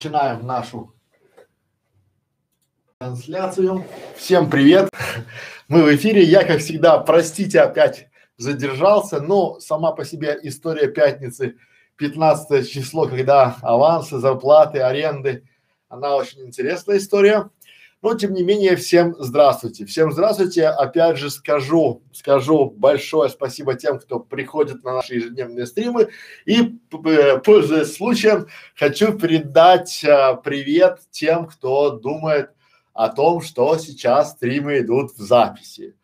Начинаем нашу трансляцию. Всем привет! Мы в эфире. Я, как всегда, простите, опять задержался, но сама по себе история пятницы, 15 число, когда авансы, зарплаты, аренды, она очень интересная история. Но тем не менее, всем здравствуйте. Всем здравствуйте. Опять же скажу, скажу большое спасибо тем, кто приходит на наши ежедневные стримы. И, пользуясь случаем, хочу передать а, привет тем, кто думает о том, что сейчас стримы идут в записи.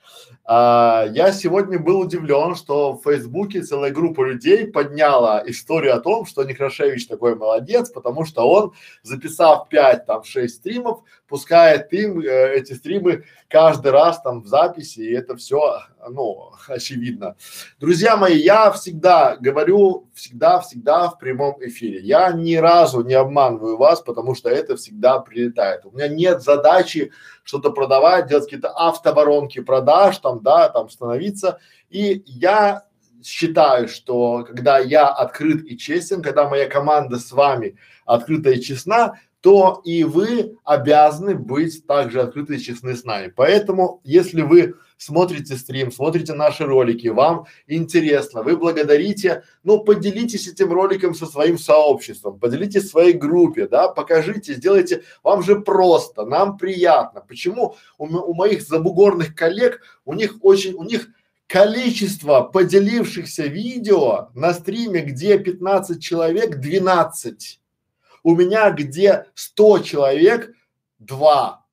А, я сегодня был удивлен, что в Фейсбуке целая группа людей подняла историю о том, что Некрашевич такой молодец, потому что он, записав пять там шесть стримов, пускает им э, эти стримы каждый раз там в записи, и это все, ну, очевидно. Друзья мои, я всегда говорю, всегда, всегда в прямом эфире. Я ни разу не обманываю вас, потому что это всегда прилетает. У меня нет задачи что-то продавать, делать какие-то автоворонки продаж, там, да, там становиться. И я считаю, что когда я открыт и честен, когда моя команда с вами открыта и честна, то и вы обязаны быть также открыты и честны с нами. Поэтому, если вы смотрите стрим, смотрите наши ролики, вам интересно, вы благодарите, ну поделитесь этим роликом со своим сообществом, поделитесь своей группе, да, покажите, сделайте, вам же просто, нам приятно. Почему у, у моих забугорных коллег, у них очень, у них количество поделившихся видео на стриме, где 15 человек, 12 у меня где 100 человек, два.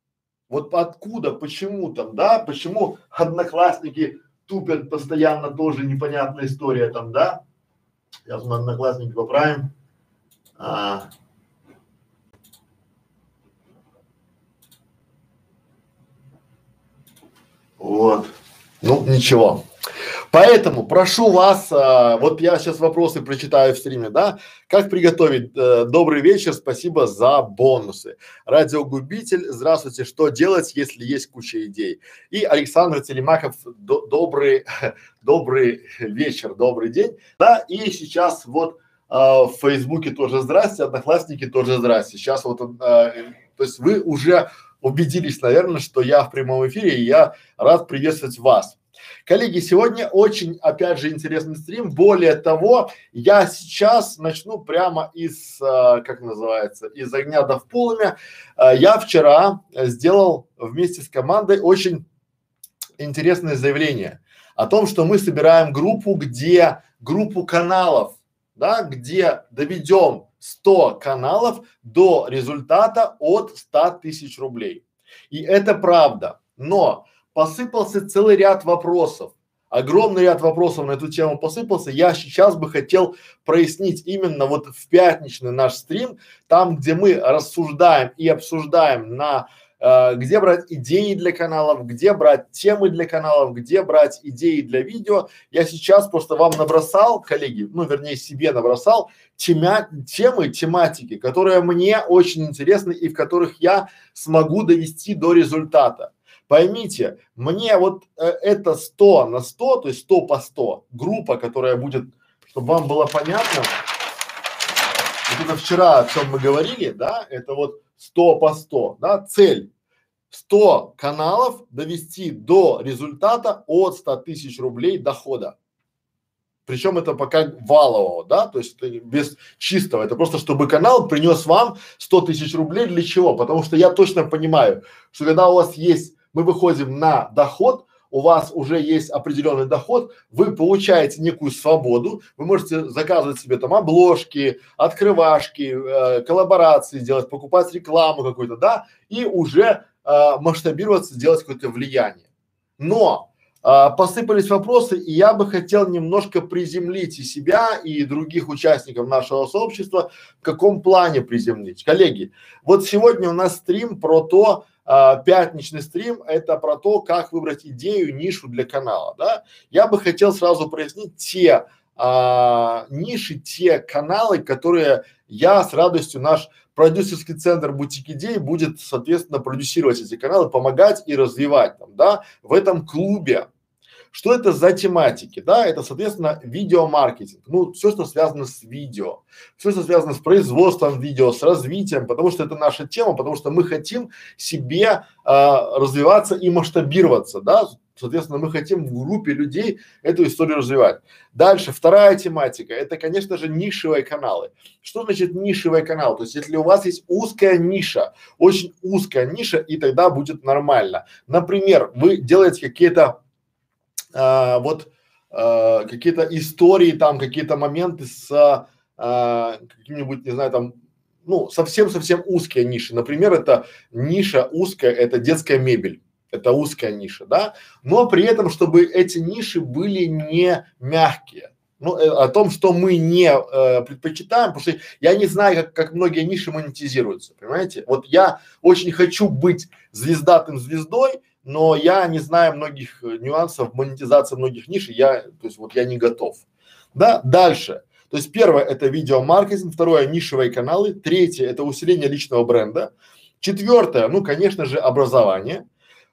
Вот откуда, почему там, да, почему одноклассники тупят постоянно, тоже непонятная история там, да. Сейчас мы одноклассники поправим. А. Вот. Ну, ничего. Поэтому прошу вас, а, вот я сейчас вопросы прочитаю в стриме, да, как приготовить, э, добрый вечер, спасибо за бонусы. Радиогубитель, здравствуйте, что делать, если есть куча идей? И Александр Телемаков, до, добрый, добрый вечер, добрый день, да, и сейчас вот э, в Фейсбуке тоже здрасте, Одноклассники тоже здрасте. Сейчас вот, э, то есть вы уже убедились, наверное, что я в прямом эфире, и я рад приветствовать вас. Коллеги, сегодня очень, опять же, интересный стрим. Более того, я сейчас начну прямо из, э, как называется, из огня до в полымя. Э, я вчера сделал вместе с командой очень интересное заявление о том, что мы собираем группу, где группу каналов, да, где доведем 100 каналов до результата от 100 тысяч рублей. И это правда. Но посыпался целый ряд вопросов. Огромный ряд вопросов на эту тему посыпался. Я сейчас бы хотел прояснить именно вот в пятничный наш стрим, там, где мы рассуждаем и обсуждаем на э, где брать идеи для каналов, где брать темы для каналов, где брать идеи для видео. Я сейчас просто вам набросал, коллеги, ну вернее себе набросал темя, темы, тематики, которые мне очень интересны и в которых я смогу довести до результата. Поймите, мне вот э, это 100 на 100, то есть 100 по 100, группа, которая будет, чтобы вам было понятно, вот это вчера, о чем мы говорили, да, это вот 100 по 100, да, цель 100 каналов довести до результата от 100 тысяч рублей дохода. Причем это пока валового, да, то есть без чистого, это просто чтобы канал принес вам 100 тысяч рублей для чего? Потому что я точно понимаю, что когда у вас есть мы выходим на доход, у вас уже есть определенный доход, вы получаете некую свободу, вы можете заказывать себе там обложки, открывашки, э, коллаборации делать, покупать рекламу какую-то, да, и уже э, масштабироваться, делать какое-то влияние. Но э, посыпались вопросы, и я бы хотел немножко приземлить и себя, и других участников нашего сообщества, в каком плане приземлить. Коллеги, вот сегодня у нас стрим про то, а, пятничный стрим это про то, как выбрать идею, нишу для канала, да. Я бы хотел сразу прояснить те а, ниши, те каналы, которые я с радостью наш продюсерский центр бутик идей будет, соответственно, продюсировать эти каналы, помогать и развивать там, да, в этом клубе. Что это за тематики? Да, это, соответственно, видеомаркетинг. Ну, все, что связано с видео, все, что связано с производством видео, с развитием, потому что это наша тема, потому что мы хотим себе а, развиваться и масштабироваться, да, Соответственно, мы хотим в группе людей эту историю развивать. Дальше, вторая тематика, это, конечно же, нишевые каналы. Что значит нишевый канал? То есть, если у вас есть узкая ниша, очень узкая ниша, и тогда будет нормально. Например, вы делаете какие-то а, вот а, какие-то истории, там какие-то моменты с а, каким-нибудь, не знаю, там ну, совсем-совсем узкие ниши. Например, это ниша узкая, это детская мебель это узкая ниша, да, но при этом, чтобы эти ниши были не мягкие. Ну, э, о том, что мы не э, предпочитаем, потому что я не знаю, как, как многие ниши монетизируются, понимаете? Вот я очень хочу быть звездатым звездой, но я не знаю многих э, нюансов монетизации многих ниш, я, то есть вот я не готов. Да, дальше. То есть первое это видеомаркетинг, второе нишевые каналы, третье это усиление личного бренда, четвертое, ну, конечно же, образование,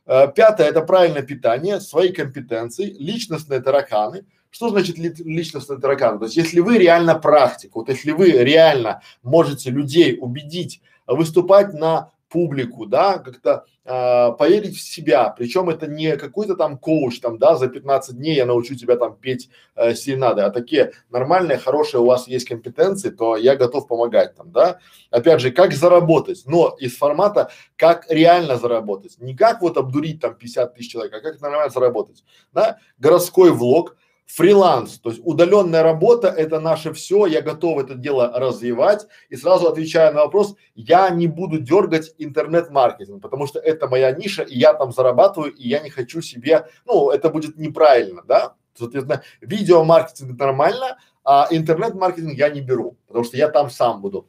Э, пятое – это правильное питание, свои компетенции, личностные тараканы. Что значит ли, личностные тараканы? То есть, если вы реально практик, вот если вы реально можете людей убедить выступать на публику, да, как-то э, поверить в себя. Причем это не какой-то там коуч, там, да, за 15 дней я научу тебя там петь э, серенады, а такие нормальные, хорошие у вас есть компетенции, то я готов помогать там, да. Опять же, как заработать, но из формата, как реально заработать, не как вот обдурить там 50 тысяч человек, а как нормально заработать, да. Городской влог, Фриланс, то есть удаленная работа – это наше все, я готов это дело развивать. И сразу отвечая на вопрос, я не буду дергать интернет-маркетинг, потому что это моя ниша, и я там зарабатываю, и я не хочу себе, ну, это будет неправильно, да. Соответственно, видеомаркетинг нормально, а интернет-маркетинг я не беру, потому что я там сам буду.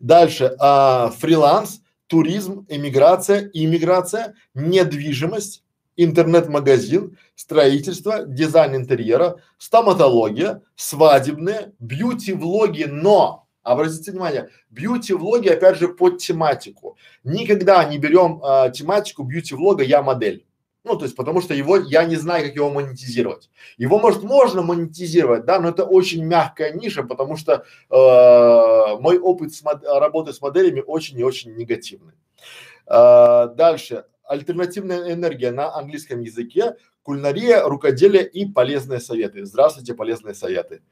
Дальше, а, фриланс, туризм, эмиграция, иммиграция, недвижимость, интернет-магазин, строительство, дизайн интерьера, стоматология, свадебные, бьюти-влоги, но Обратите внимание, бьюти-влоги опять же под тематику. Никогда не берем э, тематику бьюти-влога «я модель». Ну, то есть, потому что его, я не знаю, как его монетизировать. Его, может, можно монетизировать, да, но это очень мягкая ниша, потому что э, мой опыт с мод, работы с моделями очень и очень негативный. Э, дальше альтернативная энергия на английском языке, кулинария, рукоделие и полезные советы. Здравствуйте, полезные советы.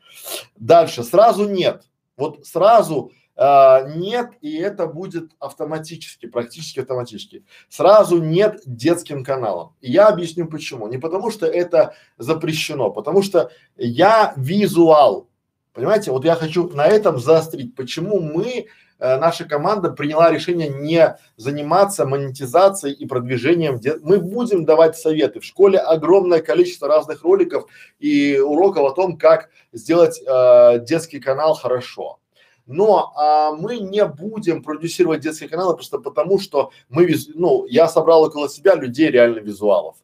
Дальше, сразу нет. Вот сразу а, нет, и это будет автоматически, практически автоматически. Сразу нет детским каналам. Я объясню почему. Не потому что это запрещено, потому что я визуал. Понимаете, вот я хочу на этом заострить, почему мы э, наша команда приняла решение не заниматься монетизацией и продвижением. Мы будем давать советы. В школе огромное количество разных роликов и уроков о том, как сделать э, детский канал хорошо. Но а, мы не будем продюсировать детские каналы просто потому, что мы, ну, я собрал около себя людей реально визуалов.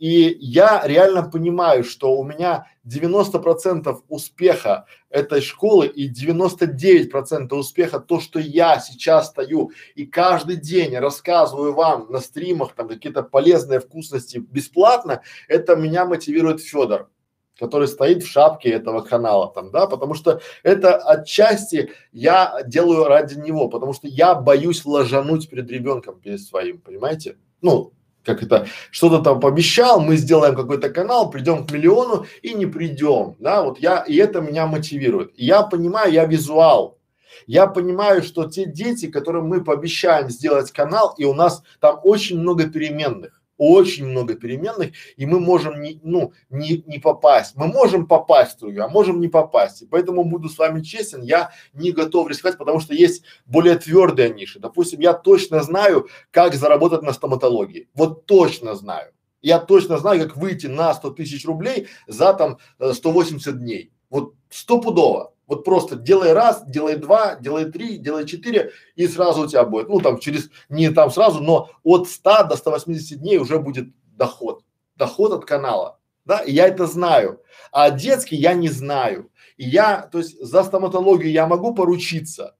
И я реально понимаю, что у меня 90% успеха этой школы и 99% успеха то, что я сейчас стою и каждый день рассказываю вам на стримах там какие-то полезные вкусности бесплатно, это меня мотивирует Федор который стоит в шапке этого канала там, да, потому что это отчасти я делаю ради него, потому что я боюсь ложануть перед ребенком, перед своим, понимаете? Ну, как это, что-то там пообещал, мы сделаем какой-то канал, придем к миллиону и не придем, да, вот я, и это меня мотивирует. И я понимаю, я визуал, я понимаю, что те дети, которым мы пообещаем сделать канал, и у нас там очень много переменных, очень много переменных, и мы можем не, ну, не, не попасть. Мы можем попасть в другую, а можем не попасть. И поэтому буду с вами честен, я не готов рисковать, потому что есть более твердые ниши. Допустим, я точно знаю, как заработать на стоматологии. Вот точно знаю. Я точно знаю, как выйти на 100 тысяч рублей за там 180 э, дней. Вот стопудово. Вот просто делай раз, делай два, делай три, делай четыре, и сразу у тебя будет, ну там через, не там сразу, но от 100 до 180 дней уже будет доход. Доход от канала. Да, и я это знаю. А детский я не знаю. И я, то есть за стоматологию я могу поручиться,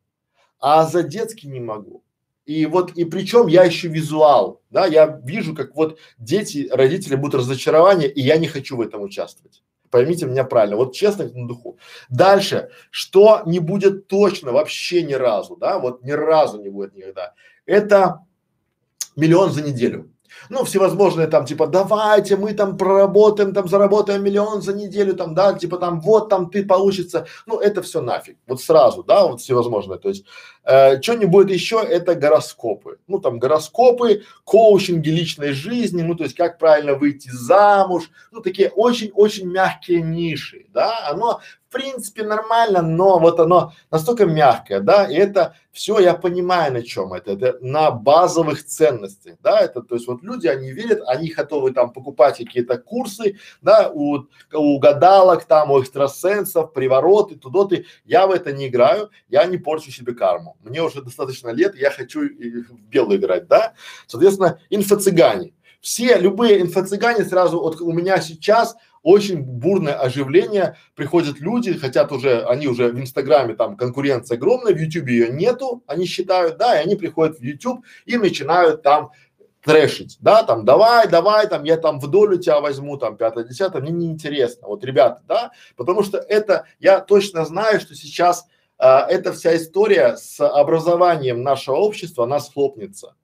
а за детский не могу. И вот, и причем я еще визуал, да, я вижу, как вот дети, родители будут разочарования, и я не хочу в этом участвовать. Поймите меня правильно, вот честно на духу. Дальше, что не будет точно вообще ни разу, да, вот ни разу не будет никогда, это миллион за неделю. Ну, всевозможные там, типа, давайте мы там проработаем, там заработаем миллион за неделю, там, да, типа там, вот там ты получится, ну, это все нафиг, вот сразу, да, вот всевозможное, то есть, э, что не будет еще, это гороскопы, ну, там, гороскопы, коучинги личной жизни, ну, то есть, как правильно выйти замуж, ну, такие очень-очень мягкие ниши, да, оно в принципе нормально, но вот оно настолько мягкое, да, и это все, я понимаю на чем это, это на базовых ценностях, да, это, то есть вот люди, они верят, они готовы там покупать какие-то курсы, да, у, у гадалок там, у экстрасенсов, привороты, тудоты, я в это не играю, я не порчу себе карму, мне уже достаточно лет, я хочу в белую играть, да, соответственно, инфо-цыгане, все, любые инфо-цыгане сразу, вот у меня сейчас очень бурное оживление, приходят люди, хотят уже, они уже в Инстаграме, там конкуренция огромная, в Ютубе ее нету, они считают, да, и они приходят в Ютуб и начинают там трэшить, да, там, давай, давай, там, я там в долю тебя возьму, там, пятое, десятое, мне неинтересно, вот, ребята, да, потому что это, я точно знаю, что сейчас эта вся история с образованием нашего общества, она схлопнется,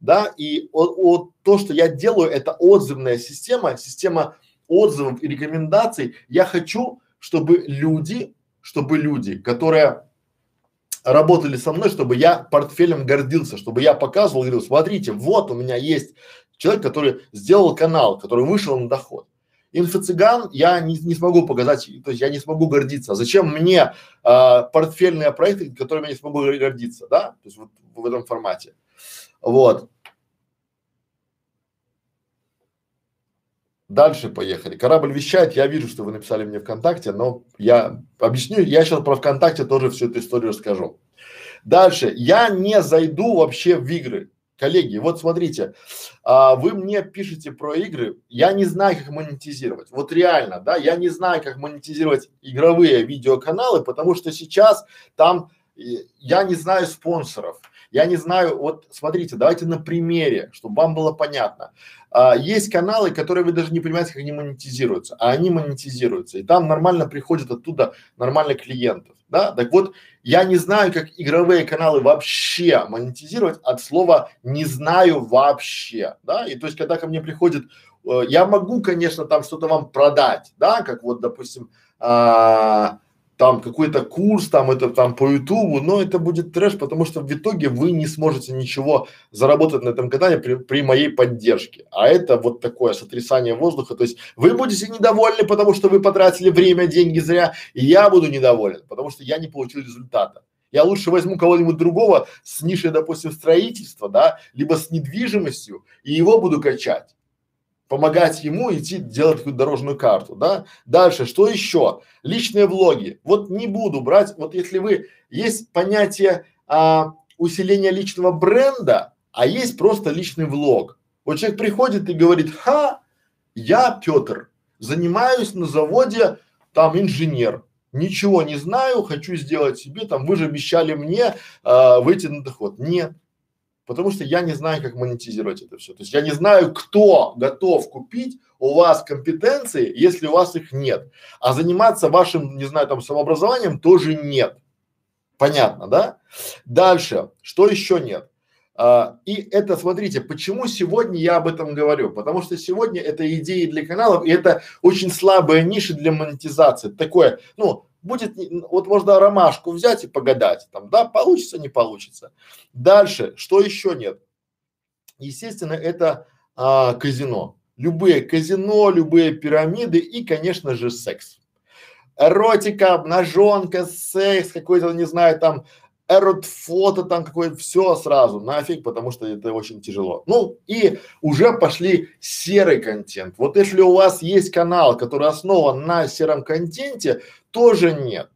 да, и о, о, то, что я делаю, это отзывная система, система отзывов и рекомендаций, я хочу, чтобы люди, чтобы люди, которые работали со мной, чтобы я портфелем гордился, чтобы я показывал, говорил, смотрите, вот у меня есть человек, который сделал канал, который вышел на доход. Инфо-цыган я не, не смогу показать, то есть я не смогу гордиться. Зачем мне а, портфельные проекты, которыми я не смогу гордиться, да? То есть вот в этом формате. Вот. Дальше поехали. Корабль вещает, я вижу, что вы написали мне ВКонтакте, но я объясню, я сейчас про ВКонтакте тоже всю эту историю расскажу. Дальше, я не зайду вообще в игры. Коллеги, вот смотрите, а, вы мне пишете про игры, я не знаю, как монетизировать. Вот реально, да, я не знаю, как монетизировать игровые видеоканалы, потому что сейчас там я не знаю спонсоров. Я не знаю, вот смотрите, давайте на примере, чтобы вам было понятно. А, есть каналы, которые вы даже не понимаете, как они монетизируются, а они монетизируются, и там нормально приходят оттуда нормально клиентов, да? Так вот, я не знаю, как игровые каналы вообще монетизировать от слова не знаю вообще, да? И то есть, когда ко мне приходит, э, я могу, конечно, там что-то вам продать, да, как вот, допустим, а, там какой-то курс, там это там по ютубу, но это будет трэш, потому что в итоге вы не сможете ничего заработать на этом канале при, при моей поддержке. А это вот такое сотрясание воздуха, то есть вы будете недовольны, потому что вы потратили время, деньги зря, и я буду недоволен, потому что я не получил результата. Я лучше возьму кого-нибудь другого с нишей, допустим, строительства, да, либо с недвижимостью, и его буду качать помогать ему идти делать такую дорожную карту, да. Дальше, что еще? Личные влоги. Вот не буду брать, вот если вы, есть понятие а, усиления личного бренда, а есть просто личный влог. Вот человек приходит и говорит, ха, я Петр, занимаюсь на заводе там инженер, ничего не знаю, хочу сделать себе там, вы же обещали мне а, выйти на доход. Нет, потому что я не знаю, как монетизировать это все. То есть я не знаю, кто готов купить у вас компетенции, если у вас их нет. А заниматься вашим, не знаю, там самообразованием тоже нет. Понятно, да? Дальше, что еще нет? А, и это, смотрите, почему сегодня я об этом говорю? Потому что сегодня это идеи для каналов, и это очень слабая ниша для монетизации. Такое, ну, будет, вот можно ромашку взять и погадать, там, да, получится, не получится. Дальше, что еще нет? Естественно, это а, казино. Любые казино, любые пирамиды и, конечно же, секс. Эротика, обнаженка, секс, какой-то, не знаю, там, эрот фото там какое-то, все сразу, нафиг, потому что это очень тяжело. Ну и уже пошли серый контент. Вот если у вас есть канал, который основан на сером контенте, тоже нет.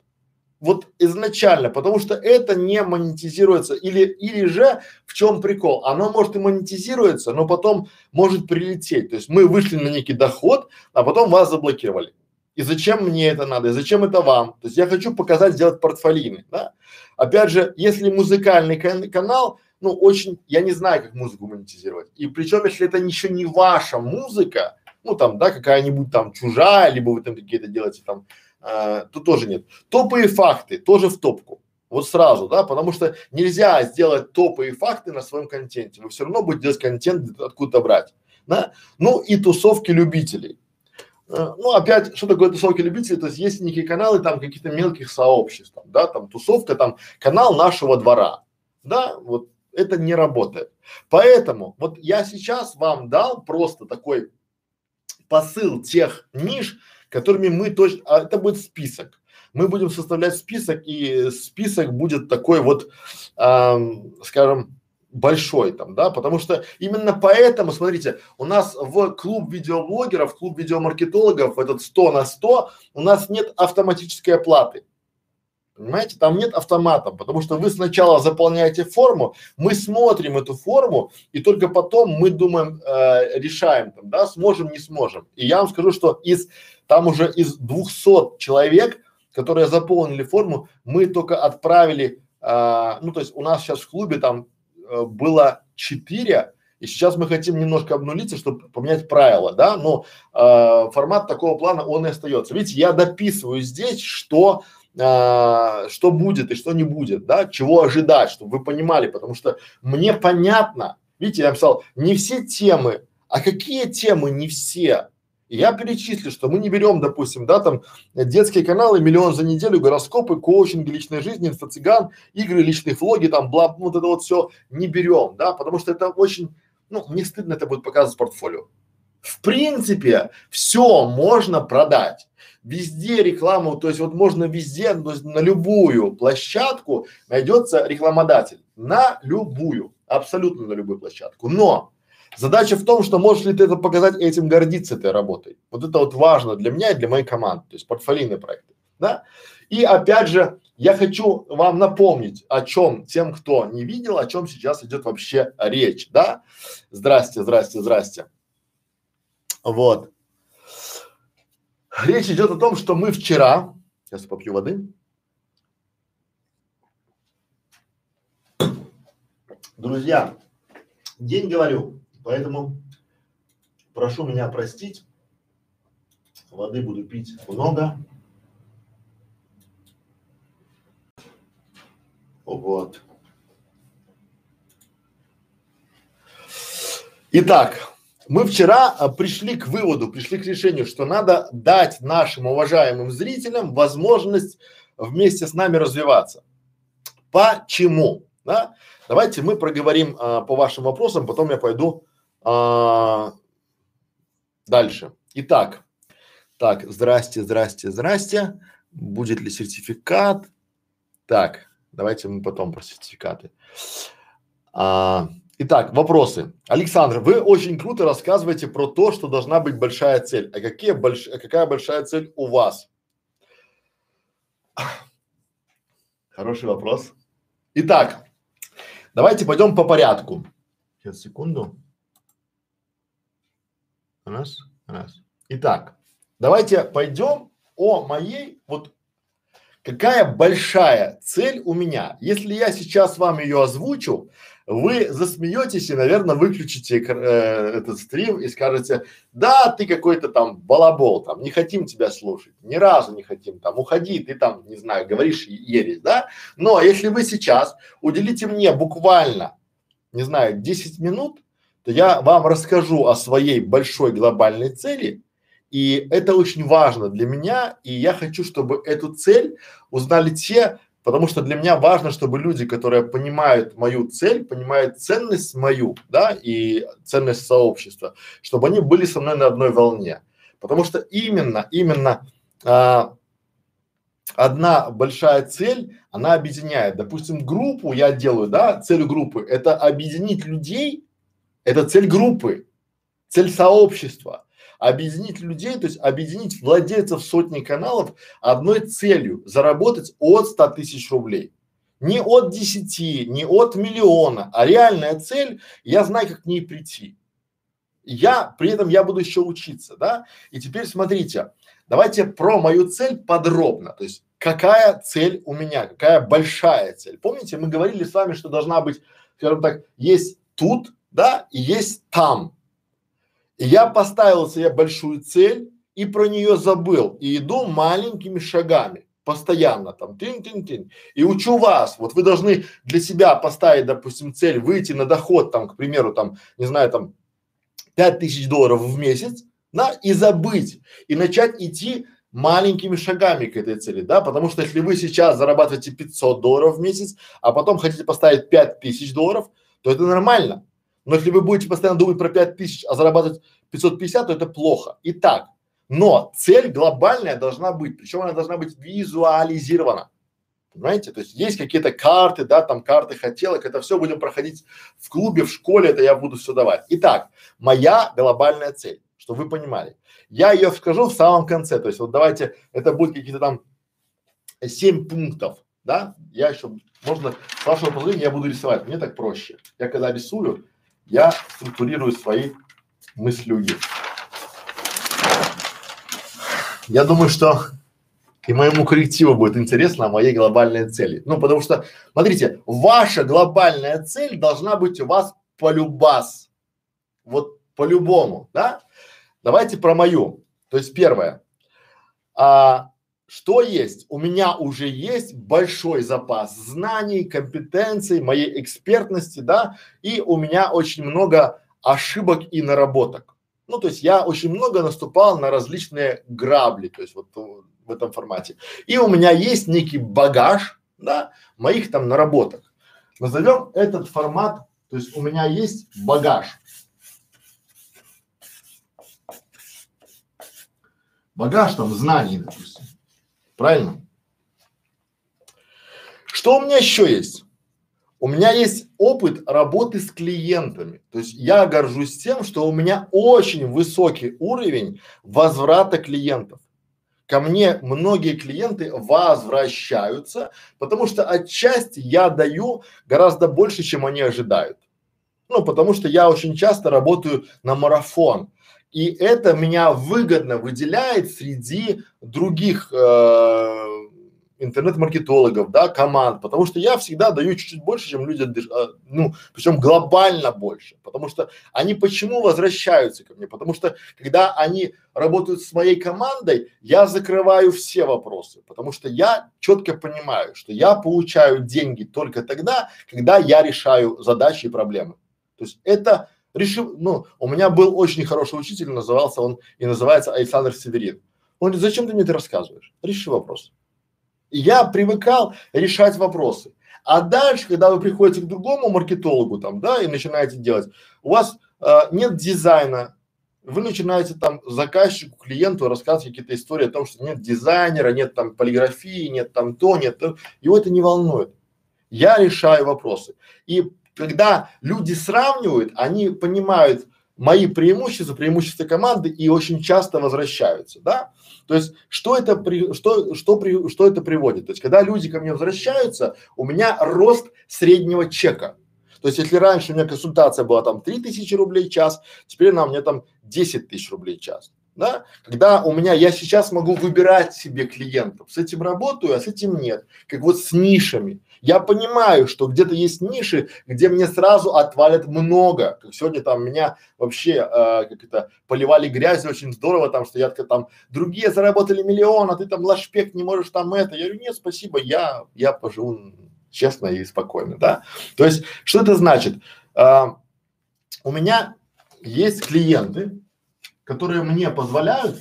Вот изначально, потому что это не монетизируется или, или же в чем прикол? Оно может и монетизируется, но потом может прилететь. То есть мы вышли на некий доход, а потом вас заблокировали. И зачем мне это надо? И зачем это вам? То есть я хочу показать, сделать портфолийный, да? Опять же, если музыкальный кан канал, ну, очень, я не знаю, как музыку монетизировать. И причем, если это еще не ваша музыка, ну, там, да, какая-нибудь там чужая, либо вы там какие-то делаете там, э, то тоже нет. Топы и факты тоже в топку. Вот сразу, да, потому что нельзя сделать топы и факты на своем контенте. Вы все равно будете делать контент откуда-то брать, да. Ну и тусовки любителей. Э, ну, опять, что такое тусовки любителей? То есть есть некие каналы там каких-то мелких сообществ, там, да, там тусовка, там канал нашего двора, да, вот это не работает. Поэтому вот я сейчас вам дал просто такой посыл тех ниш, которыми мы точно, а это будет список. Мы будем составлять список, и список будет такой вот, эм, скажем, большой там, да, потому что именно поэтому, смотрите, у нас в клуб видеоблогеров, клуб видеомаркетологов, этот 100 на 100, у нас нет автоматической оплаты. Понимаете, там нет автомата, потому что вы сначала заполняете форму, мы смотрим эту форму, и только потом мы думаем, э, решаем там, да, сможем, не сможем. И я вам скажу, что из, там уже из 200 человек, которые заполнили форму, мы только отправили, э, ну то есть у нас сейчас в клубе там было 4, и сейчас мы хотим немножко обнулиться, чтобы поменять правила, да, но э, формат такого плана он и остается. Видите, я дописываю здесь, что а, что будет и что не будет, да, чего ожидать, чтобы вы понимали, потому что мне понятно, видите, я написал, не все темы, а какие темы не все? Я перечислю, что мы не берем, допустим, да, там детские каналы, миллион за неделю, гороскопы, коучинг личной жизни, инфо-цыган, игры, личные влоги, там, бла, вот это вот все не берем, да, потому что это очень, ну, мне стыдно это будет показывать в портфолио. В принципе, все можно продать везде рекламу, то есть вот можно везде, то есть на любую площадку найдется рекламодатель, на любую, абсолютно на любую площадку. Но задача в том, что можешь ли ты это показать и этим гордиться этой работой. Вот это вот важно для меня и для моей команды, то есть портфолийные проекты, да. И опять же, я хочу вам напомнить, о чем тем, кто не видел, о чем сейчас идет вообще речь, да. Здрасте, здрасте, здрасте. Вот. Речь идет о том, что мы вчера, сейчас попью воды. Друзья, день говорю, поэтому прошу меня простить. Воды буду пить много. Вот. Итак, мы вчера а, пришли к выводу, пришли к решению, что надо дать нашим уважаемым зрителям возможность вместе с нами развиваться. Почему? Да? Давайте мы проговорим а, по вашим вопросам, потом я пойду а, дальше. Итак, так, здрасте, здрасте, здрасте. Будет ли сертификат? Так, давайте мы потом про сертификаты. А, Итак, вопросы. Александр, вы очень круто рассказываете про то, что должна быть большая цель. А какие больш... а какая большая цель у вас? Хороший вопрос. Итак, давайте пойдем по порядку. Сейчас, секунду. Раз, раз. Итак, давайте пойдем о моей, вот какая большая цель у меня. Если я сейчас вам ее озвучу, вы засмеетесь и, наверное, выключите э, этот стрим и скажете, да, ты какой-то там балабол, там, не хотим тебя слушать, ни разу не хотим, там, уходи, ты там, не знаю, говоришь ересь, да? Но если вы сейчас уделите мне буквально, не знаю, 10 минут, то я вам расскажу о своей большой глобальной цели, и это очень важно для меня, и я хочу, чтобы эту цель узнали те, Потому что для меня важно, чтобы люди, которые понимают мою цель, понимают ценность мою, да, и ценность сообщества, чтобы они были со мной на одной волне. Потому что именно, именно а, одна большая цель, она объединяет. Допустим, группу я делаю, да, цель группы – это объединить людей, это цель группы, цель сообщества объединить людей, то есть объединить владельцев сотни каналов одной целью – заработать от 100 тысяч рублей. Не от 10, не от миллиона, а реальная цель, я знаю, как к ней прийти. Я, при этом я буду еще учиться, да? И теперь смотрите, давайте про мою цель подробно, то есть какая цель у меня, какая большая цель. Помните, мы говорили с вами, что должна быть, скажем так, есть тут, да, есть там. И я поставил себе большую цель и про нее забыл, и иду маленькими шагами постоянно там тын-тын-тын и учу вас, вот вы должны для себя поставить, допустим, цель выйти на доход там, к примеру, там, не знаю, там пять тысяч долларов в месяц, да, и забыть, и начать идти маленькими шагами к этой цели, да, потому что если вы сейчас зарабатываете 500 долларов в месяц, а потом хотите поставить 5000 долларов, то это нормально. Но если вы будете постоянно думать про 5000, а зарабатывать 550, то это плохо. Итак, но цель глобальная должна быть, причем она должна быть визуализирована. Понимаете? То есть есть какие-то карты, да, там карты хотелок, это все будем проходить в клубе, в школе, это я буду все давать. Итак, моя глобальная цель, чтобы вы понимали. Я ее скажу в самом конце, то есть вот давайте, это будет какие-то там семь пунктов, да, я еще, можно, с вашего позволения, я буду рисовать, мне так проще. Я когда рисую, я структурирую свои мыслюги. Я думаю, что и моему коллективу будет интересно о моей глобальной цели. Ну, потому что, смотрите, ваша глобальная цель должна быть у вас полюбас. Вот по-любому, да? Давайте про мою. То есть первое. А, что есть? У меня уже есть большой запас знаний, компетенций, моей экспертности, да, и у меня очень много ошибок и наработок. Ну, то есть я очень много наступал на различные грабли, то есть вот в этом формате. И у меня есть некий багаж, да, моих там наработок. Назовем этот формат, то есть у меня есть багаж. Багаж там знаний, допустим. Правильно? Что у меня еще есть? У меня есть опыт работы с клиентами. То есть я горжусь тем, что у меня очень высокий уровень возврата клиентов. Ко мне многие клиенты возвращаются, потому что отчасти я даю гораздо больше, чем они ожидают. Ну, потому что я очень часто работаю на марафон. И это меня выгодно выделяет среди других э, интернет-маркетологов, да, команд, потому что я всегда даю чуть-чуть больше, чем люди, а, ну, причем глобально больше, потому что они почему возвращаются ко мне? Потому что когда они работают с моей командой, я закрываю все вопросы, потому что я четко понимаю, что я получаю деньги только тогда, когда я решаю задачи и проблемы. То есть это решил, ну, у меня был очень хороший учитель, назывался он и называется Александр Северин. Он говорит, зачем ты мне это рассказываешь? Реши вопрос. Я привыкал решать вопросы. А дальше, когда вы приходите к другому маркетологу там, да, и начинаете делать, у вас э, нет дизайна, вы начинаете там заказчику, клиенту рассказывать какие-то истории о том, что нет дизайнера, нет там полиграфии, нет там то, нет то, его это не волнует. Я решаю вопросы. И когда люди сравнивают, они понимают мои преимущества, преимущества команды и очень часто возвращаются, да. То есть, что это при, что, что при, что это приводит? То есть, когда люди ко мне возвращаются, у меня рост среднего чека. То есть, если раньше у меня консультация была там 3000 рублей в час, теперь она у меня там 10 тысяч рублей в час да, когда у меня, я сейчас могу выбирать себе клиентов, с этим работаю, а с этим нет, как вот с нишами. Я понимаю, что где-то есть ниши, где мне сразу отвалят много, как сегодня там меня вообще, э, как это, поливали грязью очень здорово там, что я там, другие заработали миллион, а ты там лашпек не можешь там это. Я говорю, нет, спасибо, я, я поживу честно и спокойно, да. То есть, что это значит? А, у меня есть клиенты, которые мне позволяют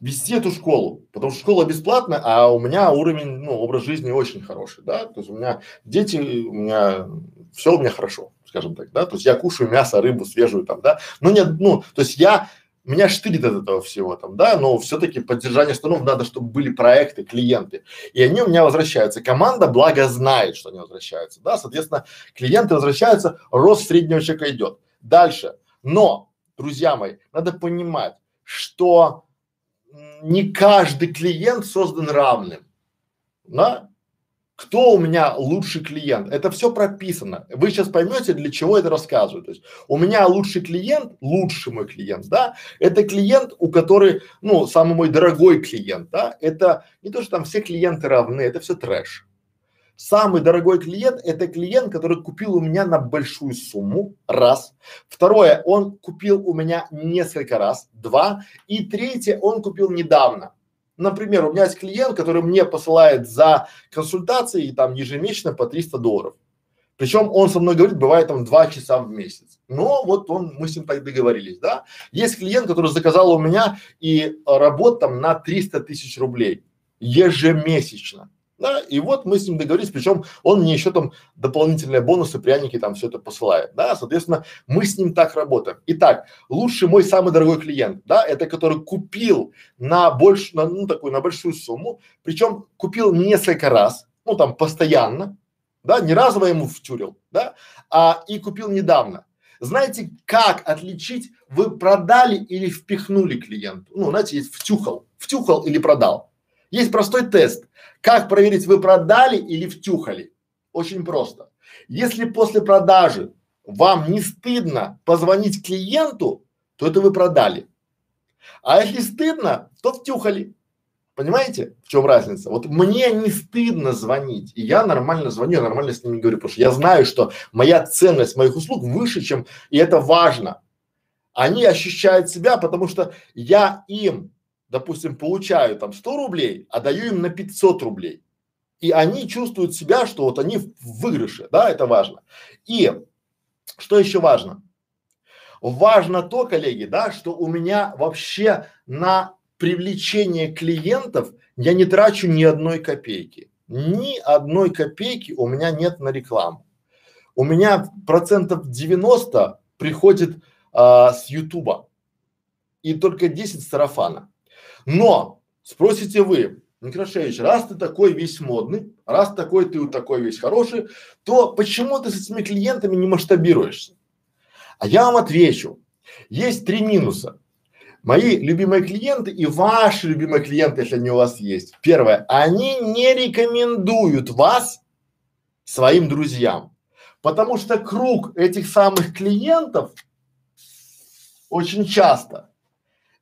вести эту школу, потому что школа бесплатная, а у меня уровень, ну, образ жизни очень хороший, да, то есть у меня дети, у меня все у меня хорошо, скажем так, да, то есть я кушаю мясо, рыбу свежую там, да, но нет, ну, то есть я меня штырит от этого всего там, да, но все-таки поддержание штанов надо, чтобы были проекты, клиенты. И они у меня возвращаются. Команда, благо, знает, что они возвращаются, да, соответственно, клиенты возвращаются, рост среднего чека идет. Дальше. Но, друзья мои, надо понимать, что не каждый клиент создан равным, да. кто у меня лучший клиент. Это все прописано. Вы сейчас поймете, для чего это рассказываю. То есть у меня лучший клиент, лучший мой клиент, да, это клиент, у которой, ну, самый мой дорогой клиент, да, это не то, что там все клиенты равны, это все трэш. Самый дорогой клиент – это клиент, который купил у меня на большую сумму, раз. Второе, он купил у меня несколько раз, два. И третье, он купил недавно. Например, у меня есть клиент, который мне посылает за консультации там ежемесячно по 300 долларов. Причем он со мной говорит, бывает там два часа в месяц. Но вот он, мы с ним так договорились, да. Есть клиент, который заказал у меня и работ там на 300 тысяч рублей ежемесячно. Да, и вот мы с ним договорились, причем он мне еще там дополнительные бонусы, пряники там все это посылает, да, соответственно, мы с ним так работаем. Итак, лучший мой самый дорогой клиент, да, это который купил на больше, на, ну такую, на большую сумму, причем купил несколько раз, ну там постоянно, да, не разово ему втюрил, да, а и купил недавно. Знаете, как отличить, вы продали или впихнули клиенту? Ну, знаете, есть втюхал, втюхал или продал. Есть простой тест. Как проверить, вы продали или втюхали? Очень просто. Если после продажи вам не стыдно позвонить клиенту, то это вы продали. А если стыдно, то втюхали. Понимаете, в чем разница? Вот мне не стыдно звонить, и я нормально звоню, я нормально с ними говорю, потому что я знаю, что моя ценность моих услуг выше, чем, и это важно. Они ощущают себя, потому что я им допустим, получаю там 100 рублей, а даю им на 500 рублей. И они чувствуют себя, что вот они в выигрыше, да, это важно. И что еще важно? Важно то, коллеги, да, что у меня вообще на привлечение клиентов я не трачу ни одной копейки. Ни одной копейки у меня нет на рекламу. У меня процентов 90 приходит а, с Ютуба и только 10 с сарафана. Но спросите вы, Некрашевич, раз ты такой весь модный, раз такой ты такой весь хороший, то почему ты с этими клиентами не масштабируешься? А я вам отвечу. Есть три минуса. Мои любимые клиенты и ваши любимые клиенты, если они у вас есть. Первое, они не рекомендуют вас своим друзьям, потому что круг этих самых клиентов очень часто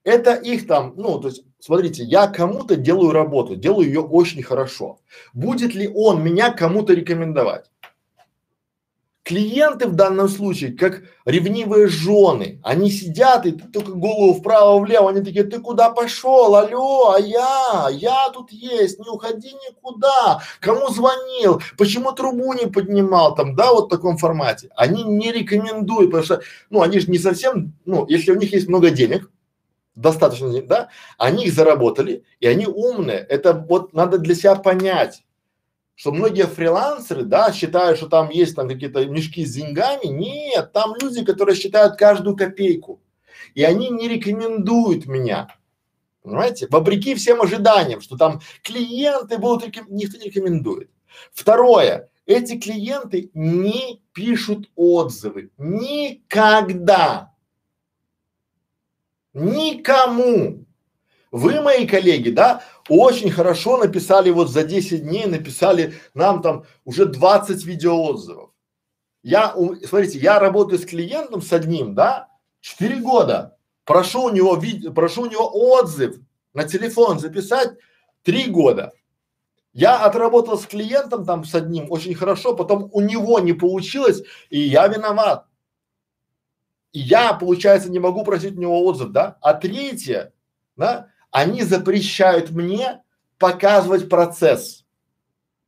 это их там, ну, то есть, смотрите, я кому-то делаю работу, делаю ее очень хорошо. Будет ли он меня кому-то рекомендовать? Клиенты в данном случае, как ревнивые жены, они сидят и только голову вправо-влево, они такие, ты куда пошел, алло, а я, я тут есть, не уходи никуда, кому звонил, почему трубу не поднимал там, да, вот в таком формате. Они не рекомендуют, потому что, ну, они же не совсем, ну, если у них есть много денег, достаточно, да, они их заработали, и они умные. Это вот надо для себя понять, что многие фрилансеры, да, считают, что там есть там какие-то мешки с деньгами. Нет, там люди, которые считают каждую копейку. И они не рекомендуют меня. Понимаете? Вопреки всем ожиданиям, что там клиенты будут реком... никто не рекомендует. Второе. Эти клиенты не пишут отзывы. Никогда. Никому. Вы, мои коллеги, да, очень хорошо написали вот за 10 дней, написали нам там уже 20 видеоотзывов. Я, смотрите, я работаю с клиентом, с одним, да, 4 года. Прошу у него видео, прошу у него отзыв на телефон записать 3 года. Я отработал с клиентом там с одним очень хорошо, потом у него не получилось, и я виноват. Я, получается, не могу просить у него отзыв, да? А третье, да, они запрещают мне показывать процесс.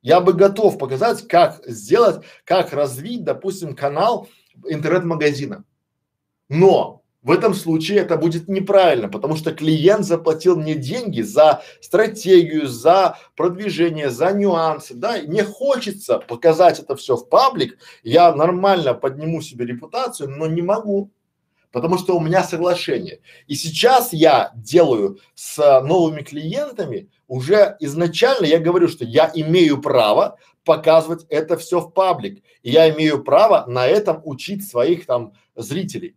Я бы готов показать, как сделать, как развить, допустим, канал интернет-магазина. Но в этом случае это будет неправильно, потому что клиент заплатил мне деньги за стратегию, за продвижение, за нюансы, да, и мне хочется показать это все в паблик, я нормально подниму себе репутацию, но не могу, потому что у меня соглашение. И сейчас я делаю с новыми клиентами уже изначально я говорю, что я имею право показывать это все в паблик, и я имею право на этом учить своих там зрителей.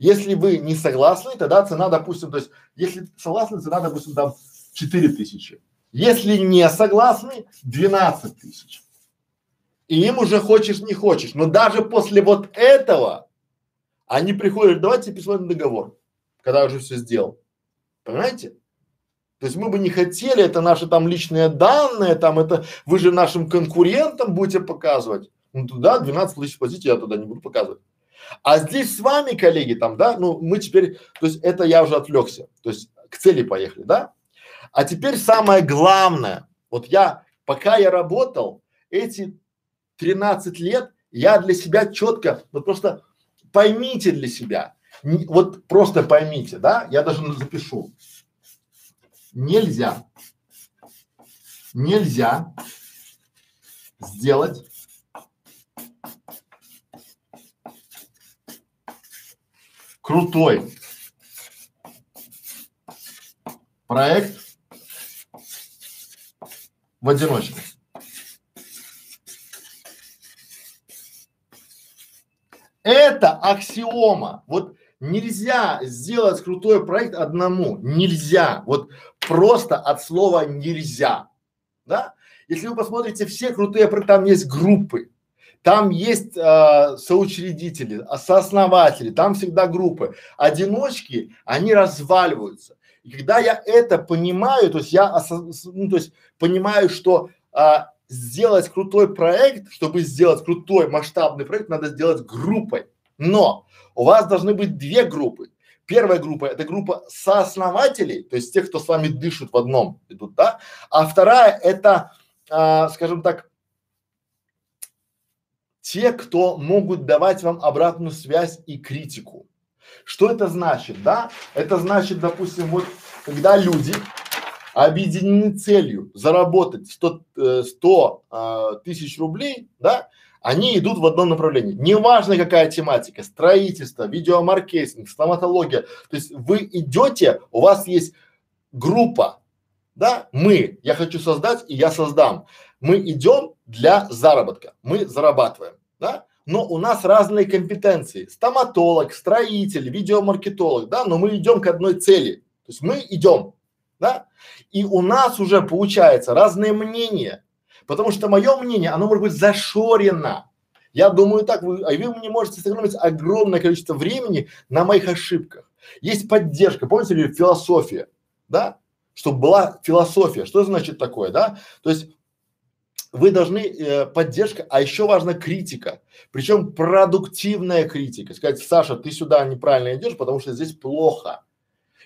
Если вы не согласны, тогда цена, допустим, то есть, если согласны, цена, допустим, там 4 тысячи. Если не согласны, 12 тысяч. И им уже хочешь, не хочешь. Но даже после вот этого они приходят, давайте посмотрим договор, когда уже все сделал. Понимаете? То есть мы бы не хотели, это наши там личные данные, там это, вы же нашим конкурентам будете показывать. Ну туда 12 тысяч платите, я туда не буду показывать. А здесь с вами, коллеги, там, да, ну мы теперь, то есть это я уже отвлекся, то есть к цели поехали, да? А теперь самое главное, вот я, пока я работал, эти 13 лет я для себя четко, вот просто поймите для себя, не, вот просто поймите, да, я даже запишу. Нельзя, нельзя сделать крутой проект в одиночку. Это аксиома. Вот нельзя сделать крутой проект одному. Нельзя. Вот просто от слова нельзя. Да? Если вы посмотрите все крутые проекты, там есть группы. Там есть э, соучредители, сооснователи, там всегда группы. Одиночки, они разваливаются. И когда я это понимаю, то есть я, ну, то есть понимаю, что а, сделать крутой проект, чтобы сделать крутой масштабный проект, надо сделать группой. Но у вас должны быть две группы. Первая группа – это группа сооснователей, то есть тех, кто с вами дышит в одном идут, да. А вторая – это, а, скажем так, те, кто могут давать вам обратную связь и критику. Что это значит, да? Это значит, допустим, вот когда люди объединены целью заработать 100, э, 100 э, тысяч рублей, да, они идут в одном направлении. Неважно какая тематика, строительство, видеомаркетинг, стоматология. То есть вы идете, у вас есть группа, да, мы, я хочу создать и я создам. Мы идем для заработка, мы зарабатываем, да, но у нас разные компетенции. Стоматолог, строитель, видеомаркетолог, да, но мы идем к одной цели. То есть мы идем, да? И у нас уже получается разные мнения, потому что мое мнение, оно может быть зашорено. Я думаю так, вы, а вы мне можете сэкономить огромное количество времени на моих ошибках. Есть поддержка, помните философия, да? Чтобы была философия. Что значит такое, да? То есть вы должны э, поддержка, а еще важна критика, причем продуктивная критика. Сказать, Саша, ты сюда неправильно идешь, потому что здесь плохо.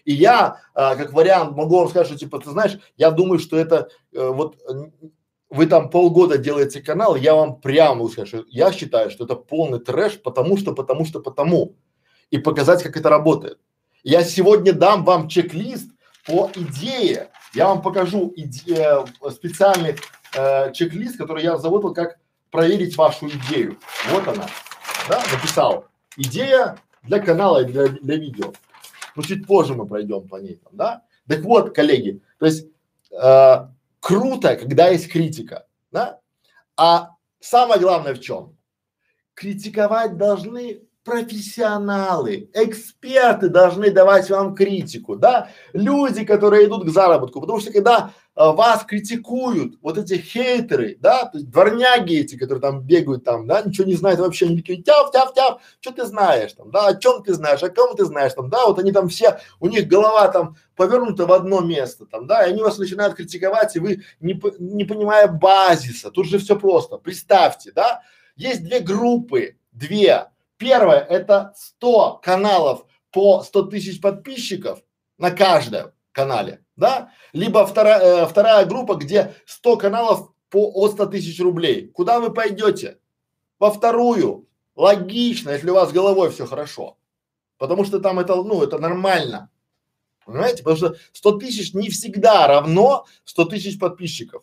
И я, а, как вариант, могу вам сказать, что типа, ты знаешь, я думаю, что это э, вот вы там полгода делаете канал, я вам прямо могу сказать, что я считаю, что это полный трэш, потому что, потому что, потому. И показать, как это работает. Я сегодня дам вам чек-лист по идее. Я вам покажу иде- э, специальный э, чек-лист, который я заработал, как проверить вашу идею. Вот она, да, написал. Идея для канала и для, для видео ну, чуть позже мы пройдем по ней там, да? Так вот, коллеги, то есть э, круто, когда есть критика, да? А самое главное в чем? Критиковать должны профессионалы, эксперты должны давать вам критику, да, люди, которые идут к заработку, потому что когда вас критикуют, вот эти хейтеры, да, то есть дворняги эти, которые там бегают там, да, ничего не знают вообще, они такие тяв, тяв, тяв, что ты знаешь там, да, о чем ты знаешь, о ком ты знаешь там, да, вот они там все, у них голова там повернута в одно место там, да, и они вас начинают критиковать, и вы не, не понимая базиса, тут же все просто, представьте, да, есть две группы, две, Первое – это 100 каналов по 100 тысяч подписчиков на каждом канале, да? Либо вторая, э, вторая группа, где 100 каналов по от 100 тысяч рублей. Куда вы пойдете? Во вторую. Логично, если у вас головой все хорошо. Потому что там это, ну, это нормально. Понимаете? Потому что 100 тысяч не всегда равно 100 тысяч подписчиков.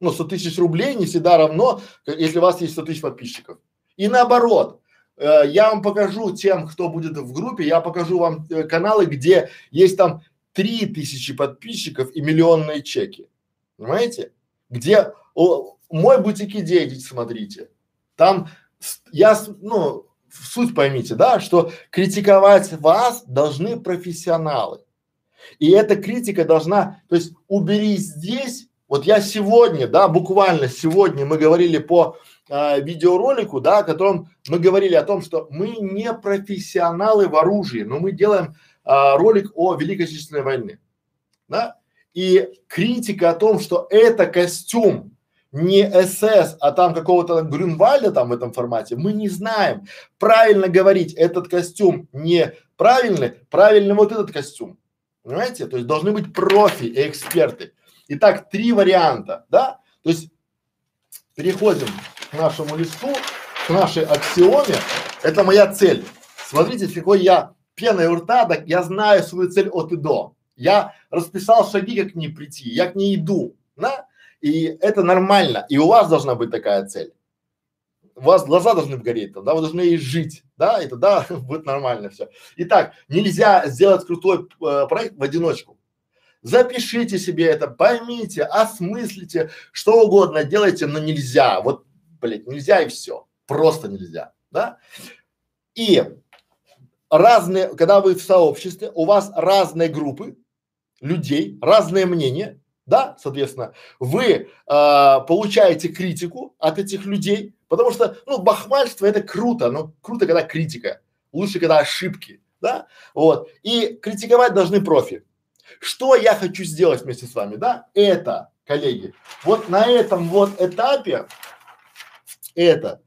Ну, 100 тысяч рублей не всегда равно, если у вас есть 100 тысяч подписчиков. И наоборот, Э, я вам покажу тем, кто будет в группе, я покажу вам э, каналы, где есть там три тысячи подписчиков и миллионные чеки. Понимаете? Где о, мой бутик идеи, идите смотрите. Там я, ну, суть поймите, да, что критиковать вас должны профессионалы. И эта критика должна, то есть убери здесь, вот я сегодня, да, буквально сегодня мы говорили по а, видеоролику, да, о котором мы говорили о том, что мы не профессионалы в оружии, но мы делаем а, ролик о Великой Отечественной войне, да, и критика о том, что это костюм не СС, а там какого-то Грюнвальда там в этом формате, мы не знаем. Правильно говорить, этот костюм не правильный, правильный вот этот костюм. Понимаете? То есть должны быть профи и эксперты. Итак, три варианта, да? То есть переходим к нашему листу, к нашей аксиоме. Это моя цель. Смотрите, какой я пеной у рта, так я знаю свою цель от и до. Я расписал шаги, как к ней прийти, я к ней иду, да? И это нормально. И у вас должна быть такая цель. У вас глаза должны гореть, да, вы должны и жить, да, и тогда будет нормально все. Итак, нельзя сделать крутой э, проект в одиночку. Запишите себе это, поймите, осмыслите, что угодно делайте, но нельзя. Вот, блядь, нельзя и все. Просто нельзя, да? И разные, когда вы в сообществе, у вас разные группы людей, разные мнения, да, соответственно, вы э, получаете критику от этих людей, потому что, ну, бахвальство это круто, но круто, когда критика, лучше, когда ошибки, да, вот, и критиковать должны профи. Что я хочу сделать вместе с вами, да, это, коллеги, вот на этом вот этапе, это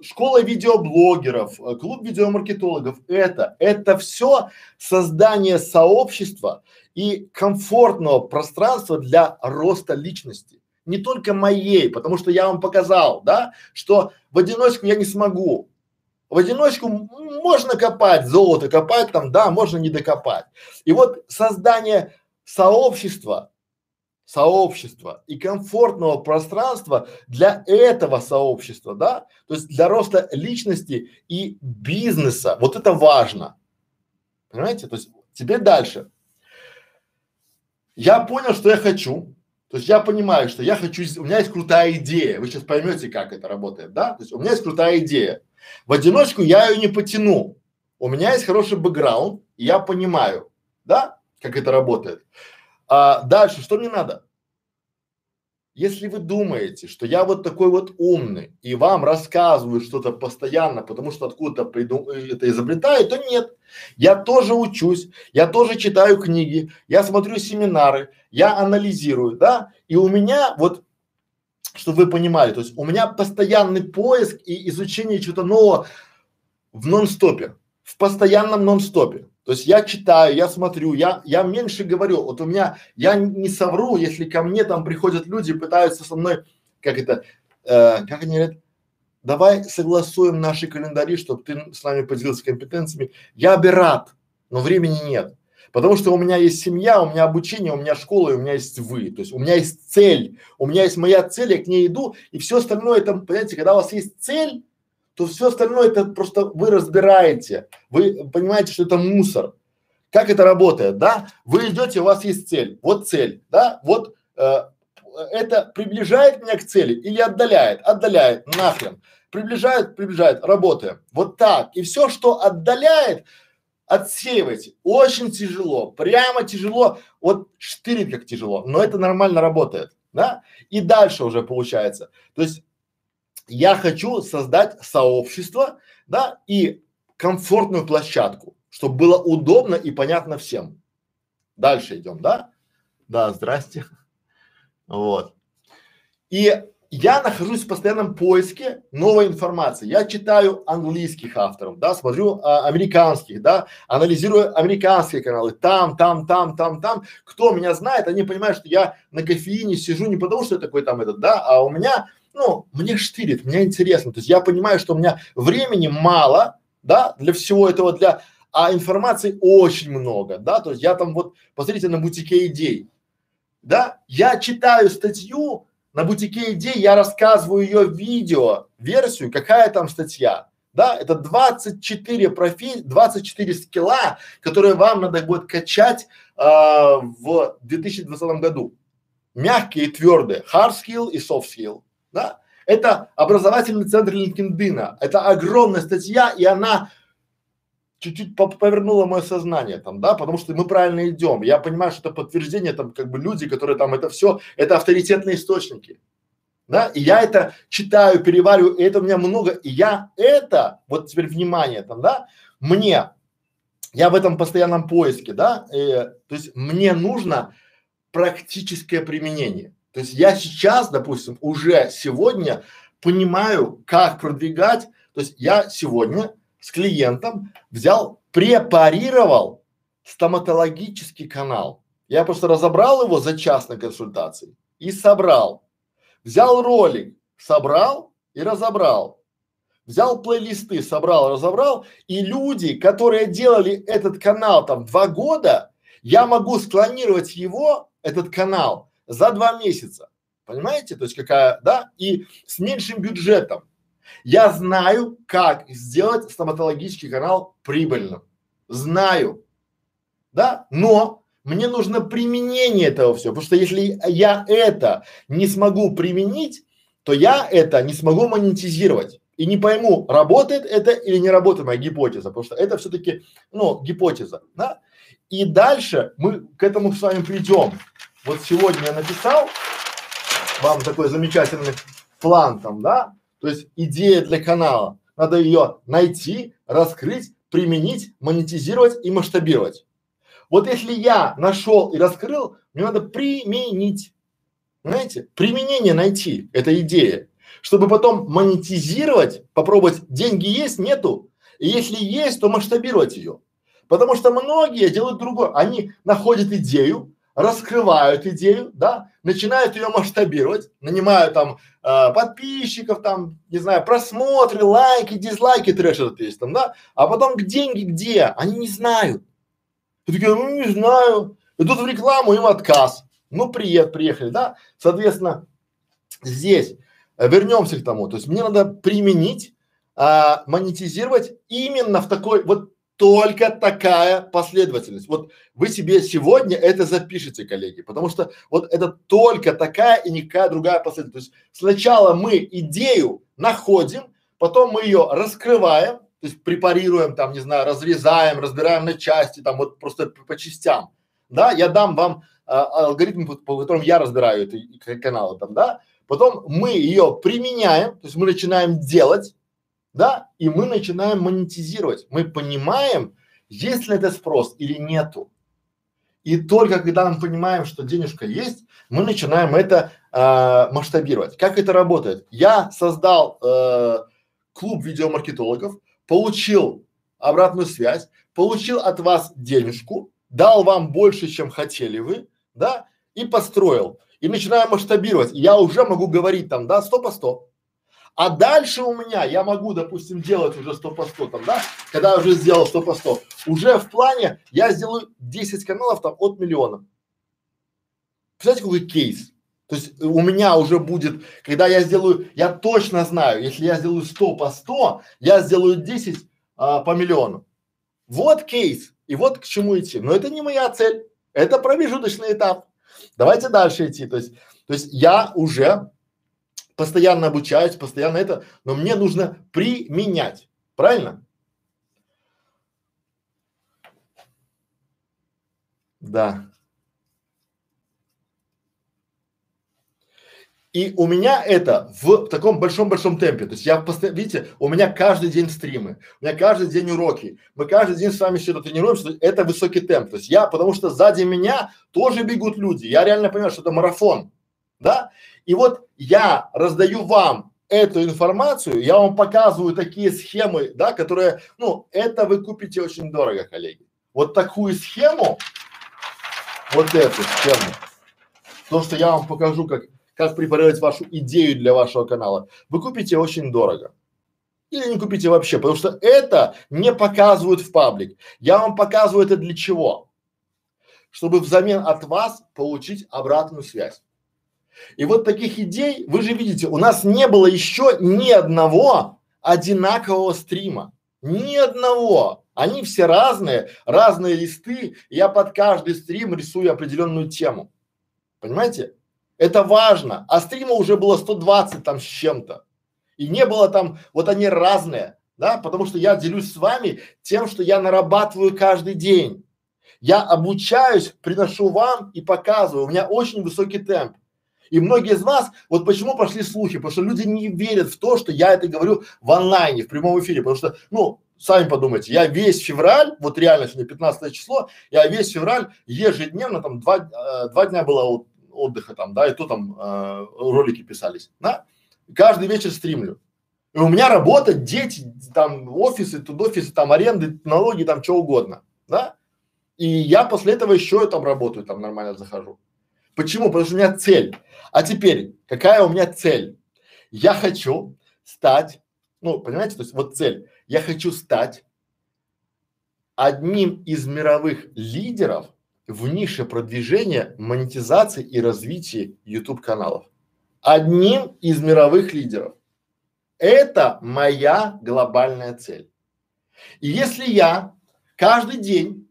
школа видеоблогеров, э, клуб видеомаркетологов, это, это все создание сообщества и комфортного пространства для роста личности. Не только моей, потому что я вам показал, да, что в одиночку я не смогу. В одиночку можно копать золото, копать там, да, можно не докопать. И вот создание сообщества сообщества и комфортного пространства для этого сообщества, да, то есть для роста личности и бизнеса. Вот это важно. Понимаете? То есть теперь дальше. Я понял, что я хочу. То есть я понимаю, что я хочу, у меня есть крутая идея. Вы сейчас поймете, как это работает, да? То есть у меня есть крутая идея. В одиночку я ее не потяну. У меня есть хороший бэкграунд, и я понимаю, да, как это работает. А дальше, что мне надо? Если вы думаете, что я вот такой вот умный и вам рассказываю что-то постоянно, потому что откуда-то приду, это изобретаю, то нет. Я тоже учусь, я тоже читаю книги, я смотрю семинары, я анализирую, да, и у меня вот, чтобы вы понимали, то есть у меня постоянный поиск и изучение чего-то нового в нон-стопе, в постоянном нон-стопе. То есть я читаю, я смотрю, я, я меньше говорю. Вот у меня, я не совру, если ко мне там приходят люди, пытаются со мной, как это, э, как они говорят, давай согласуем наши календари, чтобы ты с нами поделился компетенциями. Я бы рад, но времени нет. Потому что у меня есть семья, у меня обучение, у меня школа, и у меня есть вы. То есть у меня есть цель, у меня есть моя цель, я к ней иду, и все остальное это, понимаете, когда у вас есть цель, то все остальное это просто вы разбираете, вы понимаете, что это мусор. Как это работает, да? Вы идете, у вас есть цель, вот цель, да? Вот э, это приближает меня к цели или отдаляет? Отдаляет, нахрен. Приближает, приближает, работаем. Вот так. И все, что отдаляет, отсеивайте. Очень тяжело, прямо тяжело, вот штырит как тяжело, но это нормально работает, да? И дальше уже получается. То есть я хочу создать сообщество, да, и комфортную площадку, чтобы было удобно и понятно всем. Дальше идем, да? Да, здрасте. Вот. И я нахожусь в постоянном поиске новой информации. Я читаю английских авторов, да, смотрю а, американских, да, анализирую американские каналы, там, там, там, там, там. Кто меня знает, они понимают, что я на кофеине сижу не потому, что я такой там этот, да, а у меня ну, мне штырит, мне интересно. То есть я понимаю, что у меня времени мало, да, для всего этого, для, а информации очень много, да, то есть я там вот, посмотрите на бутике идей, да, я читаю статью на бутике идей, я рассказываю ее видео, версию, какая там статья, да, это 24 профи, 24 скилла, которые вам надо будет качать а, в 2020 году. Мягкие и твердые, hard skill и soft skill да? Это образовательный центр LinkedIn. Это огромная статья, и она чуть-чуть повернуло мое сознание там, да, потому что мы правильно идем. Я понимаю, что это подтверждение там как бы люди, которые там это все, это авторитетные источники. Да, и я это читаю, перевариваю, и это у меня много, и я это, вот теперь внимание там, да, мне, я в этом постоянном поиске, да, э, то есть мне нужно практическое применение. То есть я сейчас, допустим, уже сегодня понимаю, как продвигать, то есть я сегодня с клиентом взял, препарировал стоматологический канал. Я просто разобрал его за час на консультации и собрал. Взял ролик, собрал и разобрал. Взял плейлисты, собрал, разобрал. И люди, которые делали этот канал там два года, я могу склонировать его, этот канал, за два месяца. Понимаете? То есть какая, да? И с меньшим бюджетом. Я знаю, как сделать стоматологический канал прибыльным. Знаю. Да? Но мне нужно применение этого всего, потому что если я это не смогу применить, то я это не смогу монетизировать. И не пойму, работает это или не работает моя гипотеза, потому что это все-таки, ну, гипотеза, да? И дальше мы к этому с вами придем. Вот сегодня я написал вам такой замечательный план там, да? То есть идея для канала. Надо ее найти, раскрыть, применить, монетизировать и масштабировать. Вот если я нашел и раскрыл, мне надо применить. Знаете, применение найти, это идея. Чтобы потом монетизировать, попробовать, деньги есть, нету. И если есть, то масштабировать ее. Потому что многие делают другое. Они находят идею, раскрывают идею, да, начинают ее масштабировать, нанимают там э, подписчиков, там, не знаю, просмотры, лайки, дизлайки, трэш этот есть там, да, а потом деньги где? Они не знают. И такие, ну не знаю. Идут в рекламу, им отказ. Ну, привет, приехали, да. Соответственно, здесь э, вернемся к тому. То есть мне надо применить, а, монетизировать именно в такой вот только такая последовательность. Вот вы себе сегодня это запишите, коллеги, потому что вот это только такая и никакая другая последовательность. То есть сначала мы идею находим, потом мы ее раскрываем, то есть препарируем там, не знаю, разрезаем, разбираем на части, там вот просто по, частям. Да, я дам вам а, алгоритм, по, по которому я разбираю эти каналы там, да. Потом мы ее применяем, то есть мы начинаем делать, да, и мы начинаем монетизировать. Мы понимаем, есть ли это спрос или нету. И только когда мы понимаем, что денежка есть, мы начинаем это э, масштабировать. Как это работает? Я создал э, клуб видеомаркетологов, получил обратную связь, получил от вас денежку, дал вам больше, чем хотели вы, да, и построил. И начинаю масштабировать. Я уже могу говорить там, да, сто по сто. А дальше у меня, я могу, допустим, делать уже 100 по 100 там, да, когда уже сделал 100 по 100, уже в плане я сделаю 10 каналов там от миллиона. Представляете, какой кейс? То есть у меня уже будет, когда я сделаю, я точно знаю, если я сделаю 100 по 100, я сделаю 10 а, по миллиону. Вот кейс. И вот к чему идти. Но это не моя цель. Это промежуточный этап. Давайте дальше идти. То есть, то есть я уже постоянно обучаюсь, постоянно это, но мне нужно применять. Правильно? Да. И у меня это в таком большом-большом темпе. То есть я постоянно, видите, у меня каждый день стримы, у меня каждый день уроки, мы каждый день с вами что-то тренируемся, это высокий темп. То есть я, потому что сзади меня тоже бегут люди. Я реально понимаю, что это марафон, да? И вот я раздаю вам эту информацию, я вам показываю такие схемы, да, которые, ну, это вы купите очень дорого, коллеги. Вот такую схему, вот эту схему, то, что я вам покажу, как, как препарировать вашу идею для вашего канала, вы купите очень дорого. Или не купите вообще, потому что это не показывают в паблик. Я вам показываю это для чего? Чтобы взамен от вас получить обратную связь. И вот таких идей, вы же видите, у нас не было еще ни одного одинакового стрима. Ни одного. Они все разные, разные листы. Я под каждый стрим рисую определенную тему. Понимаете? Это важно. А стрима уже было 120 там с чем-то. И не было там, вот они разные. да, потому что я делюсь с вами тем, что я нарабатываю каждый день. Я обучаюсь, приношу вам и показываю. У меня очень высокий темп. И многие из вас, вот почему пошли слухи, потому что люди не верят в то, что я это говорю в онлайне, в прямом эфире, потому что, ну, сами подумайте, я весь февраль, вот реально сегодня 15 число, я весь февраль ежедневно, там два, э, два дня было отдыха там, да, и то там э, ролики писались, да, каждый вечер стримлю. И у меня работа, дети, там офисы, тут офисы, там аренды, налоги, там что угодно, да. И я после этого еще там работаю, там нормально захожу. Почему? Потому что у меня цель. А теперь, какая у меня цель? Я хочу стать, ну, понимаете, то есть вот цель. Я хочу стать одним из мировых лидеров в нише продвижения, монетизации и развития YouTube каналов. Одним из мировых лидеров. Это моя глобальная цель. И если я каждый день,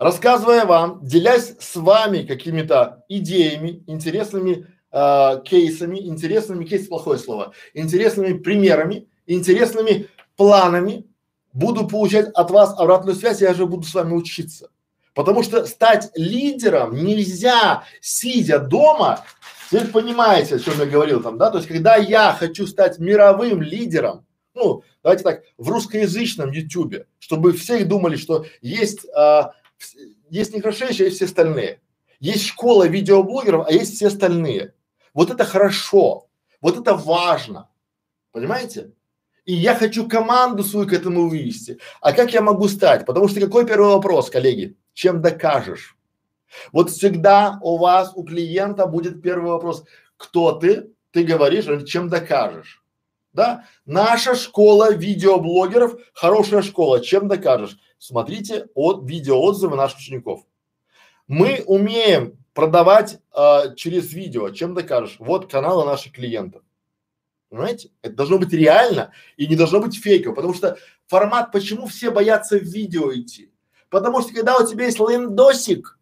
рассказывая вам, делясь с вами какими-то идеями, интересными э, кейсами, интересными, кейс плохое слово, интересными примерами, интересными планами, буду получать от вас обратную связь, я же буду с вами учиться. Потому что стать лидером нельзя, сидя дома Теперь понимаете, о чем я говорил там, да? То есть, когда я хочу стать мировым лидером, ну, давайте так, в русскоязычном ютубе, чтобы все думали, что есть, а, есть Некрашевич, а есть все остальные. Есть школа видеоблогеров, а есть все остальные. Вот это хорошо, вот это важно, понимаете? И я хочу команду свою к этому вывести. А как я могу стать? Потому что какой первый вопрос, коллеги? Чем докажешь? Вот всегда у вас, у клиента будет первый вопрос, кто ты? Ты говоришь, чем докажешь? Да? Наша школа видеоблогеров, хорошая школа, чем докажешь? Смотрите от видеоотзывы наших учеников. Мы умеем продавать э, через видео, чем докажешь? Вот каналы наших клиентов. Понимаете? Это должно быть реально и не должно быть фейково, потому что формат, почему все боятся в видео идти? Потому что когда у тебя есть лендосик,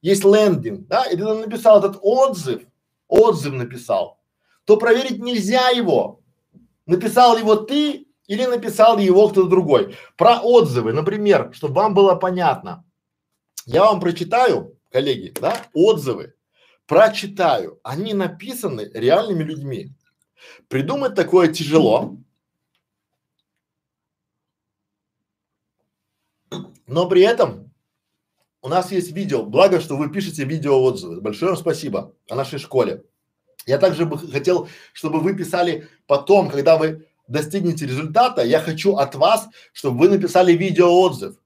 есть лендинг, да, и ты написал этот отзыв, отзыв написал, то проверить нельзя его. Написал его ты или написал его кто-то другой. Про отзывы, например, чтобы вам было понятно. Я вам прочитаю, коллеги, да, отзывы, прочитаю. Они написаны реальными людьми. Придумать такое тяжело, но при этом у нас есть видео, благо, что вы пишете видео отзывы. Большое вам спасибо о нашей школе. Я также бы хотел, чтобы вы писали потом, когда вы достигнете результата, я хочу от вас, чтобы вы написали видео отзыв.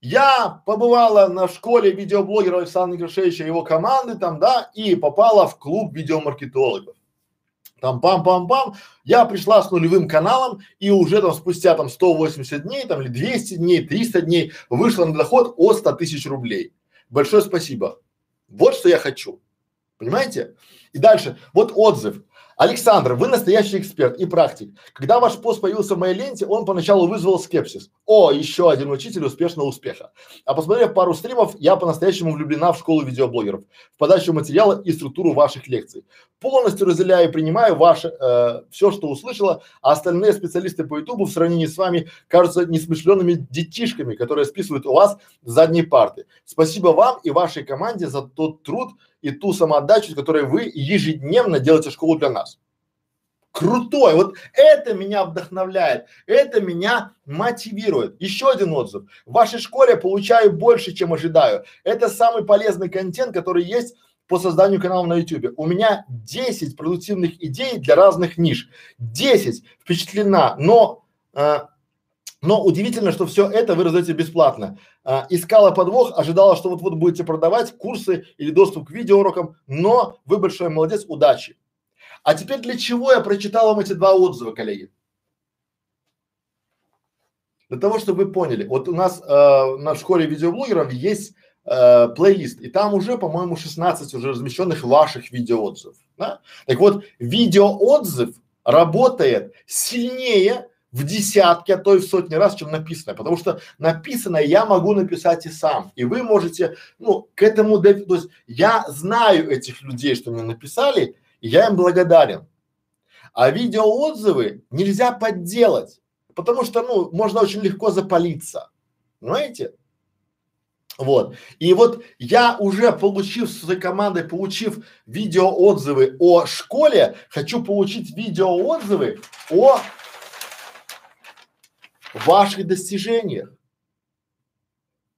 Я побывала на школе видеоблогера Александра Некрашевича и его команды там, да, и попала в клуб видеомаркетологов там пам-пам-пам, я пришла с нулевым каналом и уже там спустя там 180 дней, там или 200 дней, 300 дней вышла на доход от 100 тысяч рублей. Большое спасибо. Вот что я хочу. Понимаете? И дальше, вот отзыв. Александр, вы настоящий эксперт и практик. Когда ваш пост появился в моей ленте, он поначалу вызвал скепсис. О, еще один учитель успешного успеха. А посмотрев пару стримов, я по-настоящему влюблена в школу видеоблогеров, в подачу материала и структуру ваших лекций. Полностью разделяю и принимаю ваше, э, все, что услышала, а остальные специалисты по ютубу в сравнении с вами кажутся несмышленными детишками, которые списывают у вас с задней парты. Спасибо вам и вашей команде за тот труд, и ту самоотдачу, с которой вы ежедневно делаете школу для нас. Крутой, вот это меня вдохновляет, это меня мотивирует. Еще один отзыв. В вашей школе получаю больше, чем ожидаю. Это самый полезный контент, который есть по созданию канала на YouTube. У меня 10 продуктивных идей для разных ниш. 10 впечатлена, но э, но удивительно, что все это вы раздаете бесплатно. А, искала подвох, ожидала, что вот-вот будете продавать курсы или доступ к видеоурокам, но вы большой молодец, удачи. А теперь для чего я прочитал вам эти два отзыва, коллеги? Для того, чтобы вы поняли. Вот у нас э, на школе видеоблогеров есть э, плейлист, и там уже, по-моему, 16 уже размещенных ваших видеоотзывов. Да? Так вот, видеоотзыв работает сильнее в десятки, а то и в сотни раз, чем написанное, потому что написанное я могу написать и сам, и вы можете, ну, к этому, то есть я знаю этих людей, что мне написали, и я им благодарен. А видеоотзывы нельзя подделать. Потому что, ну, можно очень легко запалиться. Понимаете? Вот. И вот я уже получив с своей командой, получив видеоотзывы о школе, хочу получить видеоотзывы о ваших достижениях.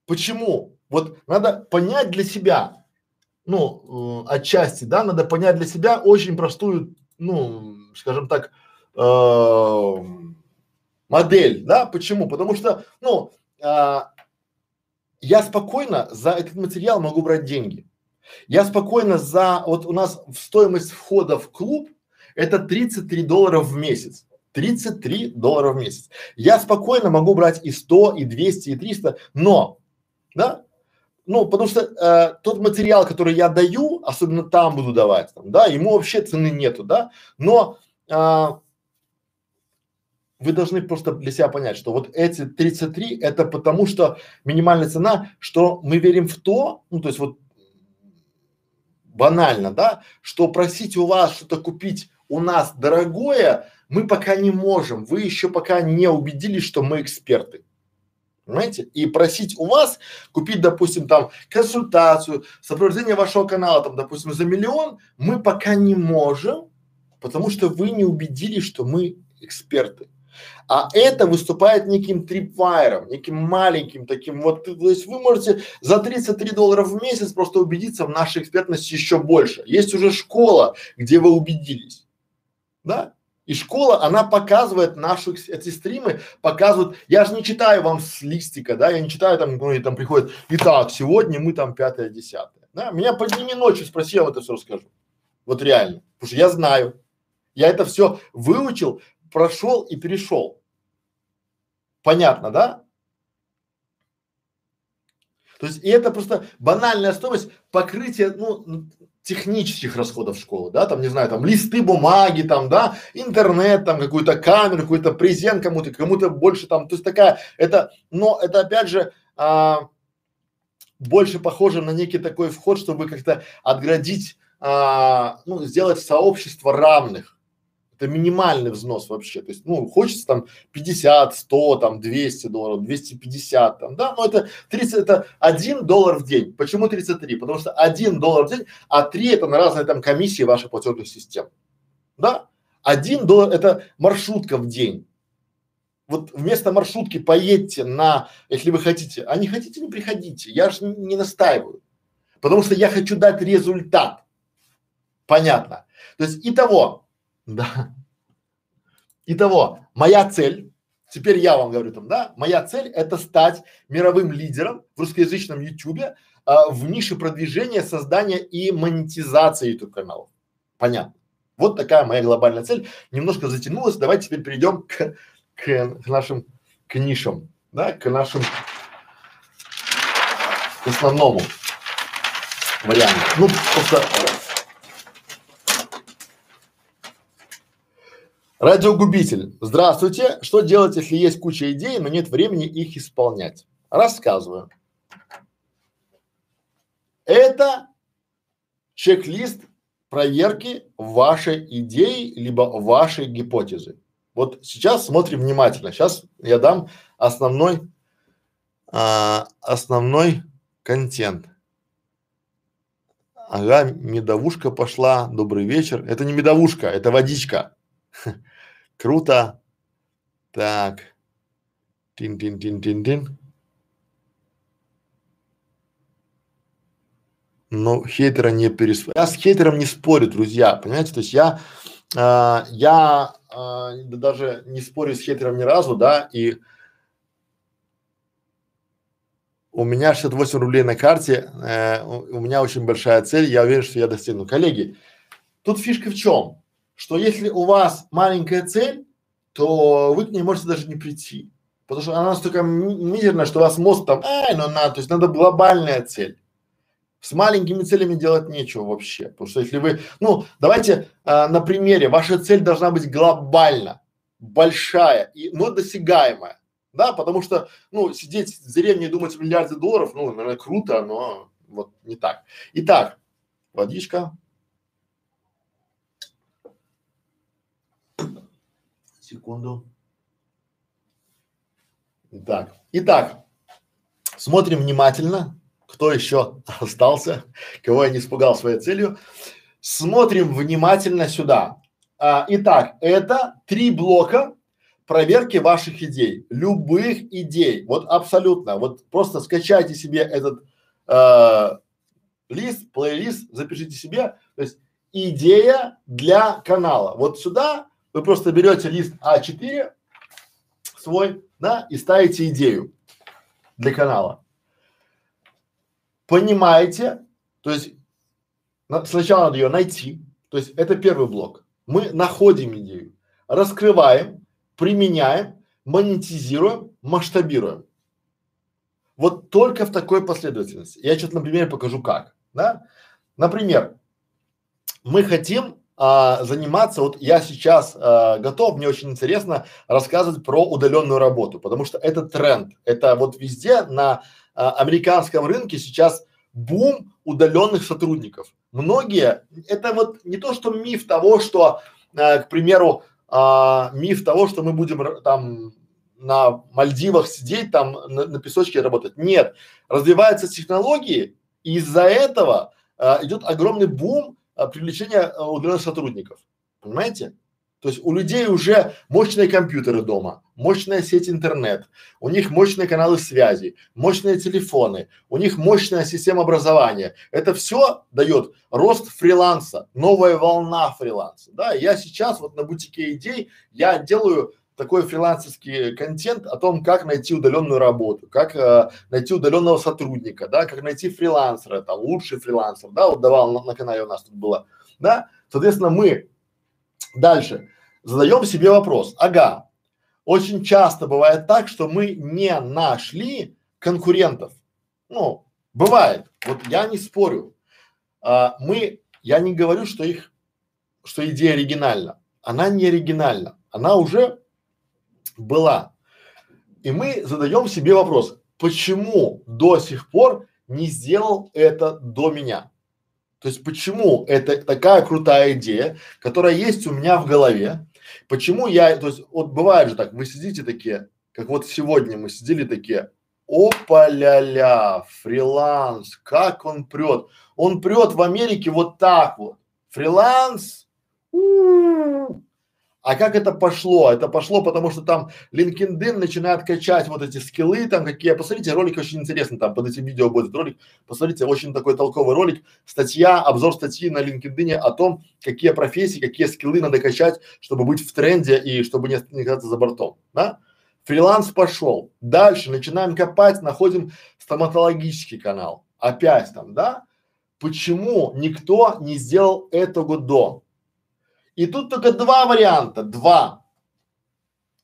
Почему? Вот надо понять для себя, ну, э, отчасти, да, надо понять для себя очень простую, ну, скажем так, э, модель, да, почему? Потому что, ну, э, я спокойно за этот материал могу брать деньги. Я спокойно за, вот у нас стоимость входа в клуб это 33 доллара в месяц. 33 доллара в месяц. Я спокойно могу брать и 100, и 200, и 300, но, да, ну, потому что э, тот материал, который я даю, особенно там буду давать, там, да, ему вообще цены нету, да, но э, вы должны просто для себя понять, что вот эти 33 это потому, что минимальная цена, что мы верим в то, ну то есть вот банально, да, что просить у вас что-то купить у нас дорогое, мы пока не можем. Вы еще пока не убедились, что мы эксперты. Понимаете? И просить у вас купить, допустим, там консультацию, сопровождение вашего канала, там, допустим, за миллион, мы пока не можем, потому что вы не убедились, что мы эксперты. А это выступает неким трипвайером, неким маленьким таким вот, то есть вы можете за 33 доллара в месяц просто убедиться в нашей экспертности еще больше. Есть уже школа, где вы убедились, да? И школа, она показывает нашу, эти стримы показывают, я же не читаю вам с листика, да, я не читаю там, ну, там приходит, итак, сегодня мы там пятое, десятое, да, меня подними ночью, спроси, я вам это все расскажу, вот реально, потому что я знаю, я это все выучил, прошел и перешел. Понятно, да? То есть, и это просто банальная стоимость покрытия, ну, технических расходов школы, да, там, не знаю, там, листы бумаги, там, да, интернет, там, какую-то камеру, какой-то презент кому-то, кому-то больше там, то есть такая, это, но это опять же, а, больше похоже на некий такой вход, чтобы как-то отградить, а, ну, сделать сообщество равных, это минимальный взнос вообще. То есть, ну, хочется там 50, 100, там 200 долларов, 250 там, да, но это 30, это один доллар в день. Почему 33? Потому что один доллар в день, а три это на разные там комиссии ваших платежных систем. Да? Один доллар это маршрутка в день. Вот вместо маршрутки поедьте на, если вы хотите, а не хотите, не приходите. Я же не настаиваю. Потому что я хочу дать результат. Понятно. То есть итого, да. Итого, моя цель, теперь я вам говорю там, да, моя цель это стать мировым лидером в русскоязычном ютубе а, в нише продвижения, создания и монетизации YouTube каналов. Понятно. Вот такая моя глобальная цель. Немножко затянулась. Давайте теперь перейдем к, к, к нашим к нишам, да, к нашим к основному варианту. Ну, просто Радиогубитель. Здравствуйте. Что делать, если есть куча идей, но нет времени их исполнять? Рассказываю. Это чек-лист проверки вашей идеи либо вашей гипотезы. Вот сейчас смотрим внимательно. Сейчас я дам основной, а, основной контент. Ага, медовушка пошла. Добрый вечер. Это не медовушка, это водичка. Круто. Так. Тин-тин-тин-тин-тин. Ну, хейтера не пересп... Я с хейтером не спорю, друзья, понимаете? То есть я, э, я э, даже не спорю с хейтером ни разу, да, и у меня 68 рублей на карте, э, у, у меня очень большая цель, я уверен, что я достигну. Коллеги, тут фишка в чем? Что если у вас маленькая цель, то вы к ней можете даже не прийти. Потому что она настолько мизерная, что у вас мозг там, ай, ну надо, то есть надо глобальная цель. С маленькими целями делать нечего вообще. Потому что если вы, ну, давайте а, на примере, ваша цель должна быть глобально, большая, и, но досягаемая. Да, потому что, ну, сидеть в деревне и думать о миллиарде долларов, ну, наверное, круто, но вот не так. Итак, водичка, Секунду. Так, итак, смотрим внимательно, кто еще остался, кого я не испугал своей целью. Смотрим внимательно сюда. А, итак, это три блока проверки ваших идей, любых идей, вот абсолютно, вот просто скачайте себе этот э, лист, плейлист, запишите себе, то есть идея для канала. Вот сюда вы просто берете лист А4 свой, да, и ставите идею для канала. Понимаете, то есть на, сначала надо ее найти, то есть это первый блок. Мы находим идею, раскрываем, применяем, монетизируем, масштабируем. Вот только в такой последовательности. Я сейчас на примере покажу как, да. Например, мы хотим а, заниматься, вот я сейчас а, готов, мне очень интересно рассказывать про удаленную работу, потому что это тренд, это вот везде на а, американском рынке сейчас бум удаленных сотрудников. Многие, это вот не то, что миф того, что, а, к примеру, а, миф того, что мы будем там на Мальдивах сидеть, там на, на песочке работать. Нет, развиваются технологии, и из-за этого а, идет огромный бум а, привлечения а, удаленных сотрудников. Понимаете? То есть у людей уже мощные компьютеры дома, мощная сеть интернет, у них мощные каналы связи, мощные телефоны, у них мощная система образования. Это все дает рост фриланса, новая волна фриланса. Да, я сейчас вот на бутике идей я делаю такой фрилансерский контент о том, как найти удаленную работу, как э, найти удаленного сотрудника, да, как найти фрилансера, там лучший фрилансер, да, вот давал на, на канале у нас тут было, да. Соответственно, мы Дальше. Задаем себе вопрос. Ага. Очень часто бывает так, что мы не нашли конкурентов. Ну, бывает. Вот я не спорю. А, мы, я не говорю, что их, что идея оригинальна. Она не оригинальна. Она уже была. И мы задаем себе вопрос, почему до сих пор не сделал это до меня? То есть почему это такая крутая идея, которая есть у меня в голове, почему я, то есть вот бывает же так, вы сидите такие, как вот сегодня мы сидели такие, опа-ля-ля, фриланс, как он прет, он прет в Америке вот так вот, фриланс, а как это пошло? Это пошло, потому что там LinkedIn начинает качать вот эти скиллы, там какие, посмотрите, ролик очень интересный, там под этим видео будет ролик, посмотрите, очень такой толковый ролик, статья, обзор статьи на LinkedIn о том, какие профессии, какие скиллы надо качать, чтобы быть в тренде и чтобы не, не оказаться за бортом, да? Фриланс пошел. Дальше начинаем копать, находим стоматологический канал. Опять там, да? Почему никто не сделал этого до? И тут только два варианта, два.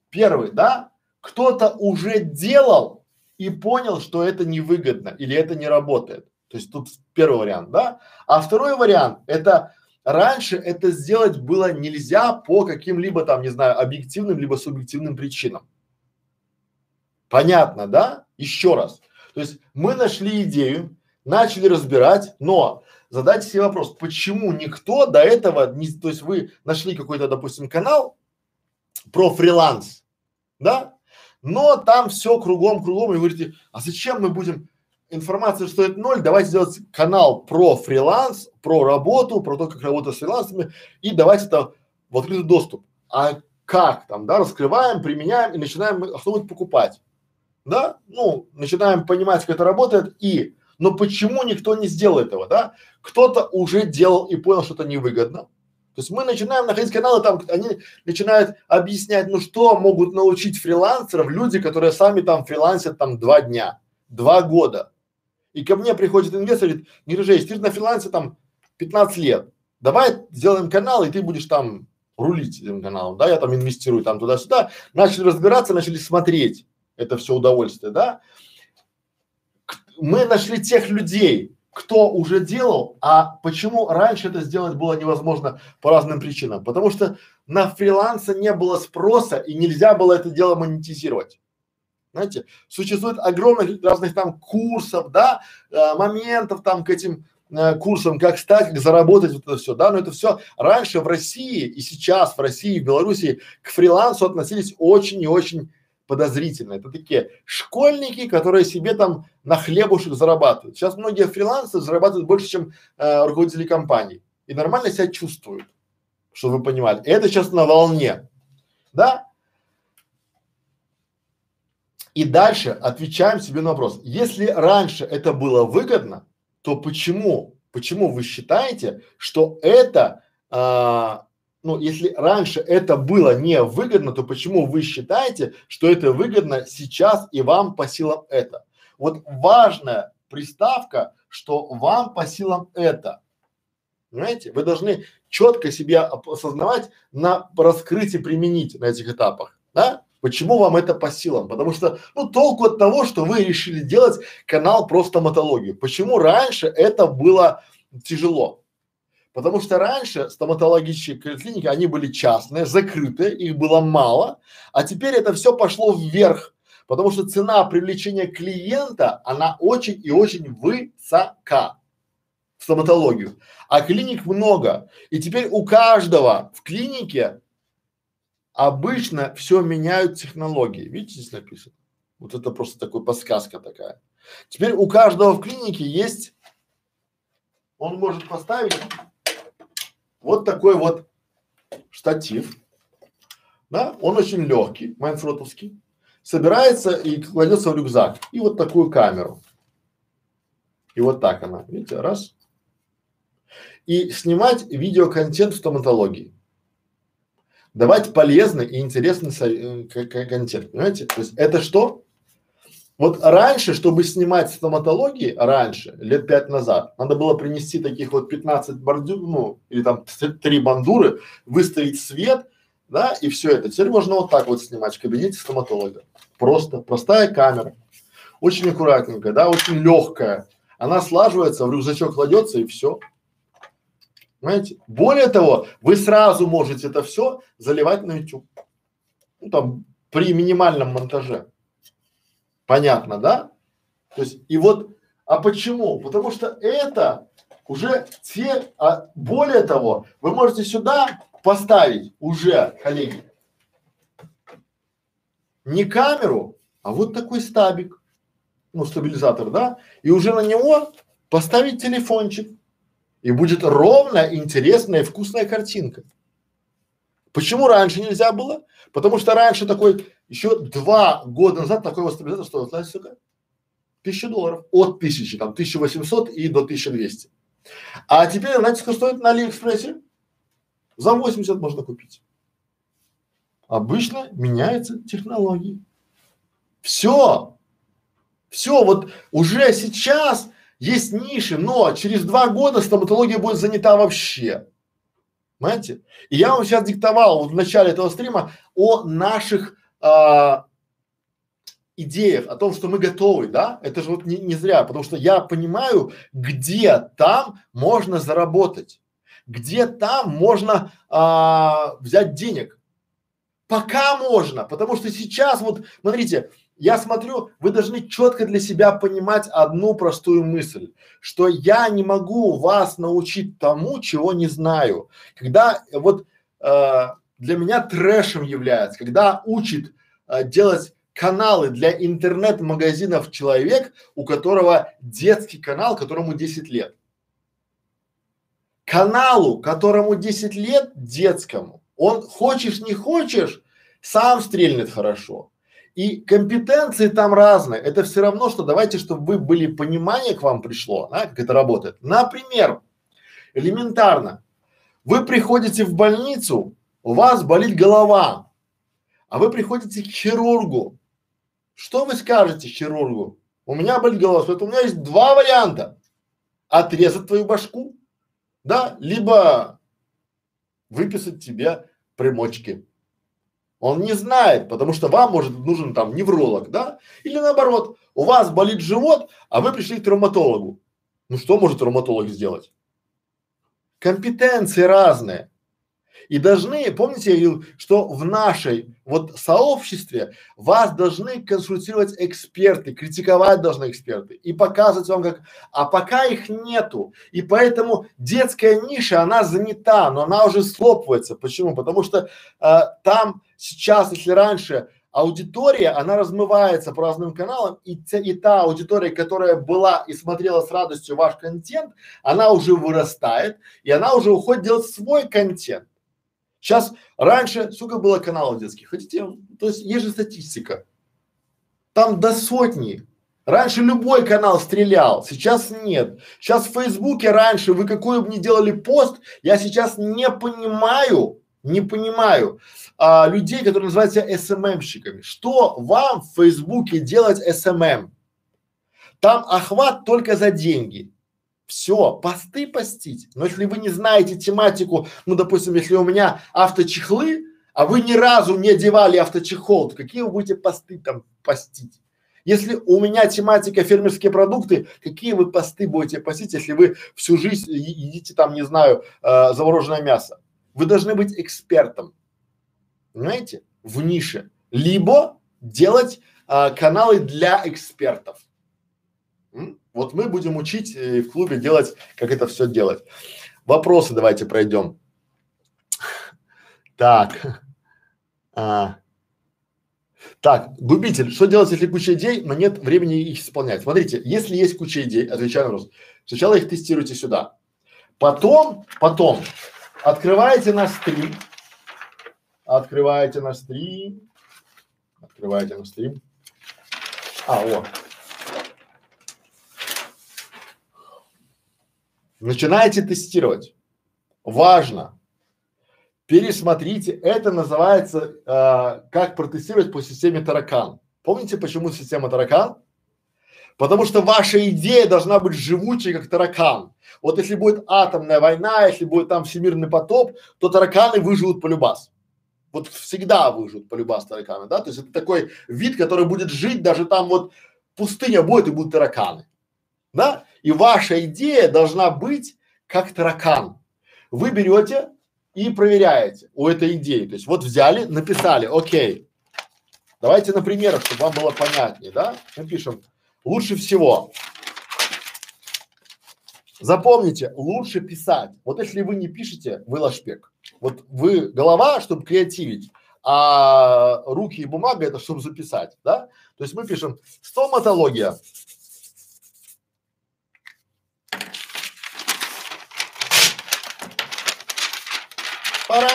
Первый, да, кто-то уже делал и понял, что это невыгодно или это не работает. То есть тут первый вариант, да. А второй вариант – это раньше это сделать было нельзя по каким-либо там, не знаю, объективным либо субъективным причинам. Понятно, да? Еще раз. То есть мы нашли идею, начали разбирать, но задайте себе вопрос, почему никто до этого не, то есть вы нашли какой-то, допустим, канал про фриланс, да, но там все кругом, кругом, и вы говорите, а зачем мы будем, информация стоит ноль, давайте сделать канал про фриланс, про работу, про то, как работать с фрилансами, и давайте это в открытый доступ. А как там, да, раскрываем, применяем и начинаем, а будет покупать, да, ну, начинаем понимать, как это работает и но почему никто не сделал этого, да? Кто-то уже делал и понял, что это невыгодно. То есть мы начинаем находить каналы, там они начинают объяснять, ну что могут научить фрилансеров люди, которые сами там фрилансят там два дня, два года. И ко мне приходит инвестор и говорит, не рыжей, ты на фрилансе там 15 лет, давай сделаем канал, и ты будешь там рулить этим каналом, да, я там инвестирую там туда-сюда. Начали разбираться, начали смотреть это все удовольствие, да мы нашли тех людей, кто уже делал, а почему раньше это сделать было невозможно по разным причинам? Потому что на фриланса не было спроса и нельзя было это дело монетизировать. Знаете, существует огромных разных там курсов, да, э, моментов там к этим э, курсам, как стать, как заработать, вот это все, да, но это все раньше в России и сейчас в России, в Белоруссии к фрилансу относились очень и очень подозрительно. Это такие школьники, которые себе там на хлебушек зарабатывают. Сейчас многие фрилансеры зарабатывают больше, чем э, руководители компаний. И нормально себя чувствуют, чтобы вы понимали. И это сейчас на волне. Да? И дальше отвечаем себе на вопрос. Если раньше это было выгодно, то почему, почему вы считаете, что это, а, ну, если раньше это было невыгодно, то почему вы считаете, что это выгодно сейчас и вам по силам это? Вот важная приставка, что вам по силам это. Понимаете? Вы должны четко себя осознавать на раскрытии применить на этих этапах, да? Почему вам это по силам? Потому что, ну, толку от того, что вы решили делать канал про стоматологию. Почему раньше это было тяжело? Потому что раньше стоматологические клиники, они были частные, закрытые, их было мало, а теперь это все пошло вверх, потому что цена привлечения клиента, она очень и очень высока в стоматологию, а клиник много, и теперь у каждого в клинике Обычно все меняют технологии. Видите, здесь написано? Вот это просто такой подсказка такая. Теперь у каждого в клинике есть, он может поставить вот такой вот штатив, да, он очень легкий, майнфротовский, собирается и кладется в рюкзак, и вот такую камеру. И вот так она, видите, раз. И снимать видеоконтент в стоматологии давать полезный и интересный э, контент, понимаете? То есть это что? Вот раньше, чтобы снимать стоматологии, раньше, лет пять назад, надо было принести таких вот 15 бордюр, ну, или там три бандуры, выставить свет, да, и все это. Теперь можно вот так вот снимать в кабинете стоматолога. Просто, простая камера. Очень аккуратненькая, да, очень легкая. Она слаживается, в рюкзачок кладется и все. Понимаете? Более того, вы сразу можете это все заливать на YouTube. Ну там при минимальном монтаже. Понятно, да? То есть и вот, а почему? Потому что это уже те, а более того, вы можете сюда поставить уже, коллеги, не камеру, а вот такой стабик, ну стабилизатор, да, и уже на него поставить телефончик и будет ровная, интересная вкусная картинка. Почему раньше нельзя было? Потому что раньше такой, еще два года назад такой вот стабилизатор стоил, знаете, сколько? Тысяча долларов. От тысячи, там, 1800 и до 1200. А теперь, знаете, сколько стоит на Алиэкспрессе? За 80 можно купить. Обычно меняются технологии. Все. Все, вот уже сейчас есть ниши, но через два года стоматология будет занята вообще. Понимаете? И я вам сейчас диктовал вот в начале этого стрима о наших а, идеях, о том, что мы готовы, да? Это же вот не, не зря, потому что я понимаю, где там можно заработать, где там можно а, взять денег. Пока можно, потому что сейчас вот, смотрите, я смотрю, вы должны четко для себя понимать одну простую мысль, что я не могу вас научить тому, чего не знаю. Когда вот э, для меня трэшем является, когда учит э, делать каналы для интернет-магазинов человек, у которого детский канал, которому 10 лет. Каналу, которому 10 лет, детскому, он хочешь не хочешь, сам стрельнет хорошо. И компетенции там разные. Это все равно, что давайте, чтобы вы были понимание к вам пришло, да, как это работает. Например, элементарно, вы приходите в больницу, у вас болит голова, а вы приходите к хирургу. Что вы скажете хирургу? У меня болит голова, поэтому у меня есть два варианта. Отрезать твою башку, да, либо выписать тебе примочки. Он не знает, потому что вам может нужен там невролог, да? Или наоборот, у вас болит живот, а вы пришли к травматологу. Ну что может травматолог сделать? Компетенции разные. И должны, помните, я говорил, что в нашей вот сообществе вас должны консультировать эксперты, критиковать должны эксперты и показывать вам как, а пока их нету. И поэтому детская ниша, она занята, но она уже слопывается. Почему? Потому что э, там сейчас, если раньше аудитория, она размывается по разным каналам, и, те, и та аудитория, которая была и смотрела с радостью ваш контент, она уже вырастает, и она уже уходит делать свой контент. Сейчас, раньше, сколько было каналов детских? Хотите? То есть есть же статистика. Там до сотни. Раньше любой канал стрелял, сейчас нет. Сейчас в Фейсбуке раньше вы какой бы ни делали пост, я сейчас не понимаю, не понимаю а, людей, которые называют себя SMM щиками. Что вам в Фейсбуке делать SMM? Там охват только за деньги. Все, посты постить. Но если вы не знаете тематику, ну, допустим, если у меня авточехлы, а вы ни разу не одевали авточехол, то какие вы будете посты там постить? Если у меня тематика фермерские продукты, какие вы посты будете постить, если вы всю жизнь едите там, не знаю, э, замороженное мясо? Вы должны быть экспертом, понимаете, в нише, либо делать э, каналы для экспертов. М? Вот мы будем учить э, в клубе делать, как это все делать. Вопросы давайте пройдем. Так. А. Так, губитель, что делать, если куча идей, но нет времени их исполнять? Смотрите, если есть куча идей, отвечаю вопрос, сначала их тестируйте сюда. Потом, потом открываете наш стрим, открываете наш стрим, открываете наш стрим. А, вот. Начинаете тестировать. Важно. Пересмотрите. Это называется э, как протестировать по системе таракан. Помните, почему система таракан? Потому что ваша идея должна быть живучей, как таракан. Вот если будет атомная война, если будет там всемирный потоп, то тараканы выживут по любас. Вот всегда выживут по любас тараканы, да? То есть это такой вид, который будет жить, даже там вот пустыня будет и будут тараканы, да? И ваша идея должна быть как таракан. Вы берете и проверяете у этой идеи. То есть вот взяли, написали, окей, давайте на примерах, чтобы вам было понятнее, да? Мы пишем, лучше всего. Запомните, лучше писать. Вот если вы не пишете, вы лошпек. Вот вы голова, чтобы креативить, а руки и бумага это чтобы записать, да? То есть мы пишем стоматология, Пора.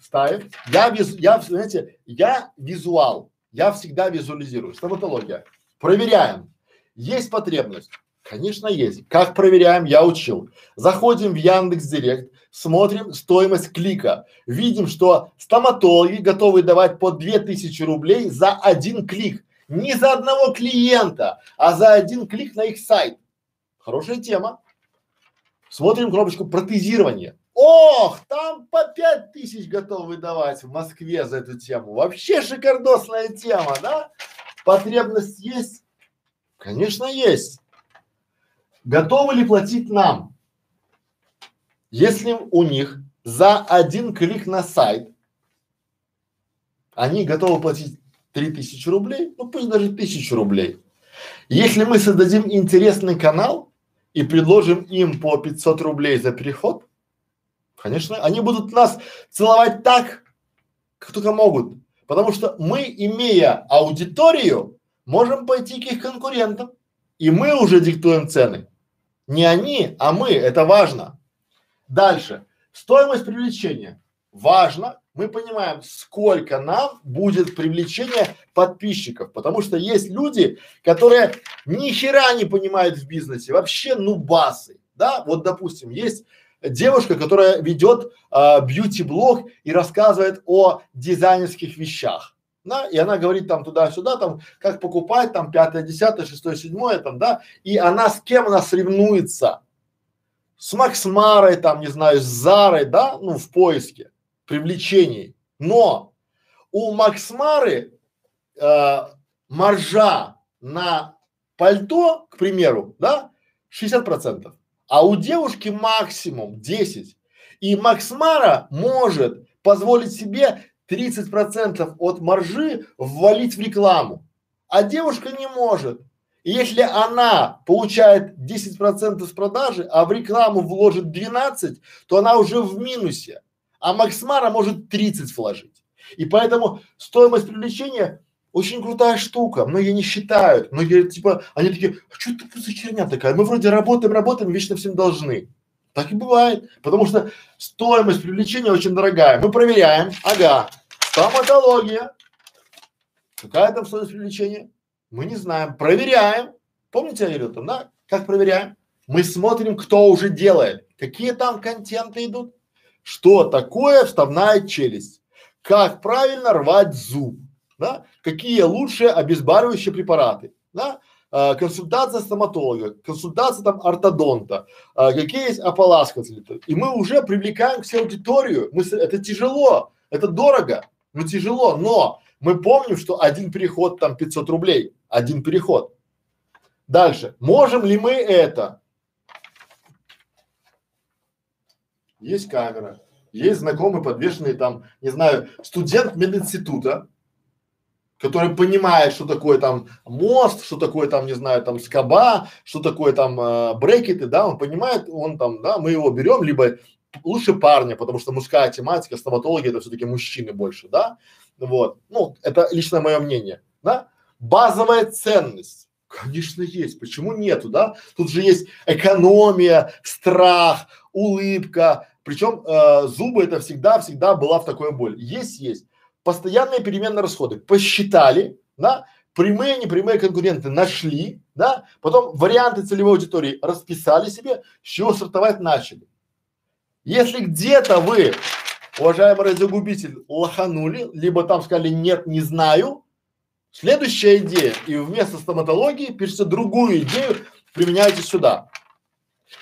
Ставим. Я, визу, я, знаете, я визуал. Я всегда визуализирую. Стоматология. Проверяем. Есть потребность? Конечно, есть. Как проверяем? Я учил. Заходим в Яндекс Директ, смотрим стоимость клика. Видим, что стоматологи готовы давать по 2000 рублей за один клик. Не за одного клиента, а за один клик на их сайт. Хорошая тема. Смотрим кнопочку протезирования. Ох, там по пять тысяч готовы давать в Москве за эту тему. Вообще шикардосная тема, да? Потребность есть? Конечно, есть. Готовы ли платить нам? Если у них за один клик на сайт они готовы платить три тысячи рублей, ну пусть даже тысячу рублей. Если мы создадим интересный канал, и предложим им по 500 рублей за переход, конечно, они будут нас целовать так, как только могут. Потому что мы, имея аудиторию, можем пойти к их конкурентам. И мы уже диктуем цены. Не они, а мы. Это важно. Дальше. Стоимость привлечения. Важно мы понимаем, сколько нам будет привлечение подписчиков, потому что есть люди, которые ни хера не понимают в бизнесе, вообще нубасы, да, вот допустим, есть девушка, которая ведет а, бьюти-блог и рассказывает о дизайнерских вещах, да, и она говорит там туда-сюда, там, как покупать, там, пятое, десятое, шестое, седьмое, там, да, и она с кем она соревнуется? С Максмарой, там, не знаю, с Зарой, да, ну, в поиске привлечений. Но у Максмары э, маржа на пальто, к примеру, да, 60 процентов, а у девушки максимум 10. И Максмара может позволить себе 30 процентов от маржи ввалить в рекламу, а девушка не может. Если она получает 10 процентов с продажи, а в рекламу вложит 12, то она уже в минусе а Максмара может 30 вложить. И поэтому стоимость привлечения очень крутая штука. Многие не считают. Многие типа, они такие, а что это за херня такая? Мы вроде работаем, работаем, вечно всем должны. Так и бывает. Потому что стоимость привлечения очень дорогая. Мы проверяем. Ага. Стоматология. Какая там стоимость привлечения? Мы не знаем. Проверяем. Помните, я говорил там, да? Как проверяем? Мы смотрим, кто уже делает. Какие там контенты идут. Что такое вставная челюсть? Как правильно рвать зуб? Да? Какие лучшие обезболивающие препараты? Да? А, консультация стоматолога, консультация там ортодонта, а, какие есть ополаскиватели. И мы уже привлекаем к себе аудиторию. Мы, это тяжело, это дорого, но тяжело, но мы помним, что один переход там 500 рублей, один переход. Дальше. Можем ли мы это? Есть камера, есть знакомый подвешенный там, не знаю, студент мединститута, который понимает, что такое там мост, что такое там, не знаю, там скоба, что такое там э, брекеты, да, он понимает, он там, да, мы его берем, либо лучше парня, потому что мужская тематика, стоматологи это все-таки мужчины больше, да, вот, ну, это лично мое мнение, да, базовая ценность, конечно есть, почему нету, да, тут же есть экономия, страх, улыбка, причем э, зубы это всегда, всегда была в такой боль, есть, есть, постоянные переменные расходы. Посчитали, да, прямые, непрямые конкуренты нашли, да, потом варианты целевой аудитории расписали себе, с чего сортовать начали. Если где-то вы, уважаемый радиогубитель, лоханули, либо там сказали нет, не знаю, следующая идея, и вместо стоматологии пишите другую идею, применяйте сюда.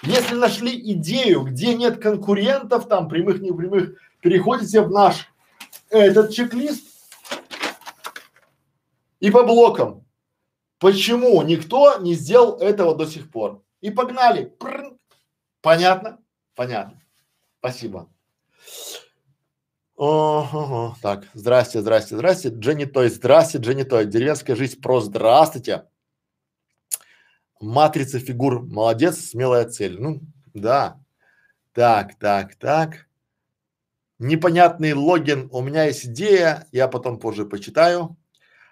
Если нашли идею, где нет конкурентов, там прямых, непрямых, переходите в наш этот чек-лист и по блокам. Почему никто не сделал этого до сих пор? И погнали. Прррр. Понятно? Понятно. Спасибо. О, Так, здрасте, здрасте, здрасте. Дженни Той, здрасте, Дженни Той. Деревенская жизнь про здравствуйте. Матрица фигур, молодец, смелая цель. Ну, да. Так, так, так непонятный логин, у меня есть идея, я потом позже почитаю.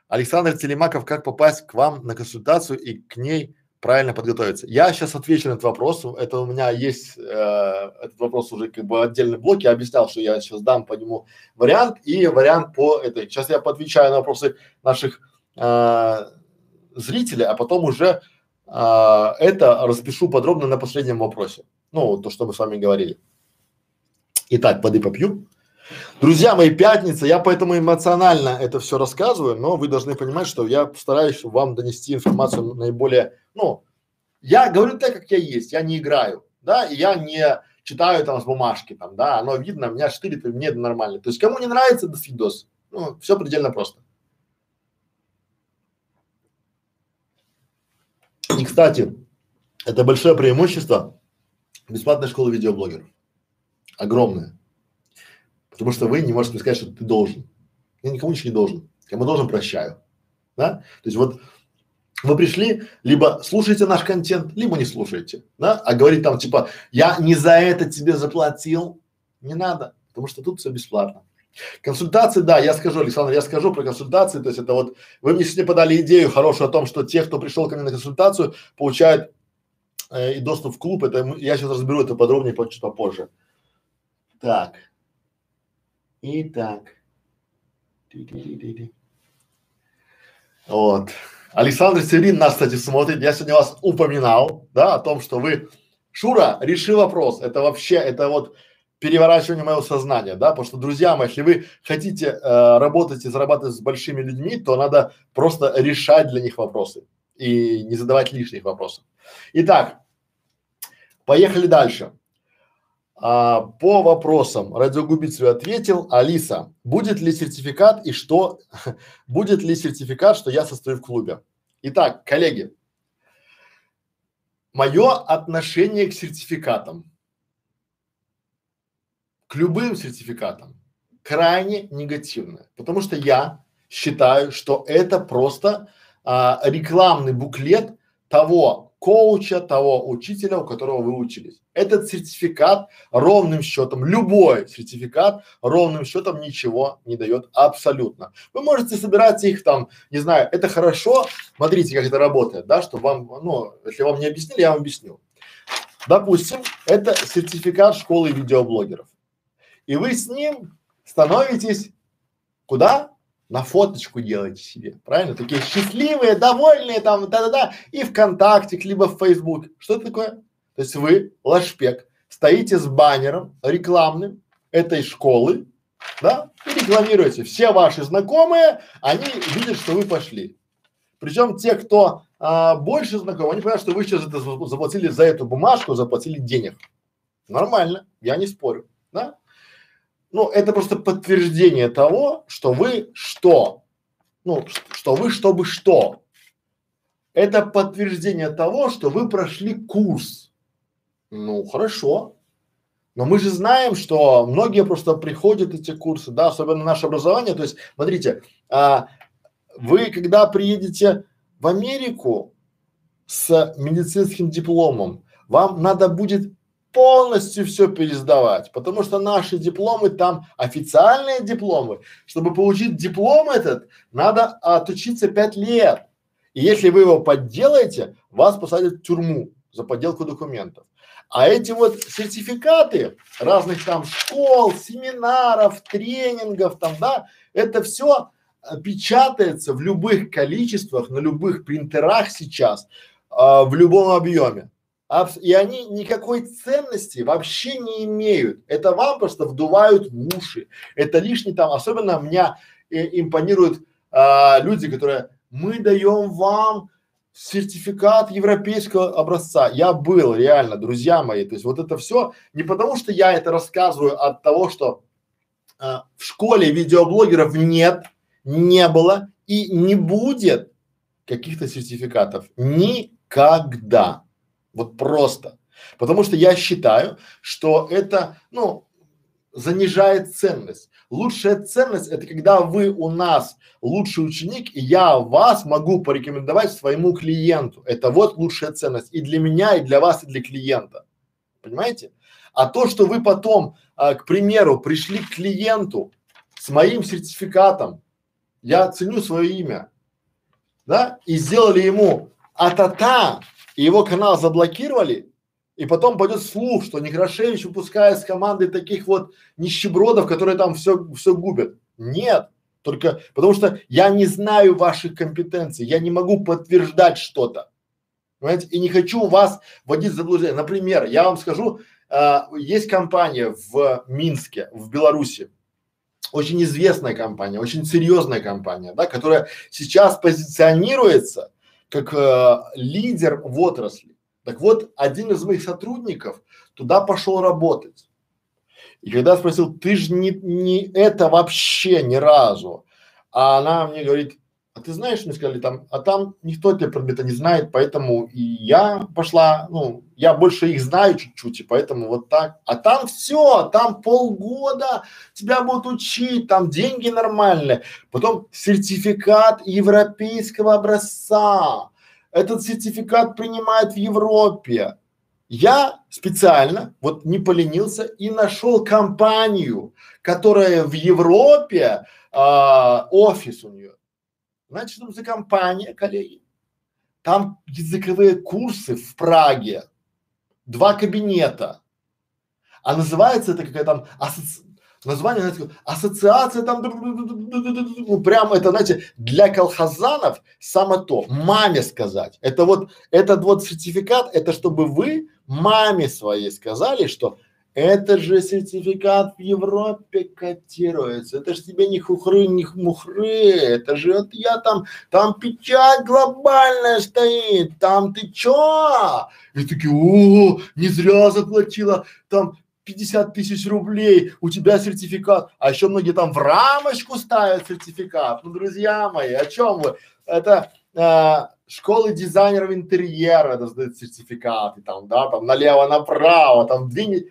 Александр Телемаков, как попасть к вам на консультацию и к ней правильно подготовиться? Я сейчас отвечу на этот вопрос, это у меня есть, э, этот вопрос уже как бы отдельный блок, я объяснял, что я сейчас дам по нему вариант и вариант по этой. Сейчас я подвечаю на вопросы наших э, зрителей, а потом уже э, это распишу подробно на последнем вопросе. Ну, то, что мы с вами говорили. Итак, воды попью. Друзья мои, пятница, я поэтому эмоционально это все рассказываю, но вы должны понимать, что я стараюсь вам донести информацию наиболее, ну, я говорю так, как я есть, я не играю, да, и я не читаю там с бумажки, там, да, оно видно, меня штырит, и мне это нормально. То есть кому не нравится, до свидос. Ну, все предельно просто. И, кстати, это большое преимущество бесплатной школы видеоблогеров огромное. Потому что вы не можете сказать, что ты должен. Я никому ничего не должен. Кому должен, прощаю. Да? То есть вот вы пришли, либо слушаете наш контент, либо не слушаете, да? А говорить там типа, я не за это тебе заплатил, не надо, потому что тут все бесплатно. Консультации, да, я скажу, Александр, я скажу про консультации, то есть это вот, вы мне сегодня подали идею хорошую о том, что те, кто пришел ко мне на консультацию, получают э, и доступ в клуб, это я сейчас разберу это подробнее чуть попозже. Так. Итак. Вот. Александр Севрин нас, кстати, смотрит. Я сегодня вас упоминал, да, о том, что вы, Шура, реши вопрос. Это вообще, это вот переворачивание моего сознания, да, потому что, друзья мои, если вы хотите э, работать и зарабатывать с большими людьми, то надо просто решать для них вопросы и не задавать лишних вопросов. Итак, поехали дальше. А, по вопросам радиогубителю ответил Алиса, будет ли сертификат и что, будет ли сертификат, что я состою в клубе. Итак, коллеги, мое отношение к сертификатам, к любым сертификатам крайне негативное, потому что я считаю, что это просто а, рекламный буклет того коуча, того учителя, у которого вы учились. Этот сертификат ровным счетом, любой сертификат ровным счетом ничего не дает абсолютно. Вы можете собирать их там, не знаю, это хорошо, смотрите, как это работает, да, что вам, ну, если вам не объяснили, я вам объясню. Допустим, это сертификат школы видеоблогеров. И вы с ним становитесь куда? На фоточку делаете себе, правильно? Такие счастливые, довольные там, да-да-да, и ВКонтакте, либо в Facebook. Что это такое? То есть вы, лашпек, стоите с баннером рекламным этой школы, да, и рекламируете. Все ваши знакомые, они видят, что вы пошли. Причем те, кто а, больше знакомы, они понимают, что вы сейчас это заплатили за эту бумажку, заплатили денег. Нормально, я не спорю, да? Ну, это просто подтверждение того, что вы что? Ну, что вы чтобы что? Это подтверждение того, что вы прошли курс. Ну, хорошо. Но мы же знаем, что многие просто приходят эти курсы, да, особенно наше образование. То есть, смотрите, а, вы когда приедете в Америку с медицинским дипломом, вам надо будет полностью все пересдавать, потому что наши дипломы там официальные дипломы. Чтобы получить диплом этот, надо отучиться пять лет. И если вы его подделаете, вас посадят в тюрьму за подделку документов. А эти вот сертификаты разных там школ, семинаров, тренингов там, да, это все печатается в любых количествах, на любых принтерах сейчас, а, в любом объеме. И они никакой ценности вообще не имеют. Это вам просто вдувают в уши. Это лишний там, особенно меня э, импонируют а, люди, которые мы даем вам сертификат европейского образца. Я был реально, друзья мои. То есть вот это все не потому, что я это рассказываю от того, что а, в школе видеоблогеров нет, не было и не будет каких-то сертификатов никогда. Вот просто. Потому что я считаю, что это, ну, занижает ценность. Лучшая ценность это когда вы у нас лучший ученик, и я вас могу порекомендовать своему клиенту. Это вот лучшая ценность и для меня, и для вас, и для клиента. Понимаете? А то, что вы потом, а, к примеру, пришли к клиенту с моим сертификатом, я ценю свое имя, да, и сделали ему а-та-та, и его канал заблокировали, и потом пойдет слух, что Некрашевич выпускает с командой таких вот нищебродов, которые там все, все губят. Нет, только потому что я не знаю ваших компетенций, я не могу подтверждать что-то. Понимаете? И не хочу вас вводить в заблуждение. Например, я вам скажу, э, есть компания в Минске, в Беларуси, очень известная компания, очень серьезная компания, да, которая сейчас позиционируется как э, лидер в отрасли. Так вот, один из моих сотрудников туда пошел работать. И когда спросил, ты же не, не это вообще ни разу, а она мне говорит, а ты знаешь, мне сказали там, а там никто этого предмета не знает, поэтому и я пошла, ну, я больше их знаю чуть-чуть, и поэтому вот так. А там все, там полгода тебя будут учить, там деньги нормальные, потом сертификат европейского образца. Этот сертификат принимают в Европе. Я специально вот не поленился и нашел компанию, которая в Европе а, офис у нее Значит, за компания, коллеги? Там языковые курсы в Праге, два кабинета. А называется это какая там асоци... название, знаете, ассоциация там, ну прям это, знаете, для колхозанов само то, маме сказать. Это вот, этот вот сертификат, это чтобы вы маме своей сказали, что это же сертификат в Европе котируется. Это же тебе не хухры, не мухры. Это же вот я там, там печать глобальная стоит. Там ты чё? И такие, о, не зря заплатила там 50 тысяч рублей, у тебя сертификат. А еще многие там в рамочку ставят сертификат. Ну, друзья мои, о чем вы? Это а, школы дизайнеров интерьера раздают сертификаты там, да, там налево-направо, там две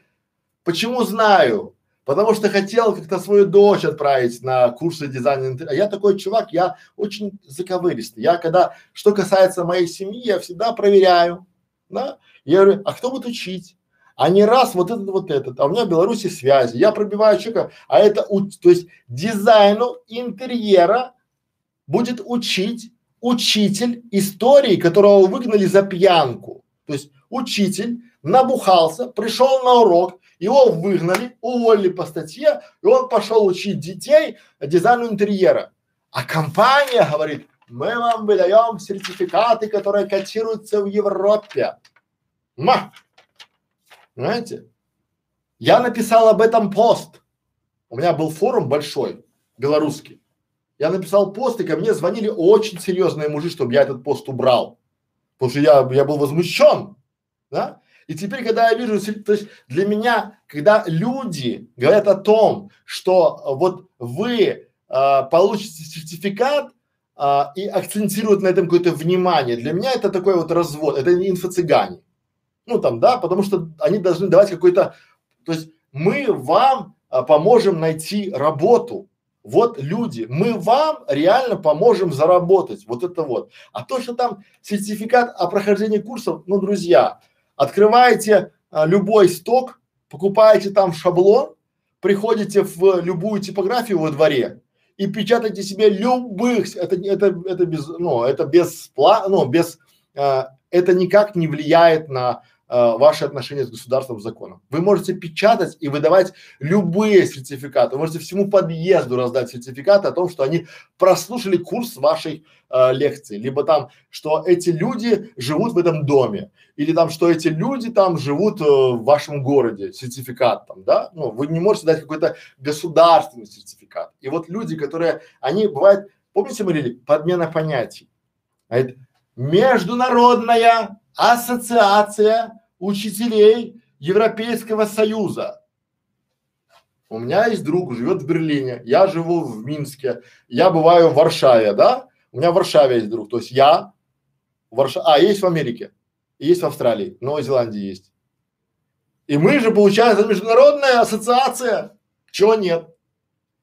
Почему знаю? Потому что хотел как-то свою дочь отправить на курсы дизайна интерьера. Я такой чувак, я очень заковыристый. Я когда, что касается моей семьи, я всегда проверяю, да? Я говорю, а кто будет учить? А не раз вот этот, вот этот, а у меня в Беларуси связи, я пробиваю человека, а это, то есть дизайну интерьера будет учить учитель истории, которого выгнали за пьянку. То есть учитель набухался, пришел на урок, его выгнали, уволили по статье, и он пошел учить детей дизайну интерьера. А компания говорит, мы вам выдаем сертификаты, которые котируются в Европе. Ма! Понимаете? Я написал об этом пост. У меня был форум большой, белорусский. Я написал пост, и ко мне звонили очень серьезные мужи, чтобы я этот пост убрал. Потому что я, я был возмущен, да? И теперь, когда я вижу, то есть для меня, когда люди говорят о том, что вот вы а, получите сертификат а, и акцентируют на этом какое-то внимание, для меня это такой вот развод, это не инфо-цыгане. Ну там, да, потому что они должны давать какой-то, то есть мы вам а, поможем найти работу. Вот люди, мы вам реально поможем заработать. Вот это вот. А то, что там сертификат о прохождении курсов, ну, друзья, Открываете а, любой сток, покупаете там шаблон, приходите в любую типографию во дворе и печатаете себе любых, это, это, это без, ну, это без, ну, без, а, это никак не влияет на э, ваши отношения с государством, с законом. Вы можете печатать и выдавать любые сертификаты. Вы можете всему подъезду раздать сертификаты о том, что они прослушали курс вашей э, лекции, либо там, что эти люди живут в этом доме, или там, что эти люди там живут э, в вашем городе, сертификат там, да? Ну, вы не можете дать какой-то государственный сертификат. И вот люди, которые, они бывают, помните, мы говорили, подмена понятий. А это международная ассоциация учителей Европейского Союза. У меня есть друг, живет в Берлине, я живу в Минске, я бываю в Варшаве, да? У меня в Варшаве есть друг, то есть я в а есть в Америке, есть в Австралии, в Новой Зеландии есть. И мы же, получается, международная ассоциация, чего нет.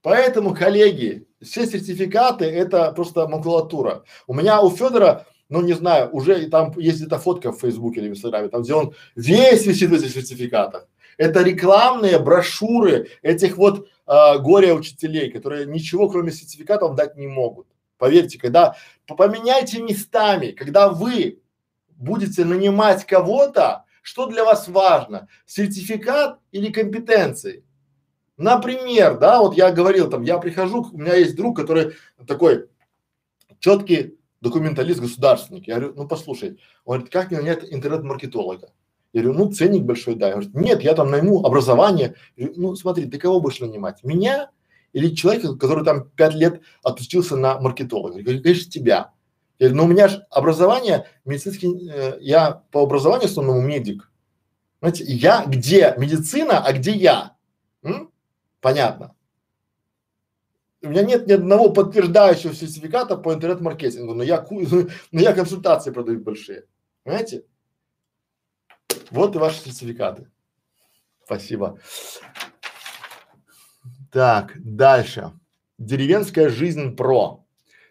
Поэтому, коллеги, все сертификаты это просто макулатура. У меня у Федора ну не знаю, уже там есть где-то фотка в Фейсбуке или в Инстаграме, там где он весь висит в этих сертификатах. Это рекламные брошюры этих вот э, горе-учителей, которые ничего кроме сертификатов дать не могут. Поверьте, когда поменяйте местами, когда вы будете нанимать кого-то, что для вас важно, сертификат или компетенции? Например, да, вот я говорил там, я прихожу, у меня есть друг, который такой четкий документалист, государственник. Я говорю, ну послушай, он говорит, как мне нанять интернет-маркетолога? Я говорю, ну ценник большой, да. Он говорит, нет, я там найму образование. Я говорю, ну смотри, ты кого будешь нанимать? Меня или человека, который там пять лет отучился на маркетолога? Я говорю, конечно, тебя. Я говорю, ну у меня же образование медицинский, э, я по образованию основному медик. Знаете, я где медицина, а где я? М? Понятно у меня нет ни одного подтверждающего сертификата по интернет-маркетингу, но я, но я консультации продаю большие. Понимаете? Вот и ваши сертификаты. Спасибо. Так, дальше. Деревенская жизнь про.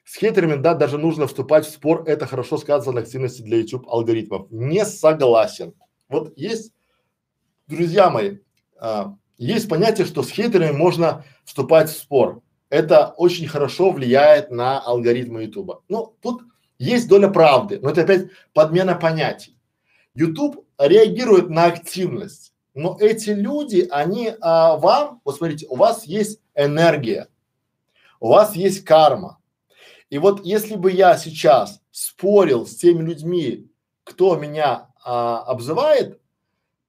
С хейтерами, да, даже нужно вступать в спор, это хорошо сказывается на активности для YouTube алгоритмов. Не согласен. Вот есть, друзья мои, а, есть понятие, что с хейтерами можно вступать в спор это очень хорошо влияет на алгоритмы Ютуба. Ну, тут есть доля правды, но это опять подмена понятий. YouTube реагирует на активность, но эти люди, они а, вам, вот смотрите, у вас есть энергия, у вас есть карма. И вот если бы я сейчас спорил с теми людьми, кто меня а, обзывает,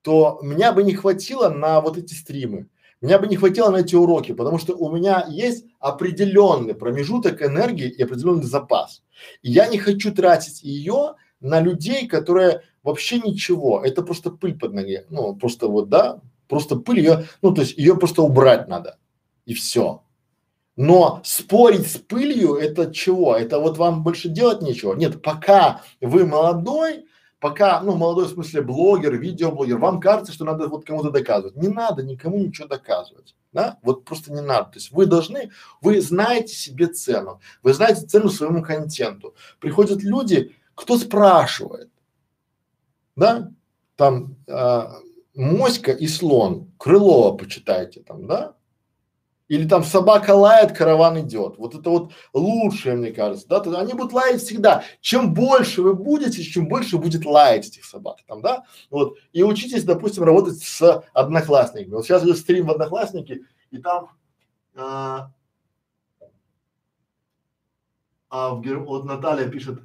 то меня бы не хватило на вот эти стримы. Меня бы не хватило на эти уроки, потому что у меня есть определенный промежуток энергии и определенный запас. И я не хочу тратить ее на людей, которые вообще ничего, это просто пыль под ноги, ну просто вот, да, просто пыль ее, ну то есть ее просто убрать надо и все. Но спорить с пылью это чего? Это вот вам больше делать нечего? Нет, пока вы молодой, пока, ну, молодой смысле блогер, видеоблогер, вам кажется, что надо вот кому-то доказывать. Не надо никому ничего доказывать, да, вот просто не надо. То есть вы должны, вы знаете себе цену, вы знаете цену своему контенту. Приходят люди, кто спрашивает, да, там а, моська и слон, Крылова почитайте там, да, или там собака лает, караван идет. Вот это вот лучшее, мне кажется, да, они будут лаять всегда. Чем больше вы будете, чем больше будет лаять этих собак, там, да, вот. И учитесь, допустим, работать с одноклассниками. Вот сейчас идет стрим в одноклассники, и там а, а в Гер... вот Наталья пишет,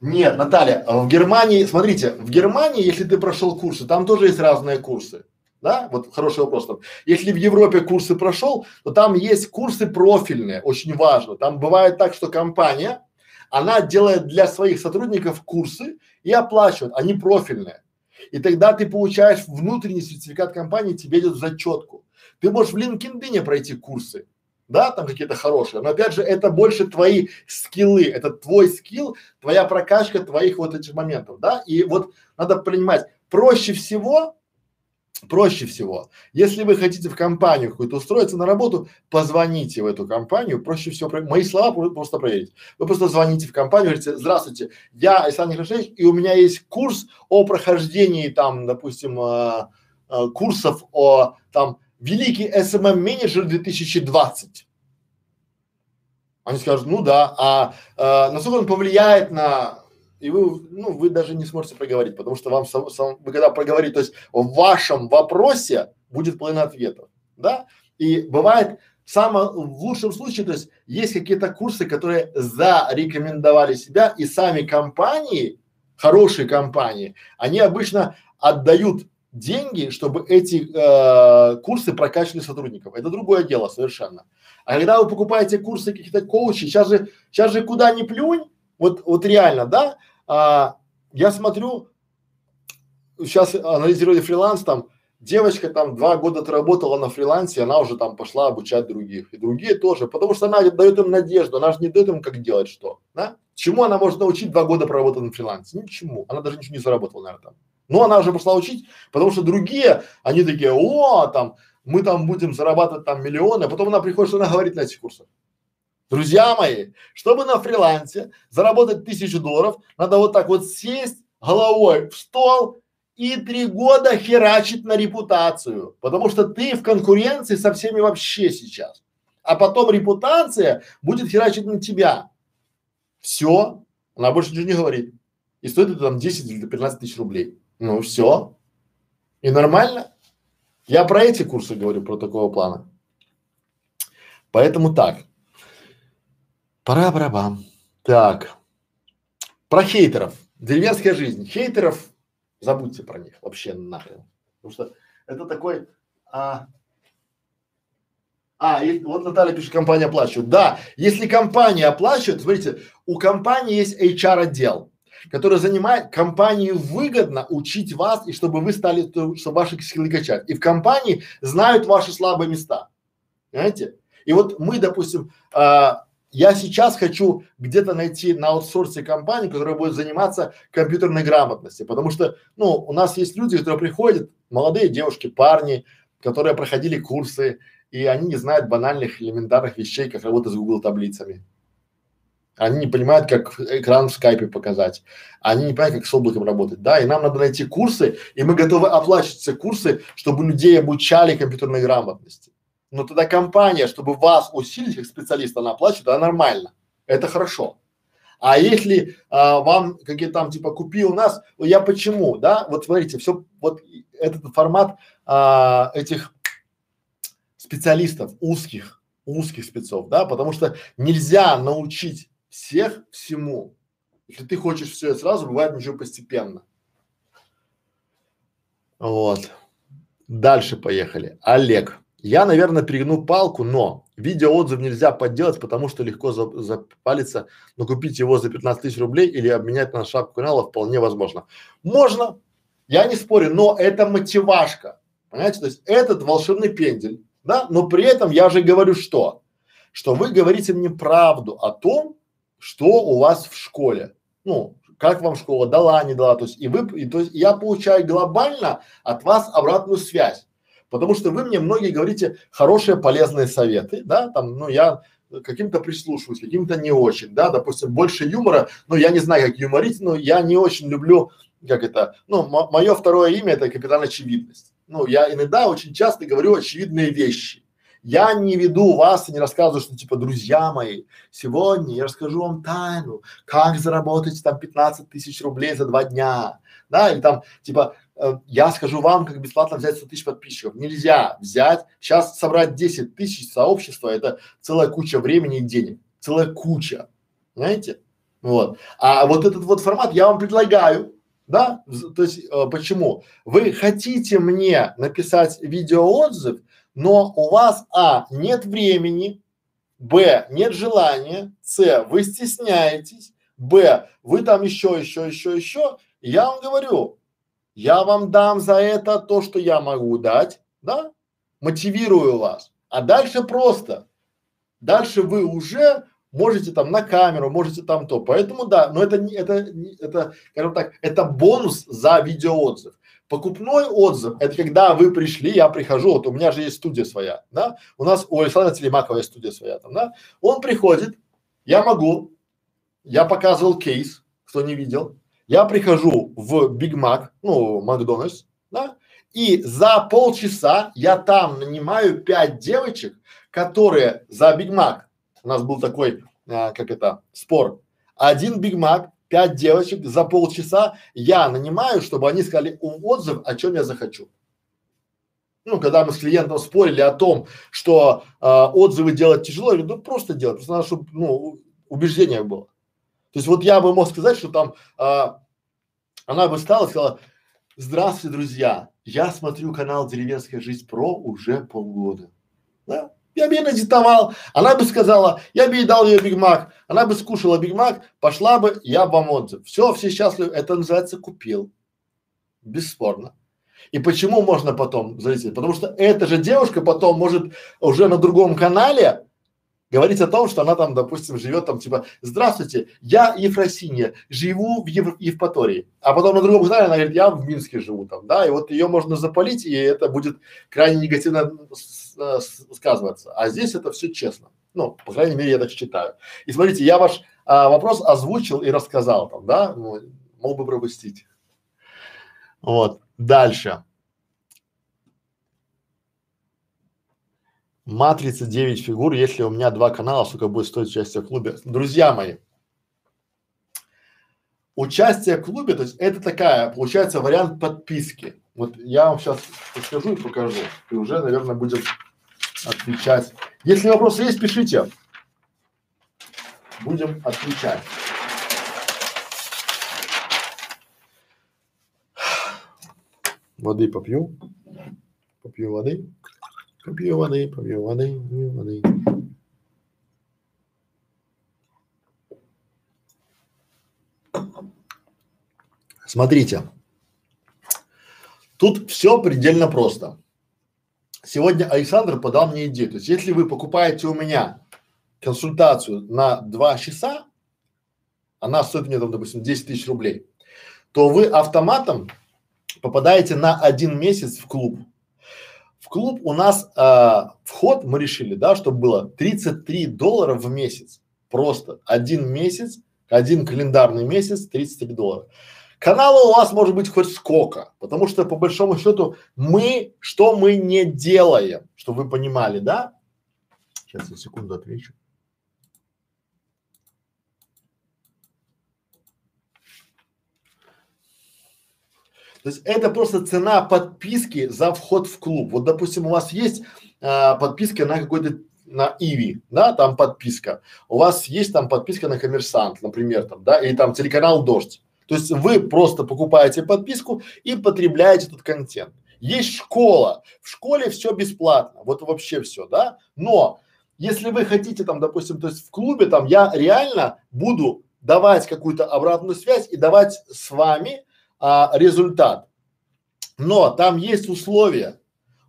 нет, Наталья, в Германии, смотрите, в Германии, если ты прошел курсы, там тоже есть разные курсы. Да, вот хороший вопрос там. Если в Европе курсы прошел, то там есть курсы профильные, очень важно. Там бывает так, что компания, она делает для своих сотрудников курсы и оплачивает, они профильные. И тогда ты получаешь внутренний сертификат компании, тебе идет зачетку. Ты можешь в LinkedIn пройти курсы, да, там какие-то хорошие, но опять же это больше твои скиллы, это твой скилл, твоя прокачка твоих вот этих моментов, да, и вот надо понимать, проще всего, проще всего, если вы хотите в компанию какую-то устроиться на работу, позвоните в эту компанию, проще всего, мои слова просто проверить, вы просто звоните в компанию, говорите, здравствуйте, я Александр Николаевич, и у меня есть курс о прохождении там, допустим, э, э, курсов о там великий SMM менеджер 2020. Они скажут, ну да, а, а насколько он повлияет на и вы, ну, вы даже не сможете проговорить, потому что вам сам, сам, вы когда проговорите, то есть в вашем вопросе будет половина ответов, да? И бывает самое в лучшем случае, то есть есть какие-то курсы, которые зарекомендовали себя, и сами компании, хорошие компании, они обычно отдают деньги, чтобы эти э, курсы прокачивали сотрудников. Это другое дело совершенно. А когда вы покупаете курсы каких-то коучей, сейчас же, сейчас же куда ни плюнь, вот, вот реально, да, а, я смотрю, сейчас анализируя фриланс, там, девочка там два года отработала на фрилансе, она уже там пошла обучать других. И другие тоже, потому что она дает им надежду, она же не дает им как делать что, да? Чему она может научить два года проработать на фрилансе? Ничему. Она даже ничего не заработала, наверное, там. Но она уже пошла учить, потому что другие, они такие, о, там, мы там будем зарабатывать там миллионы, а потом она приходит, что она говорит на этих курсах. Друзья мои, чтобы на фрилансе заработать тысячу долларов, надо вот так вот сесть головой в стол и три года херачить на репутацию, потому что ты в конкуренции со всеми вообще сейчас. А потом репутация будет херачить на тебя. Все, она больше ничего не говорит. И стоит это там 10 или 15 тысяч рублей. Ну все. И нормально. Я про эти курсы говорю, про такого плана. Поэтому так. Пора барабан. Так. Про хейтеров. Деревенская жизнь. Хейтеров забудьте про них вообще нахрен. Потому что это такой а, а, и вот Наталья пишет, компания оплачивает. Да, если компания оплачивает, смотрите, у компании есть HR отдел который занимает компании выгодно учить вас и чтобы вы стали, чтобы ваши скиллы качать. И в компании знают ваши слабые места. Понимаете? И вот мы, допустим, а, я сейчас хочу где-то найти на аутсорсе компанию, которая будет заниматься компьютерной грамотностью, потому что, ну, у нас есть люди, которые приходят, молодые девушки, парни, которые проходили курсы, и они не знают банальных элементарных вещей, как работать с Google таблицами. Они не понимают, как экран в скайпе показать. Они не понимают, как с облаком работать, да, и нам надо найти курсы, и мы готовы оплачивать все курсы, чтобы людей обучали компьютерной грамотности. Но тогда компания, чтобы вас усилить как специалиста, она оплачивает, это нормально, это хорошо. А если а, вам какие там типа купи у нас, я почему, да? Вот смотрите, все вот этот формат а, этих специалистов узких, узких спецов, да, потому что нельзя научить всех всему. Если ты хочешь все сразу, бывает ничего постепенно. Вот. Дальше поехали. Олег. Я, наверное, перегну палку, но видеоотзыв нельзя подделать, потому что легко за, запалиться, но купить его за 15 тысяч рублей или обменять на шапку канала вполне возможно. Можно, я не спорю, но это мотивашка, понимаете, то есть этот волшебный пендель, да, но при этом я же говорю что? Что вы говорите мне правду о том, что у вас в школе. Ну, как вам школа? Дала, не дала, то есть и вы, и, то есть я получаю глобально от вас обратную связь, потому что вы мне многие говорите хорошие полезные советы, да, там, ну я каким-то прислушиваюсь, каким-то не очень, да, допустим, больше юмора, ну я не знаю, как юморить, но я не очень люблю как это, ну, мое второе имя это капитан очевидность. Ну, я иногда очень часто говорю очевидные вещи. Я не веду вас и не рассказываю, что типа, друзья мои, сегодня я расскажу вам тайну, как заработать там 15 тысяч рублей за два дня, да, или там типа, я скажу вам, как бесплатно взять 100 тысяч подписчиков. Нельзя взять, сейчас собрать 10 тысяч сообщества, это целая куча времени и денег, целая куча, знаете, вот. А вот этот вот формат я вам предлагаю, да, то есть э, почему? Вы хотите мне написать видеоотзыв, но у вас а нет времени, б нет желания, с вы стесняетесь, б вы там еще, еще, еще, еще. Я вам говорю, я вам дам за это то, что я могу дать, да, мотивирую вас. А дальше просто, дальше вы уже можете там на камеру, можете там то. Поэтому да, но это не, это, это, скажем так, это бонус за видеоотзыв. Покупной отзыв – это когда вы пришли, я прихожу, вот у меня же есть студия своя, да, у нас у Александра Телемакова есть студия своя там, да, он приходит, я могу, я показывал кейс, кто не видел, я прихожу в Биг Мак, ну, Макдональдс, да, и за полчаса я там нанимаю пять девочек, которые за Биг Мак, у нас был такой, а, как это, спор, один Биг Мак пять девочек за полчаса я нанимаю, чтобы они сказали отзыв, о чем я захочу. Ну, когда мы с клиентом спорили о том, что э, отзывы делать тяжело, я говорю, ну просто делать, просто надо, чтобы, ну, убеждение было. То есть вот я бы мог сказать, что там э, она бы стала и сказала, здравствуйте, друзья, я смотрю канал «Деревенская жизнь про» уже полгода. Да? Я бы ей надиктовал, она бы сказала, я бы ей дал ее Биг Мак, она бы скушала Биг Мак, пошла бы, я бы вам отзыв. Все, все счастливы, это называется купил. Бесспорно. И почему можно потом залететь? Потому что эта же девушка потом может уже на другом канале говорить о том, что она там, допустим, живет там типа, здравствуйте, я Ефросинья, живу в Ев Евпатории. А потом на другом канале она говорит, я в Минске живу там, да, и вот ее можно запалить, и это будет крайне негативно Э, сказываться. А здесь это все честно. Ну, по крайней мере, я так считаю. И смотрите, я ваш а, вопрос озвучил и рассказал там, да, ну, мог бы пропустить. Вот. Дальше. Матрица 9 фигур, если у меня два канала, сколько будет стоить участие в клубе? Друзья мои, участие в клубе, то есть это такая, получается, вариант подписки. Вот я вам сейчас расскажу и покажу. И уже, наверное, будем отвечать. Если вопросы есть, пишите. Будем отвечать. Воды попью. Попью воды. Попью воды, попью воды, попью воды. Смотрите, тут все предельно просто сегодня Александр подал мне идею. То есть, если вы покупаете у меня консультацию на два часа, она стоит мне там, допустим, 10 тысяч рублей, то вы автоматом попадаете на один месяц в клуб. В клуб у нас э, вход мы решили, да, чтобы было 33 доллара в месяц. Просто один месяц, один календарный месяц, 33 доллара. Канала у вас может быть хоть сколько, потому что по большому счету мы, что мы не делаем, чтобы вы понимали, да? Сейчас я секунду отвечу. То есть это просто цена подписки за вход в клуб. Вот, допустим, у вас есть а, подписка на какой-то на Иви, да, там подписка. У вас есть там подписка на Коммерсант, например, там, да, или там телеканал Дождь. То есть вы просто покупаете подписку и потребляете этот контент. Есть школа, в школе все бесплатно, вот вообще все, да, но если вы хотите там, допустим, то есть в клубе там я реально буду давать какую-то обратную связь и давать с вами а, результат. Но там есть условия.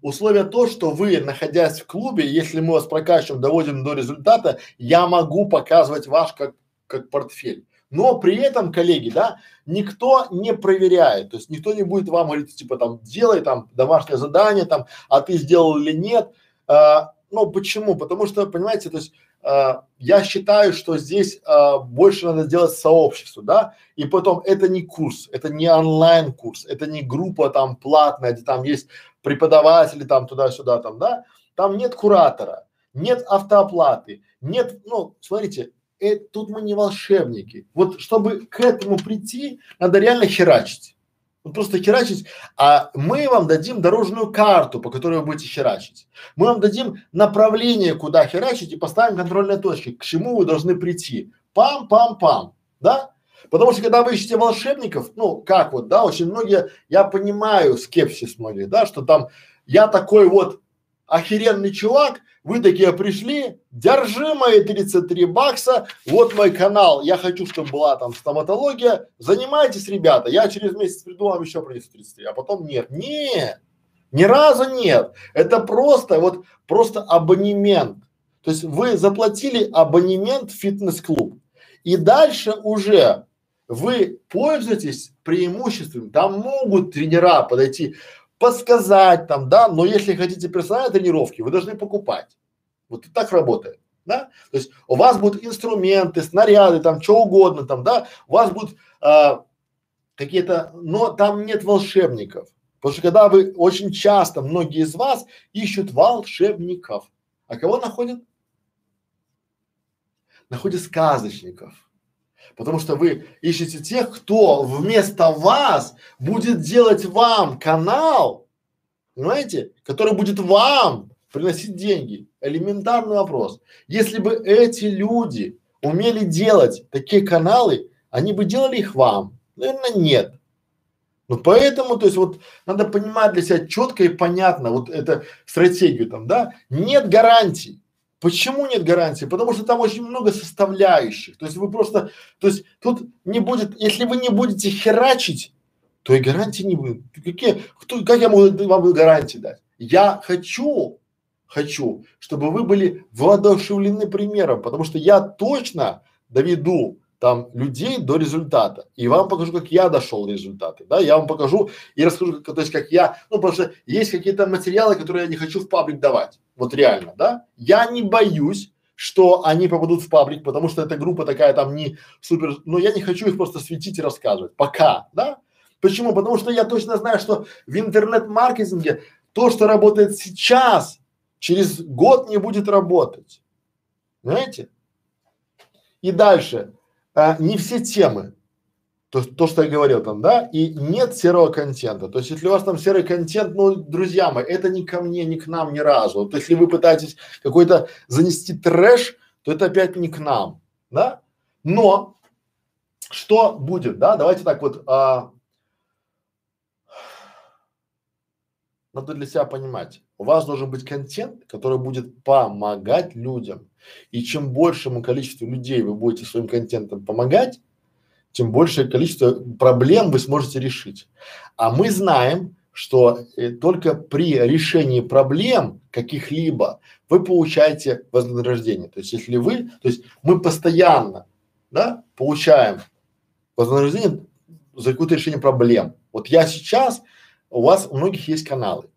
Условие то, что вы, находясь в клубе, если мы вас прокачиваем, доводим до результата, я могу показывать ваш как, как портфель. Но при этом, коллеги, да, никто не проверяет, то есть никто не будет вам говорить, типа там, делай там домашнее задание там, а ты сделал или нет. А, ну почему? Потому что, понимаете, то есть я считаю, что здесь э, больше надо сделать сообществу, да, и потом это не курс, это не онлайн курс, это не группа там платная, где там есть преподаватели там туда-сюда там, да, там нет куратора, нет автооплаты, нет, ну, смотрите, э, тут мы не волшебники. Вот чтобы к этому прийти, надо реально херачить. Вот просто херачить, а мы вам дадим дорожную карту, по которой вы будете херачить. Мы вам дадим направление, куда херачить и поставим контрольные точки, к чему вы должны прийти. Пам-пам-пам, да? Потому что когда вы ищете волшебников, ну как вот, да, очень многие, я понимаю скепсис многих, да, что там я такой вот охеренный чувак, вы такие пришли, держи мои 33 бакса, вот мой канал, я хочу, чтобы была там стоматология, занимайтесь, ребята, я через месяц приду, вам еще принесу 33, а потом нет. Нет, ни разу нет. Это просто, вот, просто абонемент. То есть вы заплатили абонемент в фитнес-клуб. И дальше уже вы пользуетесь преимуществом. Там могут тренера подойти подсказать там, да, но если хотите персональные тренировки, вы должны покупать. Вот и так работает, да. То есть у вас будут инструменты, снаряды, там, что угодно, там, да, у вас будут а, какие-то, но там нет волшебников. Потому что когда вы очень часто, многие из вас ищут волшебников, а кого находят? Находят сказочников Потому что вы ищете тех, кто вместо вас будет делать вам канал, понимаете, который будет вам приносить деньги. Элементарный вопрос. Если бы эти люди умели делать такие каналы, они бы делали их вам? Наверное, нет. Ну поэтому, то есть вот надо понимать для себя четко и понятно вот эту стратегию там, да, нет гарантий. Почему нет гарантии? Потому что там очень много составляющих. То есть вы просто, то есть тут не будет, если вы не будете херачить, то и гарантии не будет. Какие, кто, как я могу вам гарантии дать? Я хочу, хочу, чтобы вы были воодушевлены примером, потому что я точно доведу там людей до результата. И вам покажу, как я дошел до результата. Да, я вам покажу и расскажу, как, то есть как я, ну потому что есть какие-то материалы, которые я не хочу в паблик давать. Вот реально, да. Я не боюсь, что они попадут в паблик, потому что эта группа такая там не супер, но я не хочу их просто светить и рассказывать. Пока, да. Почему? Потому что я точно знаю, что в интернет-маркетинге то, что работает сейчас, через год не будет работать. Знаете? И дальше а, не все темы, то, то, что я говорил там, да, и нет серого контента. То есть, если у вас там серый контент, ну, друзья мои, это не ко мне, не к нам ни разу. То есть, если вы пытаетесь какой-то занести трэш, то это опять не к нам, да. Но что будет, да, давайте так вот, а, надо для себя понимать, у вас должен быть контент, который будет помогать людям. И чем большему количеству людей вы будете своим контентом помогать, тем большее количество проблем вы сможете решить. А мы знаем, что э, только при решении проблем каких-либо вы получаете вознаграждение. То есть, если вы, то есть мы постоянно, да, получаем вознаграждение за какое-то решение проблем. Вот я сейчас, у вас у многих есть каналы,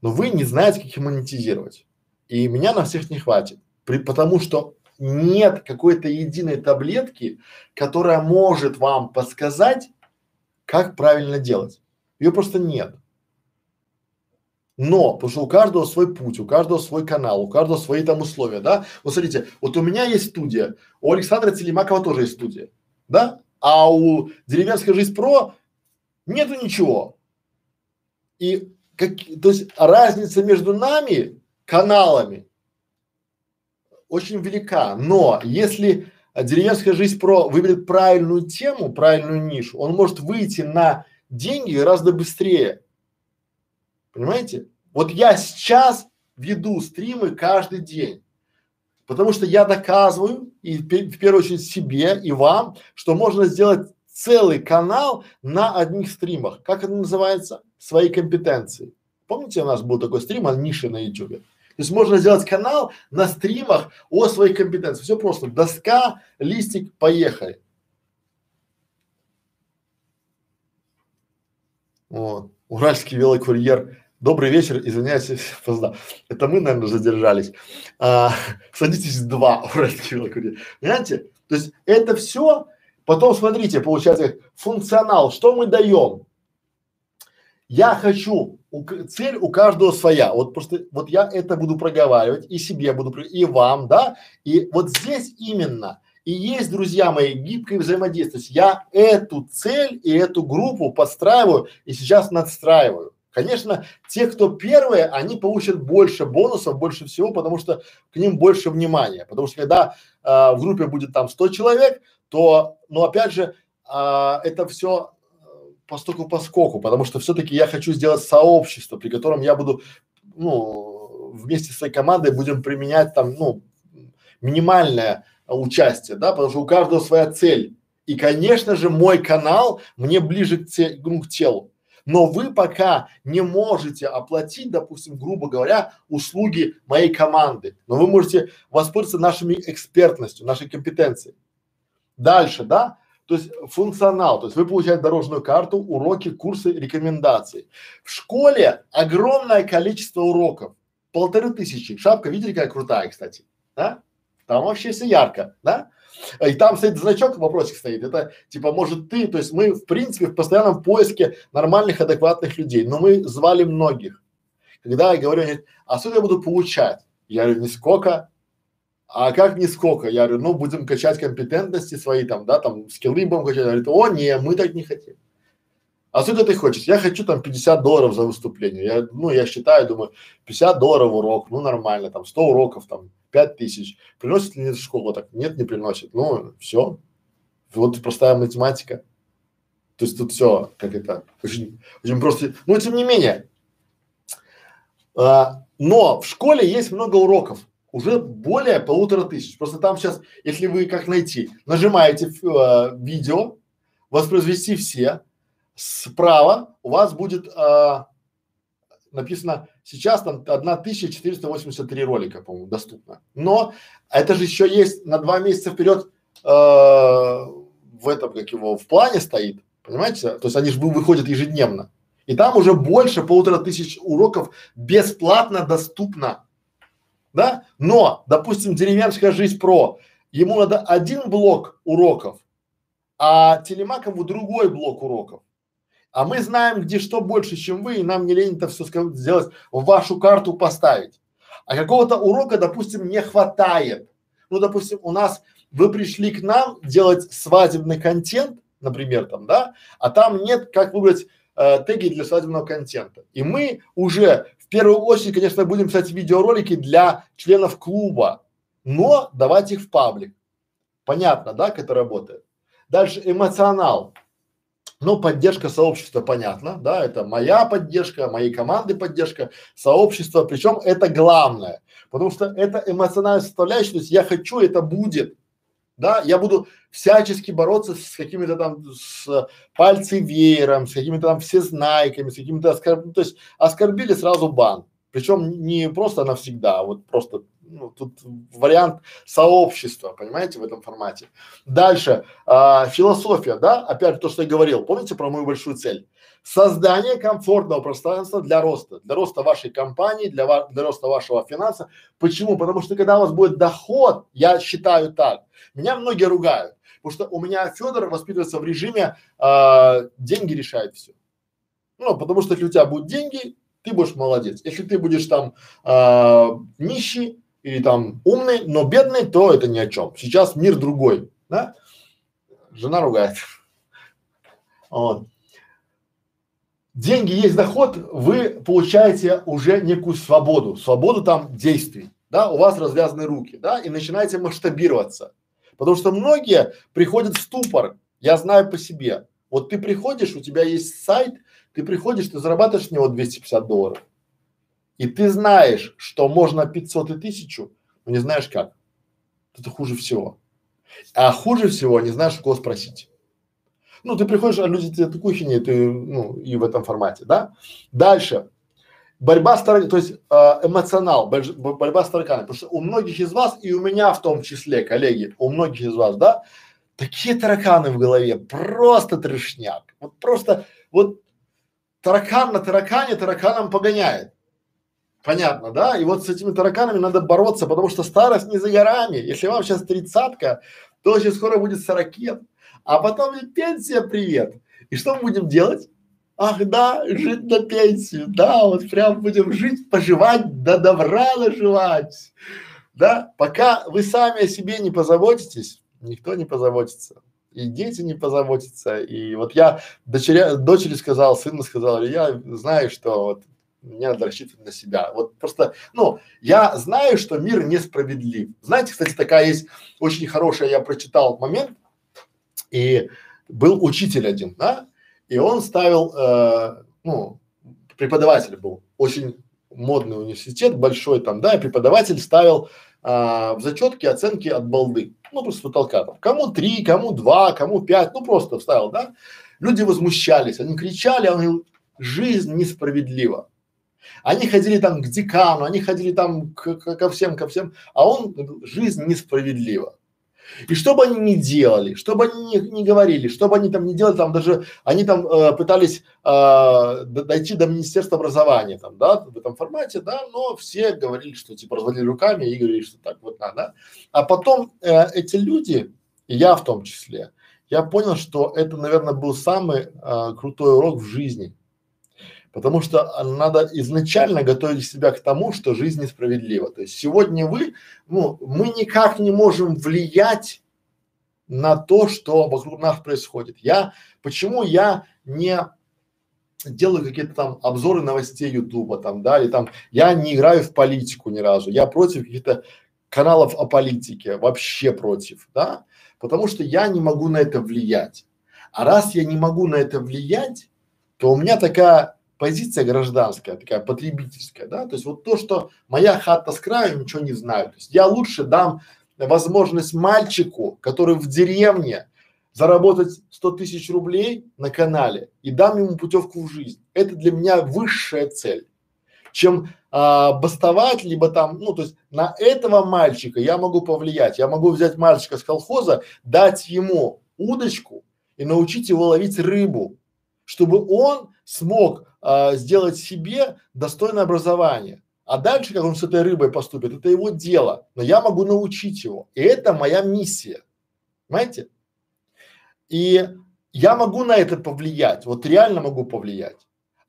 но вы не знаете, как их монетизировать. И меня на всех не хватит, при, потому что нет какой-то единой таблетки, которая может вам подсказать, как правильно делать. Ее просто нет. Но, потому что у каждого свой путь, у каждого свой канал, у каждого свои там условия, да. Вот смотрите, вот у меня есть студия, у Александра Телемакова тоже есть студия, да, а у Деревенская жизнь про нету ничего. И как, то есть разница между нами, каналами, очень велика. Но если деревенская жизнь про выберет правильную тему, правильную нишу, он может выйти на деньги гораздо быстрее. Понимаете? Вот я сейчас веду стримы каждый день. Потому что я доказываю, и в первую очередь себе и вам, что можно сделать целый канал на одних стримах. Как это называется? Свои компетенции. Помните, у нас был такой стрим о нише на YouTube? То есть можно сделать канал на стримах о своих компетенциях. Все просто. Доска, листик, поехали. Вот. Уральский велокурьер Добрый вечер, извиняюсь, поздно. Это мы, наверное, задержались. А, садитесь два, понимаете? То есть это все, потом смотрите, получается, функционал, что мы даем? Я хочу, цель у каждого своя. Вот просто, вот я это буду проговаривать и себе буду, и вам, да. И вот здесь именно и есть, друзья мои, гибкое взаимодействие. Я эту цель и эту группу подстраиваю и сейчас надстраиваю. Конечно, те, кто первые, они получат больше бонусов, больше всего, потому что к ним больше внимания. Потому что когда э, в группе будет там 100 человек, то, ну опять же, э, это все постоку по скоку, потому что все-таки я хочу сделать сообщество, при котором я буду, ну, вместе с своей командой будем применять там, ну, минимальное участие, да, потому что у каждого своя цель. И, конечно же, мой канал мне ближе к, те, ну, к телу. Но вы пока не можете оплатить, допустим, грубо говоря, услуги моей команды. Но вы можете воспользоваться нашими экспертностью, нашей компетенцией. Дальше, да, то есть функционал, то есть вы получаете дорожную карту, уроки, курсы, рекомендации. В школе огромное количество уроков, полторы тысячи. Шапка, видели, какая крутая, кстати, да? Там вообще все ярко, да? И там стоит значок, вопросик стоит. Это типа, может ты, то есть мы в принципе в постоянном поиске нормальных, адекватных людей, но мы звали многих. Когда я говорю, а сколько я буду получать? Я говорю, не сколько, а как не сколько? Я говорю, ну будем качать компетентности свои там, да, там скиллы будем качать. Говорит, о, не, мы так не хотим. А сколько ты хочешь? Я хочу там 50 долларов за выступление. Я, ну, я считаю, думаю, 50 долларов урок, ну нормально, там 100 уроков, там 5 тысяч. Приносит ли нет школа? Так, нет, не приносит. Ну, все. Вот простая математика. То есть тут все, как это, очень, очень просто. Но тем не менее, а, но в школе есть много уроков уже более полутора тысяч. Просто там сейчас, если вы как найти, нажимаете э, видео, воспроизвести все, справа у вас будет э, написано сейчас там 1483 ролика, по-моему, доступно. Но это же еще есть на два месяца вперед э, в этом, как его, в плане стоит, понимаете? То есть они же выходят ежедневно. И там уже больше полутора тысяч уроков бесплатно доступно да? Но, допустим, деревенская жизнь про, ему надо один блок уроков, а телемакову другой блок уроков. А мы знаем, где что больше, чем вы, и нам не лень это все сделать, в вашу карту поставить. А какого-то урока, допустим, не хватает. Ну, допустим, у нас, вы пришли к нам делать свадебный контент, например, там, да, а там нет, как выбрать э, теги для свадебного контента. И мы уже первую очередь, конечно, будем писать видеоролики для членов клуба, но давать их в паблик. Понятно, да, как это работает? Дальше эмоционал. Ну, поддержка сообщества, понятно, да, это моя поддержка, моей команды поддержка, сообщества, причем это главное, потому что это эмоциональная составляющая, то есть я хочу, это будет, да, я буду всячески бороться с какими-то там, с пальцем веером, с какими-то там всезнайками, с какими-то оскорб... ну, то есть оскорбили сразу бан. Причем не просто навсегда, а вот просто, ну, тут вариант сообщества, понимаете, в этом формате. Дальше, а, философия, да, опять то, что я говорил, помните про мою большую цель? Создание комфортного пространства для роста, для роста вашей компании, для, ва для роста вашего финанса. Почему? Потому что когда у вас будет доход, я считаю так, меня многие ругают, потому что у меня Федор воспитывается в режиме э, деньги решают все. Ну, потому что если у тебя будут деньги, ты будешь молодец. Если ты будешь там э, нищий или там умный, но бедный, то это ни о чем. Сейчас мир другой, да? Жена ругает. Вот деньги есть доход, вы получаете уже некую свободу, свободу там действий, да, у вас развязаны руки, да, и начинаете масштабироваться. Потому что многие приходят в ступор, я знаю по себе. Вот ты приходишь, у тебя есть сайт, ты приходишь, ты зарабатываешь с него 250 долларов. И ты знаешь, что можно 500 и 1000, но не знаешь как. Это хуже всего. А хуже всего не знаешь, у кого спросить. Ну, ты приходишь, а люди тебе такую хинею, ты, ну, и в этом формате, да? Дальше. Борьба с тараканами, то есть э, эмоционал, борь, борьба с тараканами. Потому что у многих из вас, и у меня в том числе, коллеги, у многих из вас, да, такие тараканы в голове, просто трешняк. Вот просто, вот таракан на таракане тараканом погоняет. Понятно, да? И вот с этими тараканами надо бороться, потому что старость не за горами. Если вам сейчас тридцатка, то очень скоро будет сорокет, а потом и пенсия привет. И что мы будем делать? Ах да, жить на пенсию, да, вот прям будем жить, поживать, да добра наживать. Да, пока вы сами о себе не позаботитесь, никто не позаботится. И дети не позаботятся. И вот я дочеря, дочери сказал, сыну сказал, я знаю, что вот мне надо рассчитывать на себя. Вот просто, ну, я знаю, что мир несправедлив. Знаете, кстати, такая есть очень хорошая, я прочитал момент, и был учитель один, да, и он ставил, э, ну, преподаватель был, очень модный университет, большой там, да, и преподаватель ставил э, в зачетке оценки от балды, ну, просто с потолка там, кому три, кому два, кому пять, ну, просто вставил, да. Люди возмущались, они кричали, он говорил, жизнь несправедлива. Они ходили там к декану, они ходили там к, к, ко всем, ко всем, а он, жизнь несправедлива. И что бы они ни делали, что бы они ни, ни говорили, что бы они там ни делали, там даже они там э, пытались э, дойти до Министерства образования, там, да, в этом формате, да, но все говорили, что типа разводили руками и говорили, что так вот надо. А потом э, эти люди, я в том числе, я понял, что это, наверное, был самый э, крутой урок в жизни. Потому что надо изначально готовить себя к тому, что жизнь несправедлива. То есть сегодня вы, ну, мы никак не можем влиять на то, что вокруг нас происходит. Я, почему я не делаю какие-то там обзоры новостей Ютуба там, да, или там, я не играю в политику ни разу, я против каких-то каналов о политике, вообще против, да, потому что я не могу на это влиять. А раз я не могу на это влиять, то у меня такая позиция гражданская, такая потребительская, да, то есть вот то, что моя хата с краю, ничего не знаю, то есть я лучше дам возможность мальчику, который в деревне, заработать 100 тысяч рублей на канале и дам ему путевку в жизнь. Это для меня высшая цель, чем а, бастовать, либо там, ну, то есть на этого мальчика я могу повлиять. Я могу взять мальчика с колхоза, дать ему удочку и научить его ловить рыбу, чтобы он смог а, сделать себе достойное образование. А дальше, как он с этой рыбой поступит, это его дело. Но я могу научить его. И это моя миссия. Понимаете? И я могу на это повлиять. Вот реально могу повлиять.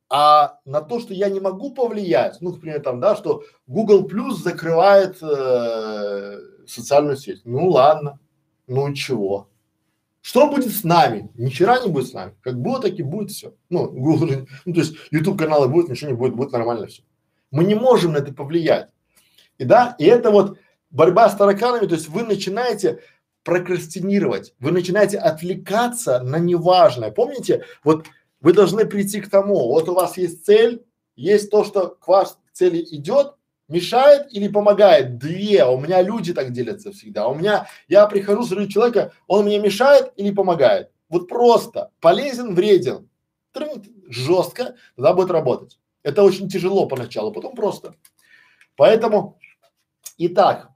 А на то, что я не могу повлиять, ну, например, там, да, что Google Plus закрывает э, социальную сеть. Ну ладно, ну чего? Что будет с нами? Ни хера не будет с нами. Как было, так и будет все. Ну, Google, ну, то есть YouTube каналы будет, ничего не будет, будет нормально все. Мы не можем на это повлиять. И да, и это вот борьба с тараканами, то есть вы начинаете прокрастинировать, вы начинаете отвлекаться на неважное. Помните, вот вы должны прийти к тому, вот у вас есть цель, есть то, что к вас цели идет, мешает или помогает? Две. У меня люди так делятся всегда. У меня, я прихожу, смотрю человека, он мне мешает или помогает? Вот просто. Полезен, вреден. Жестко, тогда будет работать. Это очень тяжело поначалу, потом просто. Поэтому, итак,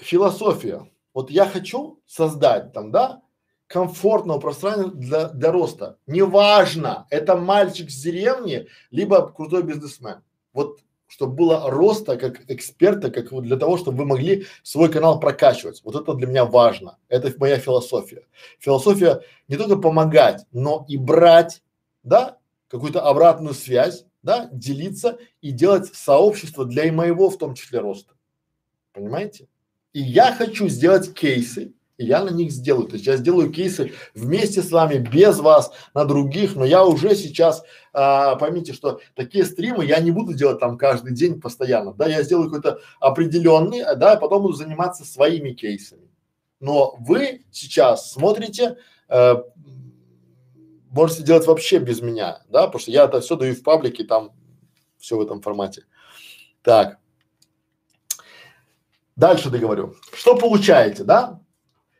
философия. Вот я хочу создать там, да, комфортного пространства для, для роста. Неважно, это мальчик с деревни, либо крутой бизнесмен. Вот чтобы было роста как эксперта, как для того, чтобы вы могли свой канал прокачивать. Вот это для меня важно. Это моя философия. Философия не только помогать, но и брать, да, какую-то обратную связь, да, делиться и делать сообщество для и моего в том числе роста. Понимаете? И я хочу сделать кейсы, и я на них сделаю. То есть я сделаю кейсы вместе с вами, без вас, на других, но я уже сейчас, а, поймите, что такие стримы я не буду делать там каждый день постоянно, да, я сделаю какой-то определенный, да, потом буду заниматься своими кейсами. Но вы сейчас смотрите, э, можете делать вообще без меня, да, потому что я это все даю в паблике, там все в этом формате. Так. Дальше договорю. Что получаете, да?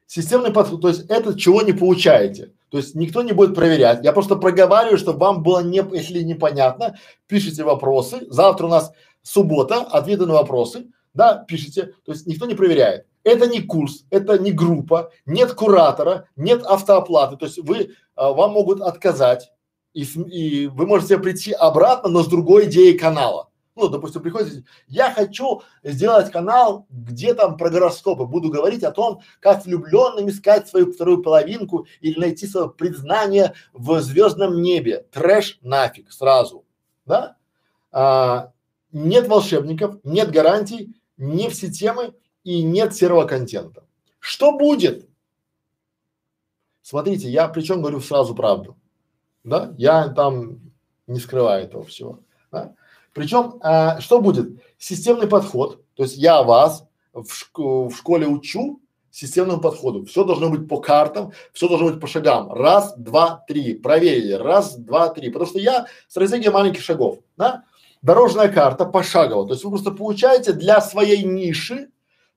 Системный подход, то есть это чего не получаете. То есть никто не будет проверять. Я просто проговариваю, чтобы вам было не, если непонятно, пишите вопросы. Завтра у нас суббота, ответы на вопросы, да, пишите. То есть никто не проверяет. Это не курс, это не группа, нет куратора, нет автооплаты. То есть вы, а, вам могут отказать и, и вы можете прийти обратно, но с другой идеей канала. Ну, допустим, приходите, я хочу сделать канал, где там про гороскопы, буду говорить о том, как влюбленным искать свою вторую половинку или найти свое признание в звездном небе. Трэш нафиг сразу, да? А, нет волшебников, нет гарантий, не все темы и нет серого контента. Что будет? Смотрите, я причем говорю сразу правду, да? Я там не скрываю этого всего, да? Причем, а, что будет? Системный подход, то есть я вас в, шк в школе учу системному подходу. Все должно быть по картам, все должно быть по шагам. Раз, два, три. Проверили. Раз, два, три. Потому что я стратегия маленьких шагов, да? Дорожная карта пошагово. То есть вы просто получаете для своей ниши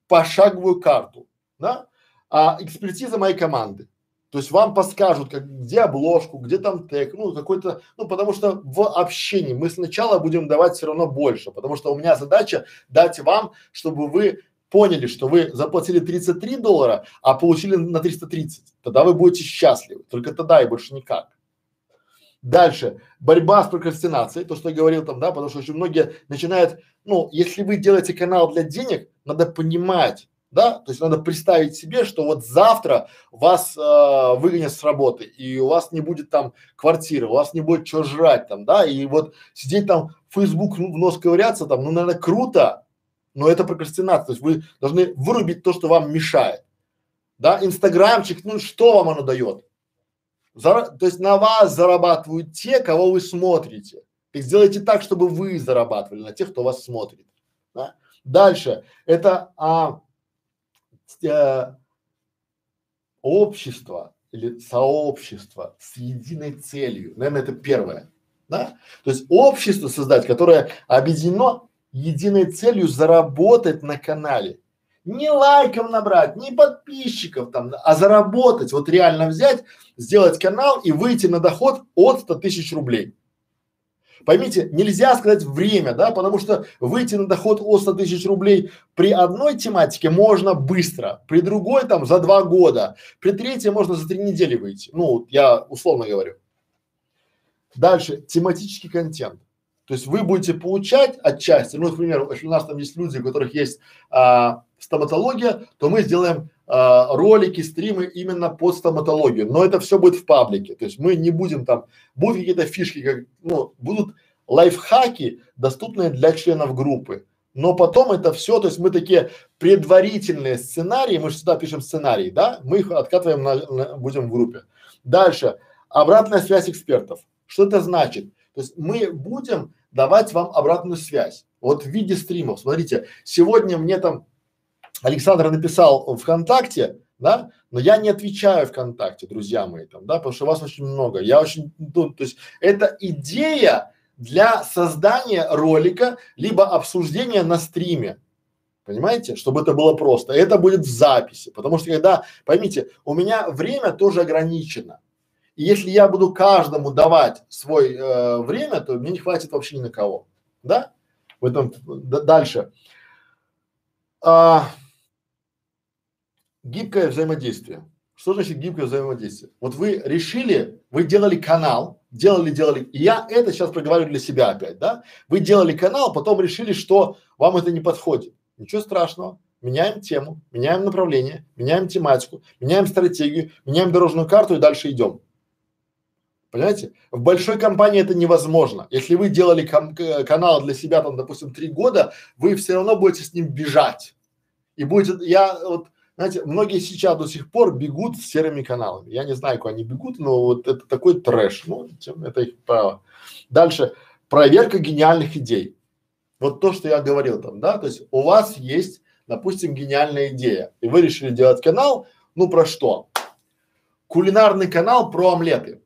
пошаговую карту, да? А экспертиза моей команды. То есть вам подскажут, как, где обложку, где там тег, ну какой-то, ну потому что в общении мы сначала будем давать все равно больше, потому что у меня задача дать вам, чтобы вы поняли, что вы заплатили 33 доллара, а получили на 330. Тогда вы будете счастливы, только тогда и больше никак. Дальше, борьба с прокрастинацией, то, что я говорил там, да, потому что очень многие начинают, ну, если вы делаете канал для денег, надо понимать, да, то есть надо представить себе, что вот завтра вас э, выгонят с работы, и у вас не будет там квартиры, у вас не будет что жрать там, да, и вот сидеть там в Facebook в нос ковыряться там, ну, наверное, круто, но это прокрастинация, то есть вы должны вырубить то, что вам мешает, да, инстаграмчик, ну, что вам оно дает? Зара... То есть на вас зарабатывают те, кого вы смотрите. Так сделайте так, чтобы вы зарабатывали на тех, кто вас смотрит. Да? Дальше это а, общество или сообщество с единой целью. Наверное, это первое. Да? То есть общество создать, которое объединено единой целью заработать на канале. Не лайков набрать, не подписчиков там, а заработать, вот реально взять, сделать канал и выйти на доход от 100 тысяч рублей. Поймите, нельзя сказать время, да, потому что выйти на доход от 100 тысяч рублей при одной тематике можно быстро, при другой там за два года, при третьей можно за три недели выйти. Ну, я условно говорю. Дальше, тематический контент. То есть вы будете получать отчасти, ну, например, у нас там есть люди, у которых есть а, стоматология, то мы сделаем а, ролики, стримы именно под стоматологию. Но это все будет в паблике. То есть мы не будем там, будут какие-то фишки, как, ну, будут лайфхаки, доступные для членов группы. Но потом это все, то есть мы такие предварительные сценарии, мы же сюда пишем сценарий, да, мы их откатываем на, на, будем в группе. Дальше, обратная связь экспертов. Что это значит? То есть мы будем давать вам обратную связь. Вот в виде стримов. Смотрите, сегодня мне там Александр написал ВКонтакте, да, но я не отвечаю ВКонтакте, друзья мои, там, да, потому что вас очень много. Я очень, ну, то есть это идея для создания ролика либо обсуждения на стриме. Понимаете, чтобы это было просто. Это будет в записи, потому что когда, поймите, у меня время тоже ограничено. И если я буду каждому давать свое э, время, то мне не хватит вообще ни на кого, да? В этом дальше. А, Гибкое взаимодействие. Что значит гибкое взаимодействие? Вот вы решили, вы делали канал, делали, делали, и я это сейчас проговариваю для себя опять, да? Вы делали канал, потом решили, что вам это не подходит. Ничего страшного. Меняем тему, меняем направление, меняем тематику, меняем стратегию, меняем дорожную карту и дальше идем. Понимаете? В большой компании это невозможно. Если вы делали канал для себя там, допустим, три года, вы все равно будете с ним бежать. И будет, я вот знаете, многие сейчас до сих пор бегут с серыми каналами. Я не знаю, куда они бегут, но вот это такой трэш. Ну, это их право. Дальше. Проверка гениальных идей. Вот то, что я говорил там, да, то есть у вас есть, допустим, гениальная идея, и вы решили делать канал, ну про что? Кулинарный канал про омлеты.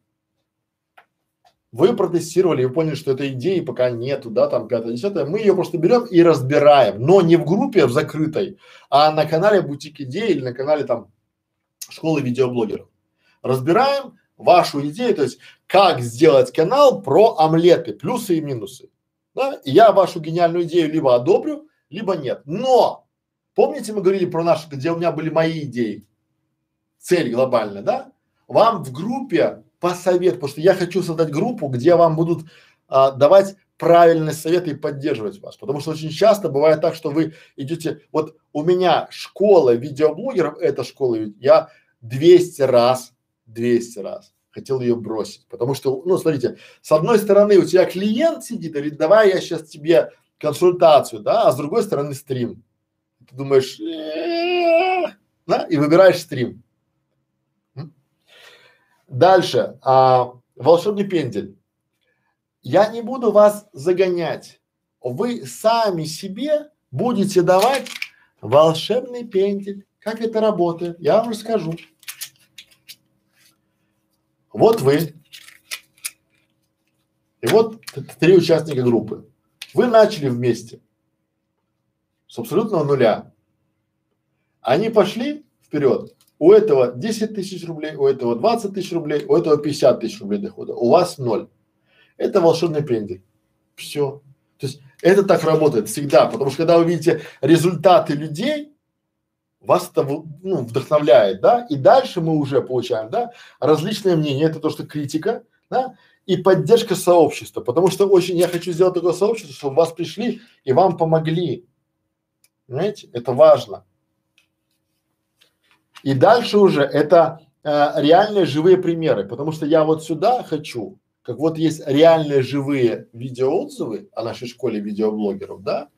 Вы протестировали и поняли, что этой идеи пока нету, да, там пятое, десятое. Мы ее просто берем и разбираем, но не в группе в закрытой, а на канале Бутик Идеи или на канале там школы видеоблогеров. Разбираем вашу идею, то есть как сделать канал про омлеты, плюсы и минусы. Да? И я вашу гениальную идею либо одобрю, либо нет. Но помните, мы говорили про наши, где у меня были мои идеи, цель глобальная, да? Вам в группе посоветовать, потому что я хочу создать группу, где вам будут а, давать правильные советы и поддерживать вас. Потому что очень часто бывает так, что вы идете, вот у меня школа видеоблогеров, это школа, я 200 раз, 200 раз хотел ее бросить. Потому что, ну, смотрите, с одной стороны у тебя клиент сидит, говорит, давай я сейчас тебе консультацию, да, а с другой стороны стрим. Ты думаешь, да, и выбираешь стрим. Дальше, а, волшебный пендель. Я не буду вас загонять. Вы сами себе будете давать волшебный пендель. Как это работает? Я вам расскажу. Вот вы. И вот три участника группы. Вы начали вместе с абсолютного нуля. Они пошли вперед. У этого 10 тысяч рублей, у этого 20 тысяч рублей, у этого 50 тысяч рублей дохода. У вас ноль. Это волшебный пендель. Все. То есть это так работает всегда, потому что когда вы видите результаты людей, вас это ну, вдохновляет, да, и дальше мы уже получаем, да, различные мнения, это то, что критика, да, и поддержка сообщества, потому что очень я хочу сделать такое сообщество, чтобы вас пришли и вам помогли, понимаете, это важно. И дальше уже это э, реальные живые примеры, потому что я вот сюда хочу как вот есть реальные живые видеоотзывы о нашей школе видеоблогеров, да,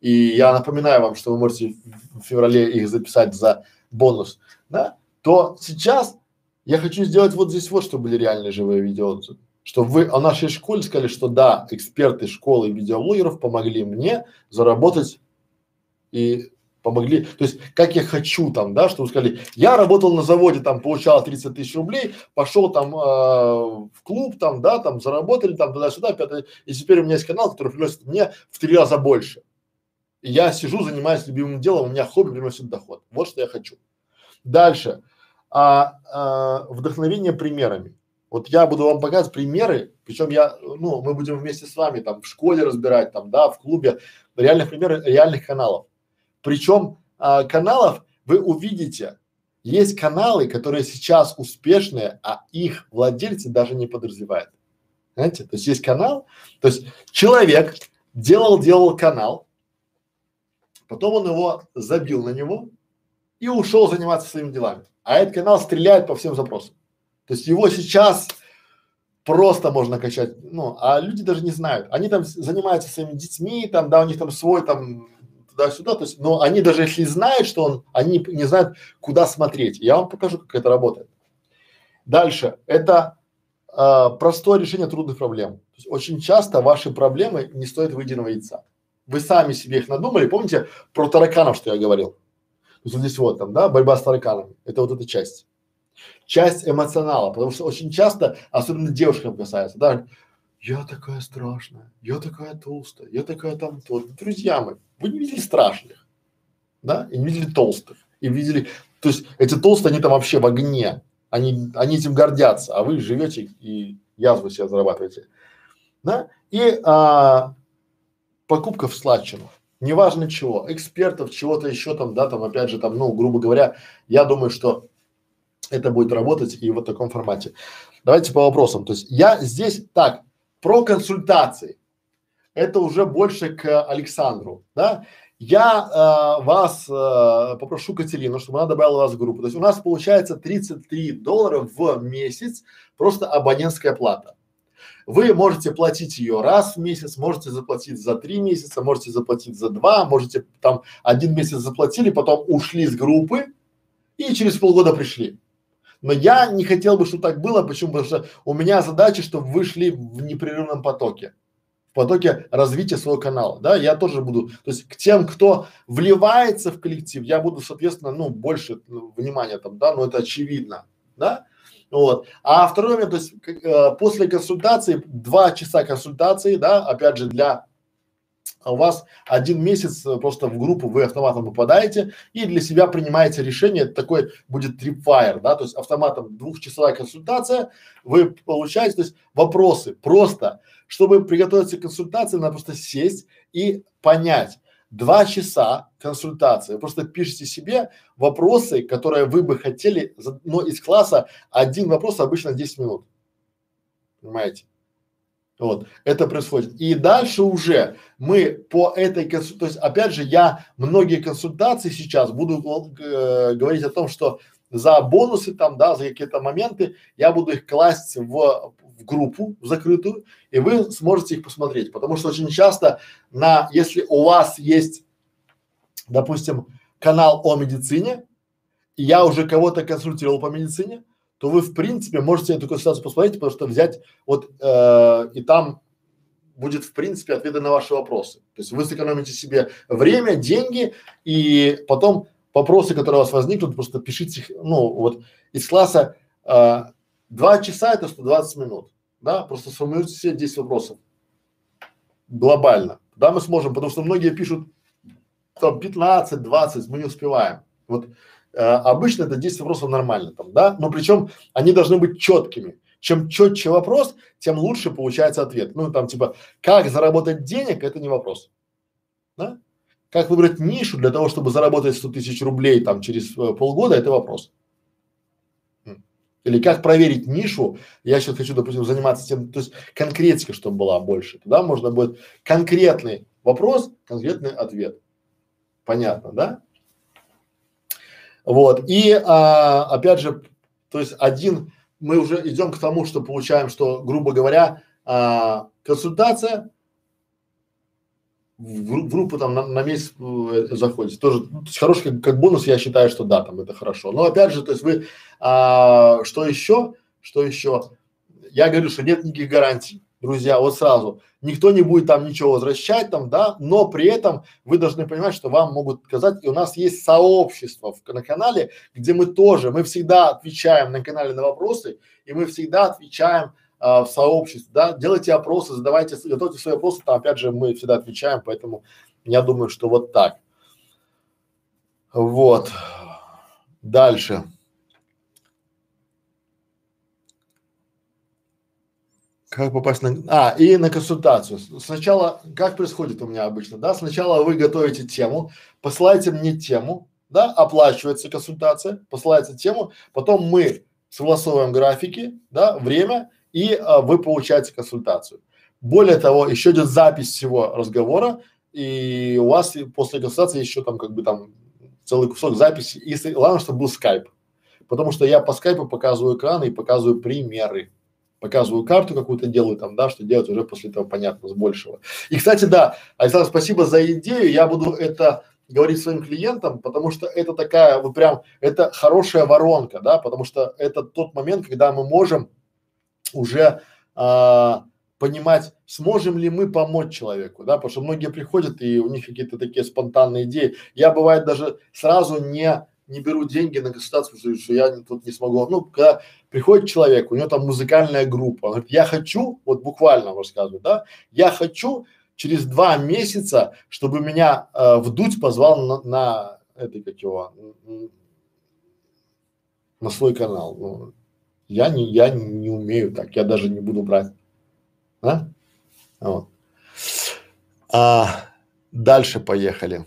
и я напоминаю вам, что вы можете в феврале их записать за бонус, да, то сейчас я хочу сделать вот здесь вот, чтобы были реальные живые видеоотзывы. Чтобы вы о нашей школе сказали, что да, эксперты школы видеоблогеров помогли мне заработать и помогли, то есть как я хочу там, да, что вы сказали, я работал на заводе, там получал 30 тысяч рублей, пошел там э, в клуб, там, да, там заработали, там туда-сюда, и теперь у меня есть канал, который приносит мне в три раза больше. И я сижу, занимаюсь любимым делом, у меня хобби приносит доход. Вот что я хочу. Дальше. А, а, вдохновение примерами. Вот я буду вам показывать примеры, причем я, ну, мы будем вместе с вами там в школе разбирать, там, да, в клубе, реальных примеры реальных каналов. Причем а, каналов вы увидите, есть каналы, которые сейчас успешные, а их владельцы даже не подразумевают. Знаете, то есть есть канал, то есть человек делал, делал канал, потом он его забил на него и ушел заниматься своими делами. А этот канал стреляет по всем запросам. То есть его сейчас просто можно качать, ну, а люди даже не знают. Они там занимаются своими детьми, там, да, у них там свой там туда-сюда, то есть, но они даже если знают, что он, они не знают, куда смотреть. Я вам покажу, как это работает. Дальше, это э, простое решение трудных проблем. То есть очень часто ваши проблемы не стоят выеденного яйца. Вы сами себе их надумали, помните про тараканов, что я говорил? То есть вот здесь вот там, да, борьба с тараканами, это вот эта часть. Часть эмоционала, потому что очень часто, особенно девушкам касается, да, я такая страшная, я такая толстая, я такая там, вот, друзья мои, вы не видели страшных, да, и не видели толстых, и видели, то есть эти толстые, они там вообще в огне, они, они этим гордятся, а вы живете и язву себе зарабатываете, да, и а, покупка в складчину, неважно чего, экспертов, чего-то еще там, да, там опять же там, ну, грубо говоря, я думаю, что это будет работать и вот в таком формате. Давайте по вопросам. То есть я здесь так, про консультации это уже больше к Александру, да. Я э, вас э, попрошу Катерину, чтобы она добавила вас в группу. То есть у нас получается 33 доллара в месяц просто абонентская плата. Вы можете платить ее раз в месяц, можете заплатить за три месяца, можете заплатить за два, можете там один месяц заплатили, потом ушли с группы и через полгода пришли. Но я не хотел бы, чтобы так было. Почему? Потому что у меня задача, чтобы вы шли в непрерывном потоке в потоке развития своего канала, да, я тоже буду, то есть к тем, кто вливается в коллектив, я буду, соответственно, ну, больше ну, внимания там, да, но это очевидно, да, вот. А второй момент, то есть э, после консультации, два часа консультации, да, опять же для у вас один месяц э, просто в группу вы автоматом попадаете и для себя принимаете решение, это такой будет tripwire, да, то есть автоматом двухчасовая консультация, вы получаете, то есть вопросы просто, чтобы приготовиться к консультации, надо просто сесть и понять, два часа консультации, вы просто пишите себе вопросы, которые вы бы хотели, но из класса один вопрос обычно 10 минут, Понимаете? Вот, это происходит. И дальше уже мы по этой консультации, то есть опять же я многие консультации сейчас буду э, говорить о том, что за бонусы там, да, за какие-то моменты я буду их класть в, в группу в закрытую, и вы сможете их посмотреть. Потому что очень часто на, если у вас есть, допустим, канал о медицине, и я уже кого-то консультировал по медицине, то вы в принципе можете эту консультацию посмотреть, потому что взять вот э, и там будет в принципе ответы на ваши вопросы. То есть вы сэкономите себе время, деньги и потом вопросы, которые у вас возникнут, просто пишите их, ну вот из класса э, два часа это 120 минут, да, просто сформулируйте себе 10 вопросов глобально. Да, мы сможем, потому что многие пишут там 15, 20, мы не успеваем. Вот Э, обычно это 10 вопросов нормально там, да, но причем они должны быть четкими. Чем четче вопрос, тем лучше получается ответ. Ну там типа, как заработать денег, это не вопрос, да? Как выбрать нишу для того, чтобы заработать 100 тысяч рублей там через э, полгода, это вопрос. Или как проверить нишу, я сейчас хочу, допустим, заниматься тем, то есть конкретика, чтобы была больше. Тогда можно будет конкретный вопрос, конкретный ответ. Понятно, да? Вот. И а, опять же, то есть один, мы уже идем к тому, что получаем, что, грубо говоря, а, консультация в, группу там на, на месяц э, заходит. Тоже ну, то есть хороший как, как бонус, я считаю, что да, там это хорошо. Но опять же, то есть вы, а, что еще, что еще? Я говорю, что нет никаких гарантий друзья, вот сразу. Никто не будет там ничего возвращать там, да, но при этом вы должны понимать, что вам могут сказать, и у нас есть сообщество в, на канале, где мы тоже, мы всегда отвечаем на канале на вопросы, и мы всегда отвечаем а, в сообществе, да, делайте опросы, задавайте, готовьте свои вопросы, там опять же мы всегда отвечаем, поэтому я думаю, что вот так. Вот. Дальше. Как попасть на… А, и на консультацию. Сначала, как происходит у меня обычно, да, сначала вы готовите тему, посылаете мне тему, да, оплачивается консультация, посылается тему, потом мы согласовываем графики, да, время, и а, вы получаете консультацию. Более того, еще идет запись всего разговора, и у вас после консультации еще там как бы там целый кусок записи, и главное, чтобы был скайп, потому что я по скайпу показываю экраны и показываю примеры показываю карту какую-то делаю там, да, что делать уже после этого понятно, с большего. И, кстати, да, Александр, спасибо за идею, я буду это говорить своим клиентам, потому что это такая, вот прям, это хорошая воронка, да, потому что это тот момент, когда мы можем уже а, понимать, сможем ли мы помочь человеку, да, потому что многие приходят и у них какие-то такие спонтанные идеи. Я бывает даже сразу не не беру деньги на консультацию, потому что я тут не смогу. Ну, когда приходит человек, у него там музыкальная группа, он говорит, я хочу, вот буквально рассказываю, да, я хочу через два месяца, чтобы меня э, вдуть позвал на, на это как его, на свой канал. Ну, я не, я не умею так, я даже не буду брать. Да? Вот. А, дальше поехали.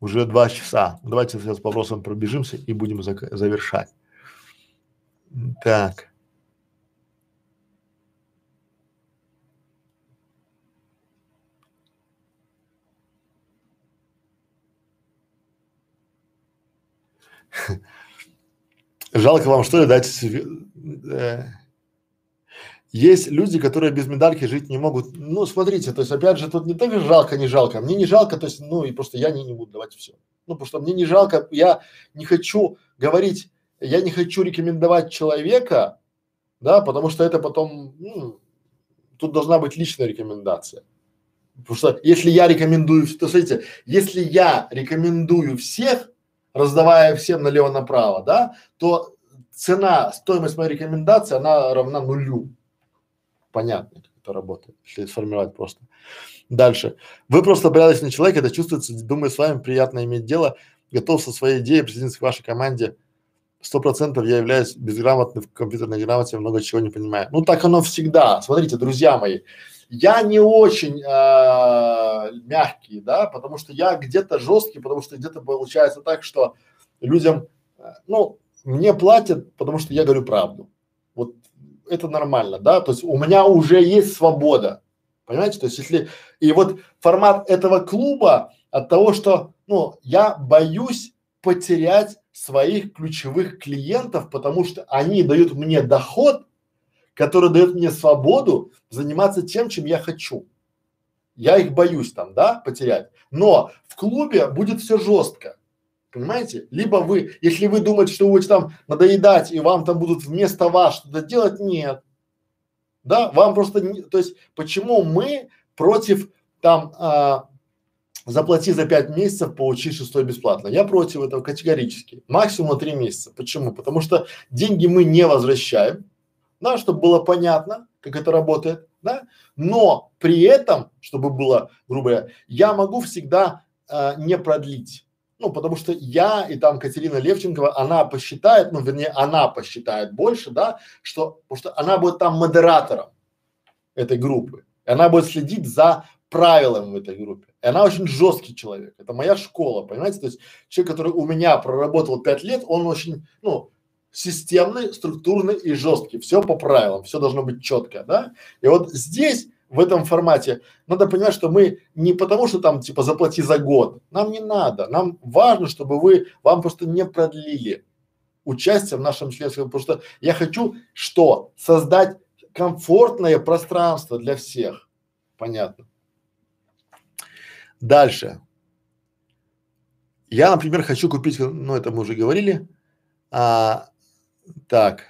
Уже два часа. Давайте сейчас по вопросам пробежимся и будем завершать. Так. Жалко вам что ли дать э, есть люди, которые без медальки жить не могут. Ну, смотрите, то есть, опять же, тут не так жалко, не жалко. Мне не жалко, то есть, ну, и просто я не, не буду давать все. Ну, потому что мне не жалко, я не хочу говорить, я не хочу рекомендовать человека, да, потому что это потом, ну, тут должна быть личная рекомендация. Потому что если я рекомендую, то смотрите, если я рекомендую всех, раздавая всем налево-направо, да, то цена, стоимость моей рекомендации, она равна нулю понятно, как это работает, если сформировать просто. Дальше. Вы просто порядочный человек, это чувствуется, думаю, с вами приятно иметь дело, готов со своей идеей присоединиться к вашей команде. Сто процентов я являюсь безграмотным в компьютерной грамоте, много чего не понимаю. Ну так оно всегда. Смотрите, друзья мои, я не очень э, мягкий, да, потому что я где-то жесткий, потому что где-то получается так, что людям, э, ну, мне платят, потому что я говорю правду. Это нормально, да, то есть у меня уже есть свобода, понимаете, то есть если, и вот формат этого клуба от того, что, ну, я боюсь потерять своих ключевых клиентов, потому что они дают мне доход, который дает мне свободу заниматься тем, чем я хочу. Я их боюсь там, да, потерять. Но в клубе будет все жестко. Понимаете? Либо вы, если вы думаете, что вы будете там надоедать и вам там будут вместо вас что-то делать, нет. Да, вам просто, не, то есть, почему мы против там а, заплати за пять месяцев, получи шестой бесплатно. Я против этого категорически. Максимум на три месяца. Почему? Потому что деньги мы не возвращаем, да, чтобы было понятно, как это работает, да, но при этом, чтобы было, грубо говоря, я могу всегда э, не продлить. Ну, потому что я и там Катерина Левченкова, она посчитает, ну, вернее, она посчитает больше, да, что, потому что она будет там модератором этой группы. И она будет следить за правилам в этой группе. И она очень жесткий человек. Это моя школа, понимаете? То есть человек, который у меня проработал пять лет, он очень, ну, системный, структурный и жесткий. Все по правилам, все должно быть четко, да? И вот здесь в этом формате надо понимать, что мы не потому, что там типа заплати за год, нам не надо, нам важно, чтобы вы, вам просто не продлили участие в нашем членстве, потому что я хочу что? Создать комфортное пространство для всех. Понятно. Дальше. Я, например, хочу купить, ну это мы уже говорили, а, так.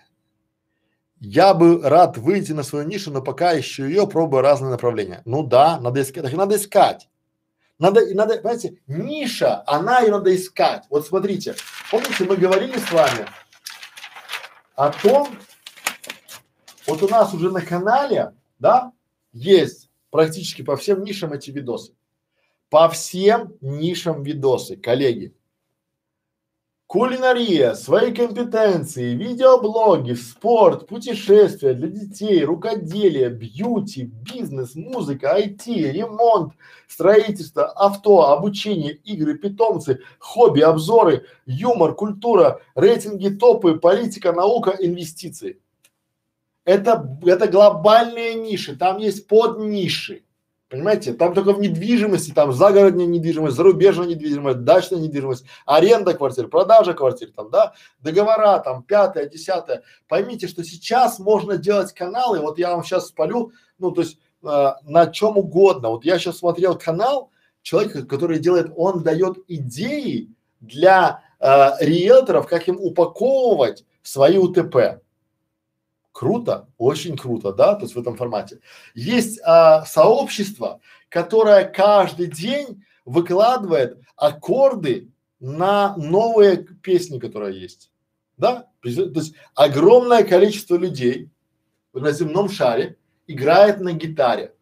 Я бы рад выйти на свою нишу, но пока ищу ее, пробую разные направления. Ну да, надо искать, так надо искать. Надо, надо, понимаете, ниша, она ее надо искать. Вот смотрите, помните, мы говорили с вами о том, вот у нас уже на канале, да, есть практически по всем нишам эти видосы. По всем нишам видосы, коллеги кулинария, свои компетенции, видеоблоги, спорт, путешествия для детей, рукоделие, бьюти, бизнес, музыка, IT, ремонт, строительство, авто, обучение, игры, питомцы, хобби, обзоры, юмор, культура, рейтинги, топы, политика, наука, инвестиции. Это, это глобальные ниши, там есть подниши. Понимаете, там только в недвижимости, там загородная недвижимость, зарубежная недвижимость, дачная недвижимость, аренда квартир, продажа квартир, там, да, договора, там, пятое, десятое. Поймите, что сейчас можно делать каналы, вот я вам сейчас спалю, ну, то есть э, на чем угодно. Вот я сейчас смотрел канал человека, который делает, он дает идеи для э, риэлторов, как им упаковывать свои УТП. Круто, очень круто, да, то есть в этом формате. Есть а, сообщество, которое каждый день выкладывает аккорды на новые песни, которые есть, да, то есть огромное количество людей на земном шаре играет на гитаре.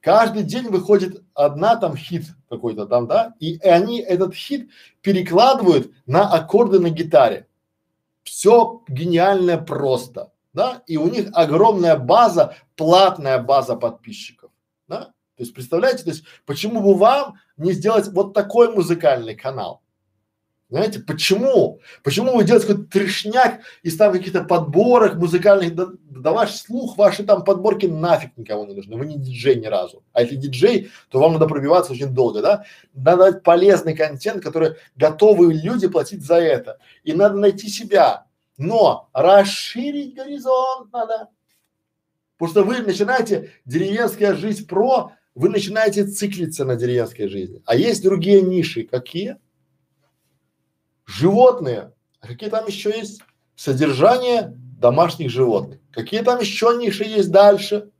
Каждый день выходит одна там хит какой-то там, да, и они этот хит перекладывают на аккорды на гитаре. Все гениальное просто да, и у них огромная база, платная база подписчиков, да. То есть представляете, то есть почему бы вам не сделать вот такой музыкальный канал? Знаете, почему? Почему вы делаете какой-то трешняк из там каких-то подборок музыкальных, да, да ваш слух, ваши там подборки нафиг никого не нужны, вы не диджей ни разу. А если диджей, то вам надо пробиваться очень долго, да? Надо дать полезный контент, который готовы люди платить за это. И надо найти себя, но расширить горизонт надо. Потому что вы начинаете деревенская жизнь про, вы начинаете циклиться на деревенской жизни. А есть другие ниши. Какие? Животные. А какие там еще есть? Содержание домашних животных. Какие там еще ниши есть дальше?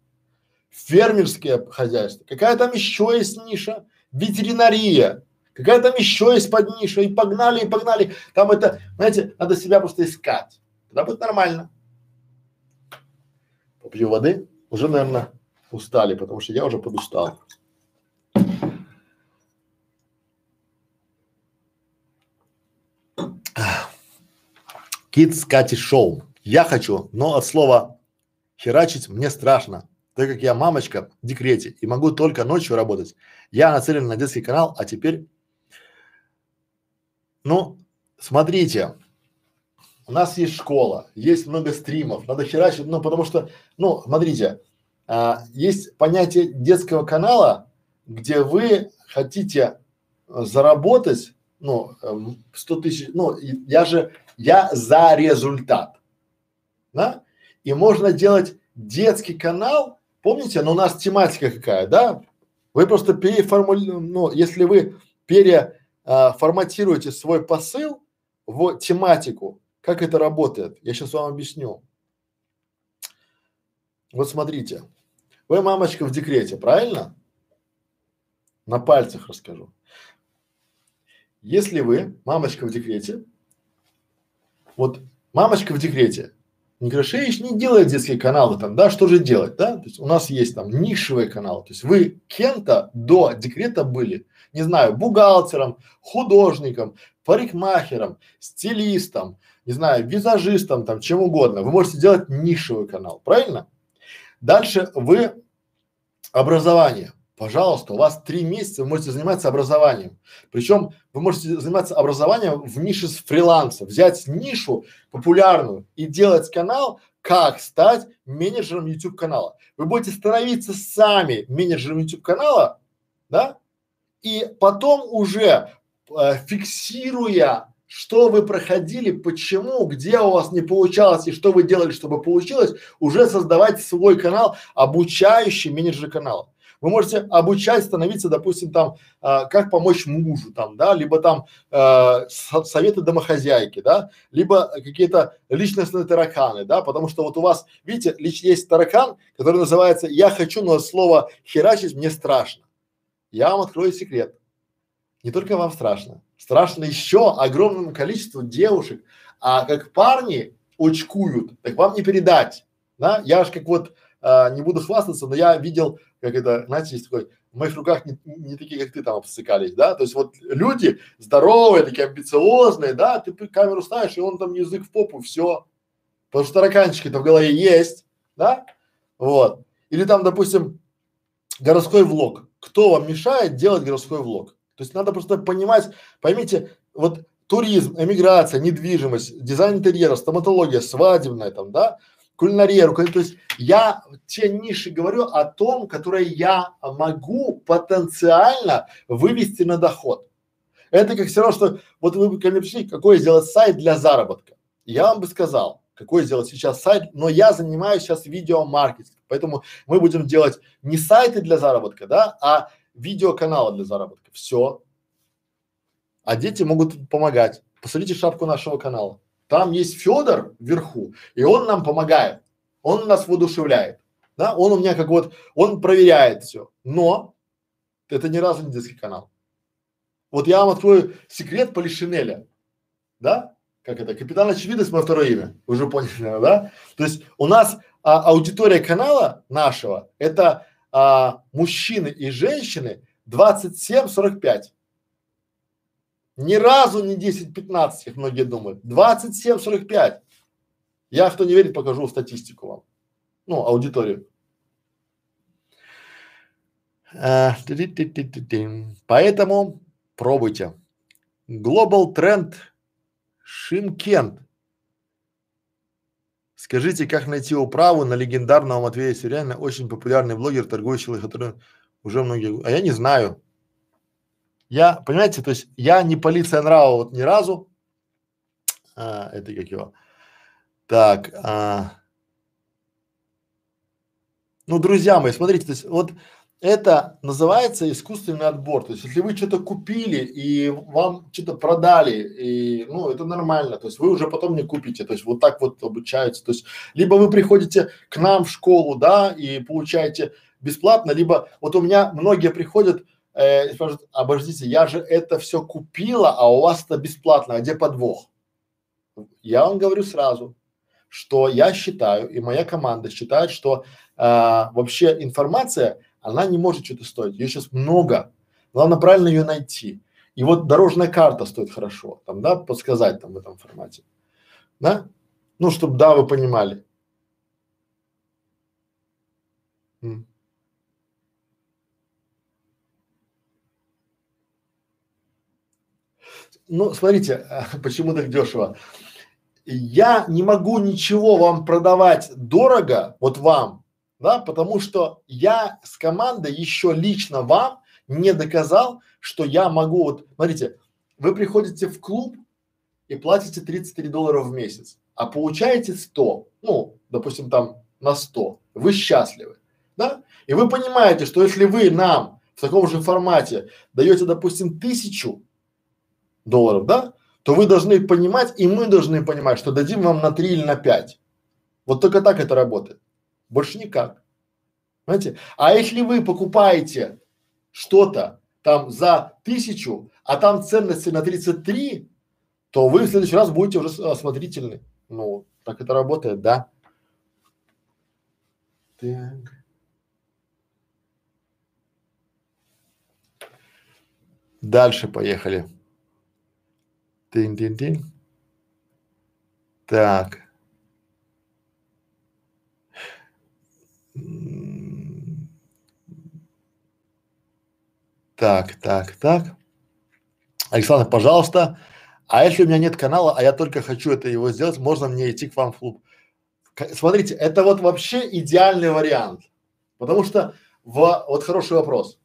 Фермерское хозяйство. Какая там еще есть ниша? Ветеринария. Какая там еще есть под ниша, и погнали, и погнали. Там это, знаете, надо себя просто искать. Тогда будет нормально. Попью воды. Уже, наверное, устали, потому что я уже подустал. Kids Кати Шоу. Я хочу, но от слова херачить мне страшно, так как я мамочка в декрете и могу только ночью работать. Я нацелен на детский канал, а теперь ну, смотрите, у нас есть школа, есть много стримов, надо херачить, ну, потому что, ну, смотрите, а, есть понятие детского канала, где вы хотите заработать, ну, 100 эм, тысяч, ну, я же, я за результат, да? И можно делать детский канал, помните, но у нас тематика какая, да? Вы просто переформулируете, ну, если вы переформатируете а, свой посыл в тематику, как это работает, я сейчас вам объясню. Вот смотрите, вы мамочка в декрете, правильно? На пальцах расскажу. Если вы мамочка в декрете, вот мамочка в декрете, Некрашевич не делает детские каналы там, да, что же делать, да? То есть у нас есть там нишевые каналы, то есть вы кем-то до декрета были, не знаю, бухгалтером, художником, парикмахером, стилистом, не знаю, визажистом, там, чем угодно. Вы можете делать нишевый канал, правильно? Дальше вы образование. Пожалуйста, у вас три месяца вы можете заниматься образованием. Причем вы можете заниматься образованием в нише с фриланса, взять нишу популярную и делать канал, как стать менеджером YouTube канала. Вы будете становиться сами менеджером YouTube канала, да, и потом уже э, фиксируя, что вы проходили, почему, где у вас не получалось и что вы делали, чтобы получилось, уже создавать свой канал, обучающий менеджер канала. Вы можете обучать становиться, допустим, там, э, как помочь мужу, там, да, либо там э, советы домохозяйки, да, либо какие-то личностные тараканы, да, потому что вот у вас, видите, лич, есть таракан, который называется «я хочу, но слово херачить мне страшно». Я вам открою секрет. Не только вам страшно, страшно еще огромному количеству девушек, а как парни очкуют, так вам не передать, да, я ж как вот а, не буду хвастаться, но я видел, как это, знаете, есть такой, в моих руках не, не такие, как ты там обсыкались, да, то есть вот люди здоровые, такие амбициозные, да, ты камеру ставишь, и он там язык в попу, все, потому что тараканчики-то в голове есть, да, вот, или там, допустим, городской влог, кто вам мешает делать городской влог? То есть надо просто понимать, поймите, вот туризм, эмиграция, недвижимость, дизайн интерьера, стоматология, свадебная там, да, кулинария, то есть я те ниши говорю о том, которые я могу потенциально вывести на доход. Это как все равно, что вот вы ко мне пришли, какой сделать сайт для заработка. Я вам бы сказал, какой сделать сейчас сайт, но я занимаюсь сейчас видеомаркетингом, поэтому мы будем делать не сайты для заработка, да, а видеоканалы для заработка. Все. А дети могут помогать. Посмотрите шапку нашего канала. Там есть Федор вверху, и он нам помогает. Он нас воодушевляет. Да, он у меня как вот, он проверяет все. Но это ни разу не детский канал. Вот я вам открою секрет Полишинеля. Да? Как это? Капитан Очевидность, мое второе имя. Уже поняли, да? То есть у нас а, аудитория канала нашего это а, мужчины и женщины 27-45. Ни разу не 10-15, как многие думают. 27-45. Я, кто не верит, покажу статистику вам. Ну, аудиторию. А, Поэтому пробуйте. Global Trend Шимкент. Скажите, как найти управу на легендарного Матвея Сиряна, очень популярный блогер, торгующий, который уже многие… А я не знаю. Я, понимаете, то есть я не полиция нрава вот ни разу. А, это как его. Так. А, ну, друзья мои, смотрите, то есть вот это называется искусственный отбор. То есть, если вы что-то купили и вам что-то продали, и, ну, это нормально. То есть, вы уже потом не купите. То есть, вот так вот обучаются. То есть, либо вы приходите к нам в школу, да, и получаете бесплатно, либо вот у меня многие приходят э, и спрашивают, обождите, я же это все купила, а у вас это бесплатно, а где подвох? Я вам говорю сразу, что я считаю, и моя команда считает, что э, вообще информация, она не может что-то стоить. Ее сейчас много. Главное правильно ее найти. И вот дорожная карта стоит хорошо, там, да, подсказать там в этом формате. Да? Ну, чтобы, да, вы понимали. Ну, смотрите, почему так дешево. я не могу ничего вам продавать дорого, вот вам, да, потому что я с командой еще лично вам не доказал, что я могу, вот, смотрите, вы приходите в клуб и платите 33 доллара в месяц, а получаете 100, ну, допустим, там на 100, вы счастливы, да? И вы понимаете, что если вы нам в таком же формате даете, допустим, тысячу долларов, да, то вы должны понимать, и мы должны понимать, что дадим вам на 3 или на 5. Вот только так это работает. Больше никак. Понимаете? А если вы покупаете что-то там за тысячу, а там ценности на 33, то вы в следующий раз будете уже осмотрительны. Ну, так это работает, да? Так. Дальше поехали. Тин-тин-тин. Так. Так, так, так. Александр, пожалуйста, а если у меня нет канала, а я только хочу это его сделать, можно мне идти к вам в клуб? Смотрите, это вот вообще идеальный вариант, потому что в, вот хороший вопрос.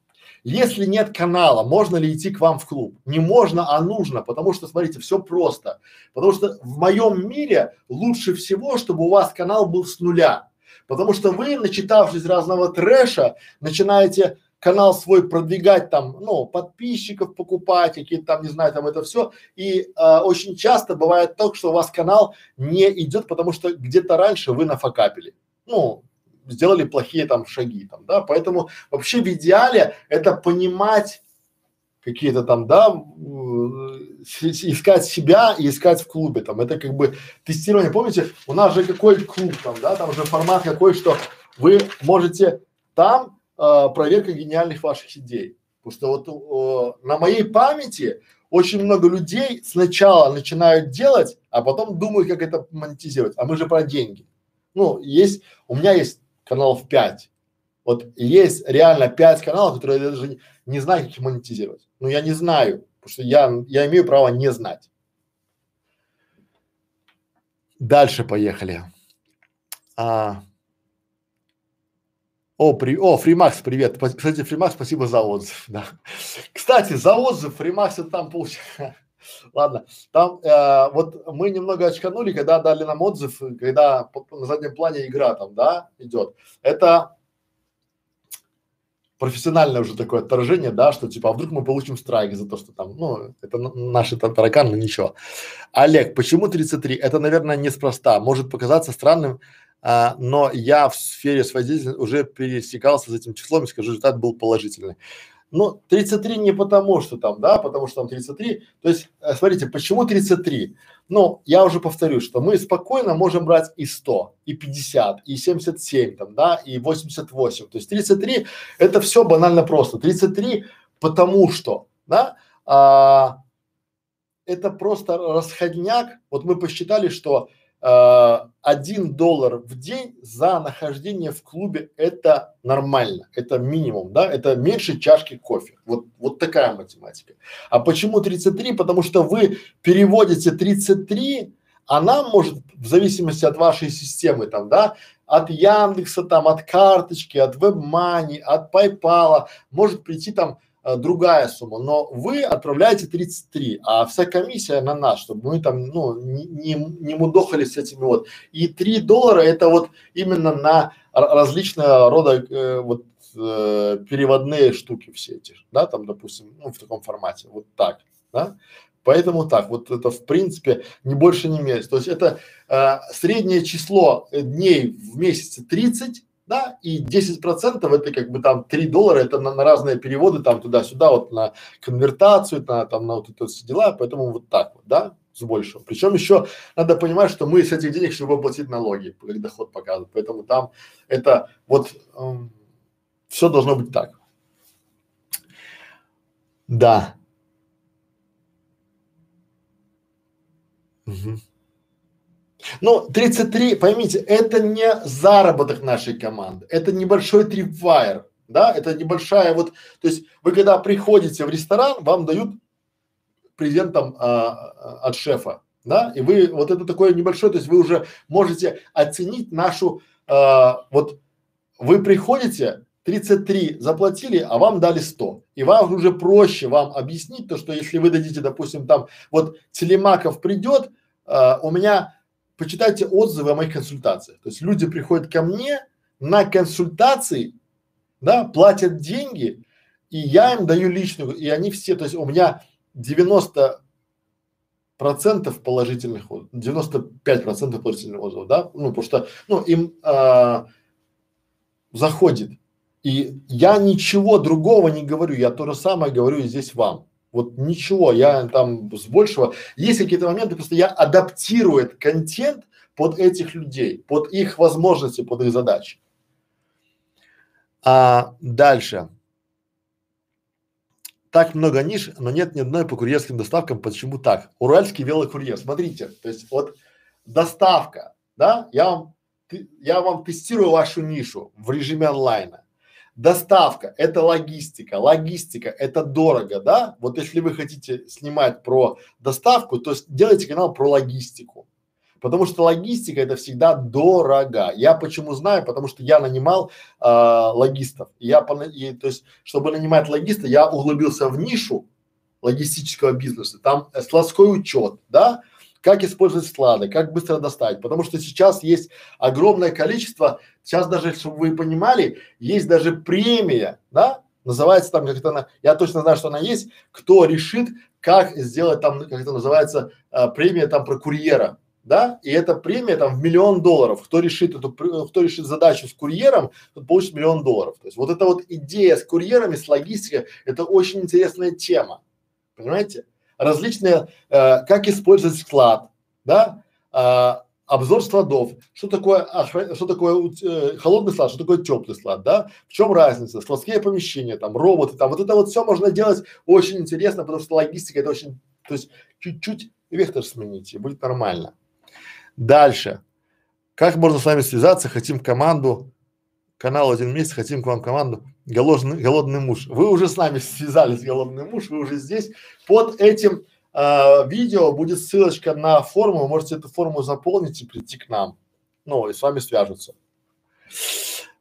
Если нет канала, можно ли идти к вам в клуб? Не можно, а нужно, потому что, смотрите, все просто. Потому что в моем мире лучше всего, чтобы у вас канал был с нуля. Потому что вы, начитавшись разного трэша, начинаете канал свой продвигать там, ну, подписчиков покупать, какие-то там, не знаю, там это все. И э, очень часто бывает так, что у вас канал не идет, потому что где-то раньше вы нафакапили. Ну, сделали плохие там шаги там, да. Поэтому вообще в идеале это понимать какие-то там, да, искать себя и искать в клубе там. Это как бы тестирование. Помните, у нас же какой клуб там, да, там же формат какой, что вы можете там э, проверка гениальных ваших идей. Потому что вот э, на моей памяти очень много людей сначала начинают делать, а потом думают, как это монетизировать. А мы же про деньги. Ну, есть, у меня есть каналов пять. Вот есть реально пять каналов, которые я даже не, не знаю, как их монетизировать. Ну, я не знаю, потому что я, я имею право не знать. Дальше поехали. А, о, при, о, Фримакс, привет. Кстати, Фримакс, спасибо за отзыв, да. Кстати, за отзыв Фримакс это там получается. Ладно, там э, вот мы немного очканули, когда дали нам отзыв, когда на заднем плане игра там, да, идет. Это профессиональное уже такое отторжение, да, что типа, а вдруг мы получим страйк за то, что там, ну, это наши тараканы, но ничего. Олег, почему 33? Это, наверное, неспроста. Может показаться странным, а, но я в сфере своей деятельности уже пересекался с этим числом и скажу, результат был положительный. Ну, 33 не потому, что там, да, потому что там 33. То есть, э, смотрите, почему 33? Ну, я уже повторю, что мы спокойно можем брать и 100, и 50, и 77 там, да, и 88. То есть 33 это все банально просто. 33 потому что, да, а, это просто расходняк. Вот мы посчитали, что один доллар в день за нахождение в клубе это нормально, это минимум, да, это меньше чашки кофе. Вот, вот такая математика. А почему 33? Потому что вы переводите 33, она может в зависимости от вашей системы там, да, от Яндекса там, от карточки, от WebMoney, от PayPal, может прийти там а, другая сумма, но вы отправляете 33, а вся комиссия на нас, чтобы мы там, ну, не, не, не мудохали с этими вот. И 3 доллара это вот именно на различного рода э, вот э, переводные штуки все эти, да, там, допустим, ну, в таком формате, вот так, да. Поэтому так, вот это в принципе не больше, не меньше. То есть это э, среднее число дней в месяце 30, да, и 10 процентов это как бы там 3 доллара, это на, на разные переводы там туда-сюда, вот на конвертацию, на там на вот это все дела, поэтому вот так вот, да, с большего. Причем еще надо понимать, что мы с этих денег, чтобы платить налоги, как доход показывает, поэтому там это вот эм, все должно быть так. Да. Угу. Но 33, поймите, это не заработок нашей команды, это небольшой трипвайр, да, это небольшая вот, то есть вы когда приходите в ресторан, вам дают презент там а, а, от шефа, да, и вы вот это такое небольшое, то есть вы уже можете оценить нашу, э, вот вы приходите, 33 заплатили, а вам дали 100. И вам уже проще вам объяснить то, что если вы дадите, допустим, там, вот Телемаков придет, э, у меня, почитайте отзывы о моих консультациях. То есть люди приходят ко мне на консультации, да, платят деньги, и я им даю личную, и они все, то есть у меня 90 процентов положительных, 95 процентов положительных отзывов, да, ну, потому что, ну, им а, заходит. И я ничего другого не говорю, я то же самое говорю и здесь вам. Вот ничего, я там с большего. Есть какие-то моменты, просто я адаптирую этот контент под этих людей, под их возможности, под их задачи. А дальше. Так много ниш, но нет ни одной по курьерским доставкам. Почему так? Уральский велокурьер. Смотрите, то есть вот доставка, да, я вам, я вам тестирую вашу нишу в режиме онлайна. Доставка – это логистика, логистика – это дорого, да? Вот если вы хотите снимать про доставку, то делайте канал про логистику. Потому что логистика это всегда дорого. Я почему знаю? Потому что я нанимал э, логистов. Я, и, то есть, чтобы нанимать логиста, я углубился в нишу логистического бизнеса. Там э, складской учет, да, как использовать склады, как быстро доставить. Потому что сейчас есть огромное количество, сейчас даже, чтобы вы понимали, есть даже премия, да, называется там как это она, я точно знаю, что она есть, кто решит, как сделать там, как это называется, э, премия там про курьера да, и эта премия там в миллион долларов. Кто решит эту, кто решит задачу с курьером, тот получит миллион долларов. То есть вот эта вот идея с курьерами, с логистикой, это очень интересная тема, понимаете? Различные, э, как использовать склад, да, э, обзор складов, что такое, охра... что такое э, холодный склад, что такое теплый склад, да, в чем разница, складские помещения, там, роботы, там, вот это вот все можно делать очень интересно, потому что логистика это очень, то есть чуть-чуть вектор смените, будет нормально. Дальше. Как можно с вами связаться? Хотим команду. Канал один месяц, хотим к вам команду. Голодный, голодный муж. Вы уже с нами связались, голодный муж, вы уже здесь. Под этим э, видео будет ссылочка на форму, вы можете эту форму заполнить и прийти к нам. Ну, и с вами свяжутся.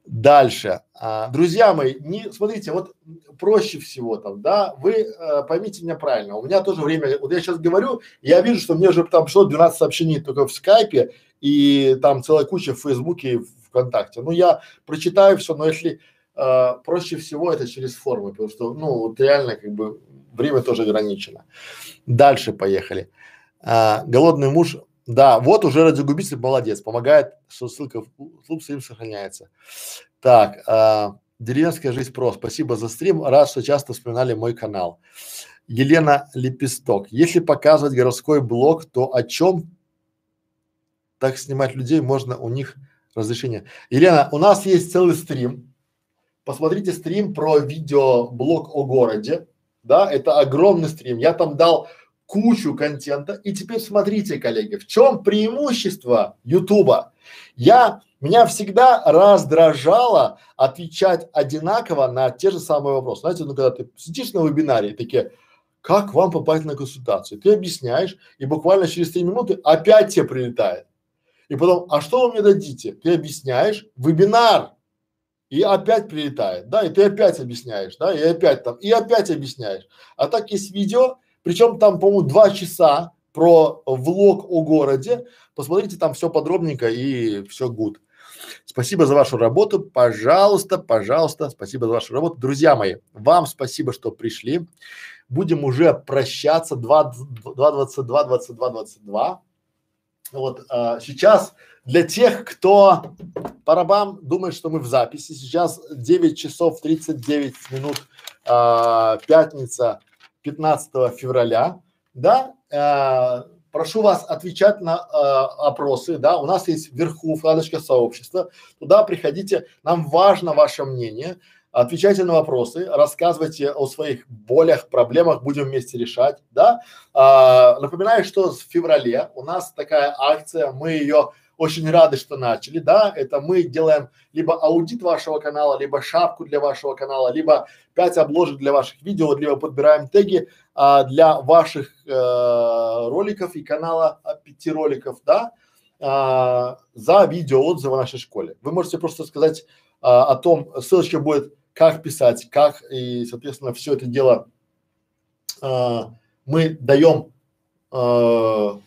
Дальше. А, друзья мои, не, смотрите, вот проще всего там, да, вы э, поймите меня правильно, у меня тоже время, вот я сейчас говорю, я вижу, что мне уже там пришло 12 сообщений только в скайпе и там целая куча в фейсбуке и вконтакте. Ну, я прочитаю все, но если э, проще всего это через формы, потому что, ну, вот реально как бы время тоже ограничено. Дальше поехали. А, голодный муж да, вот уже радиогубитель молодец, помогает, что ссылка в клуб своим сохраняется. Так, а, деревенская жизнь про. Спасибо за стрим. Рад, что часто вспоминали мой канал. Елена Лепесток. Если показывать городской блог, то о чем так снимать людей можно у них разрешение? Елена, у нас есть целый стрим. Посмотрите стрим про видеоблог о городе. Да, это огромный стрим. Я там дал кучу контента. И теперь смотрите, коллеги, в чем преимущество Ютуба? Я, меня всегда раздражало отвечать одинаково на те же самые вопросы. Знаете, ну когда ты сидишь на вебинаре, такие, как вам попасть на консультацию? Ты объясняешь, и буквально через три минуты опять тебе прилетает. И потом, а что вы мне дадите? Ты объясняешь, вебинар, и опять прилетает, да, и ты опять объясняешь, да, и опять там, и опять объясняешь. А так есть видео, причем там, по-моему, два часа про влог о городе. Посмотрите там все подробненько и все good. Спасибо за вашу работу. Пожалуйста, пожалуйста, спасибо за вашу работу. Друзья мои, вам спасибо, что пришли. Будем уже прощаться 2, 2, 22, 22, 22. Вот а, сейчас для тех, кто парабам думает, что мы в записи, сейчас 9 часов 39 минут, а, пятница, 15 февраля, да, э, прошу вас отвечать на э, опросы, да, у нас есть вверху вкладочка сообщества, туда приходите, нам важно ваше мнение, отвечайте на вопросы, рассказывайте о своих болях, проблемах, будем вместе решать, да. А, напоминаю, что в феврале у нас такая акция, мы ее очень рады, что начали, да, это мы делаем либо аудит вашего канала, либо шапку для вашего канала, либо пять обложек для ваших видео, либо подбираем теги а, для ваших э, роликов и канала, а, пяти роликов, да, а, за видео отзывы о нашей школе. Вы можете просто сказать а, о том, ссылочка будет, как писать, как, и, соответственно, все это дело а, мы даем а,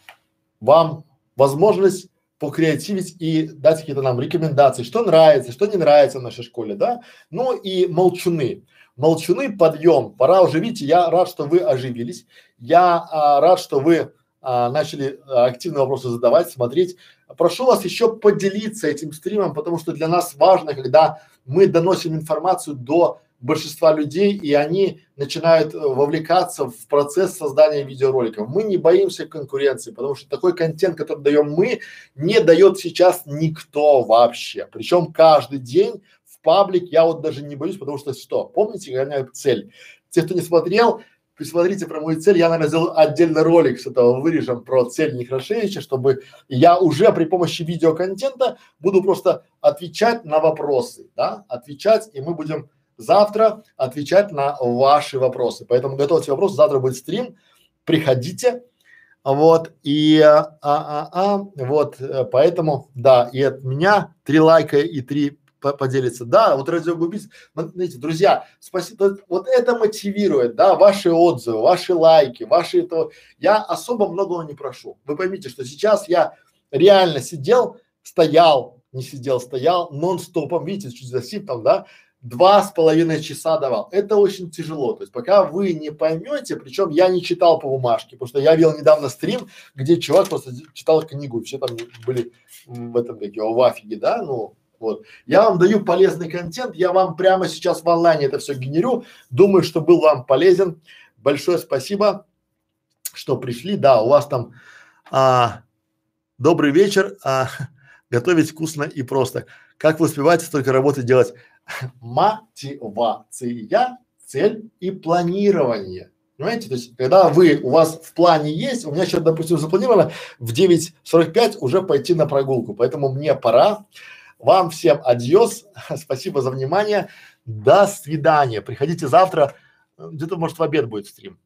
вам возможность покреативить и дать какие-то нам рекомендации, что нравится, что не нравится в нашей школе, да. Ну и молчуны. Молчуны, подъем. Пора уже, видите, я рад, что вы оживились. Я а, рад, что вы а, начали а, активные вопросы задавать, смотреть. Прошу вас еще поделиться этим стримом, потому что для нас важно, когда мы доносим информацию до большинства людей, и они начинают э, вовлекаться в процесс создания видеороликов. Мы не боимся конкуренции, потому что такой контент, который даем мы, не дает сейчас никто вообще. Причем каждый день в паблик я вот даже не боюсь, потому что что? Помните, у меня цель? Те, кто не смотрел, присмотрите про мою цель, я, наверное, сделаю отдельный ролик с этого вырежем про цель Некрашевича, чтобы я уже при помощи видеоконтента буду просто отвечать на вопросы, да, отвечать, и мы будем завтра отвечать на ваши вопросы. Поэтому готовьте вопросы, завтра будет стрим, приходите, вот, и, а, а, а, вот, э, поэтому, да, и от меня три лайка и три поделиться. Да, вот радиогубиц, смотрите, друзья, спасибо, вот это мотивирует, да, ваши отзывы, ваши лайки, ваши это, я особо многого не прошу. Вы поймите, что сейчас я реально сидел, стоял, не сидел, стоял нон-стопом, видите, чуть засип там, да, два с половиной часа давал. Это очень тяжело. То есть пока вы не поймете, причем я не читал по бумажке, потому что я вел недавно стрим, где чувак просто читал книгу, все там были в этом веке, в афиге, да, ну вот. Я вам даю полезный контент, я вам прямо сейчас в онлайне это все генерю. Думаю, что был вам полезен. Большое спасибо, что пришли. Да, у вас там а, добрый вечер. А, готовить вкусно и просто. Как вы успеваете столько работы делать? мотивация, цель и планирование. Понимаете? То есть, когда вы, у вас в плане есть, у меня сейчас, допустим, запланировано в 9.45 уже пойти на прогулку, поэтому мне пора. Вам всем адьос, спасибо за внимание, до свидания. Приходите завтра, где-то, может, в обед будет стрим.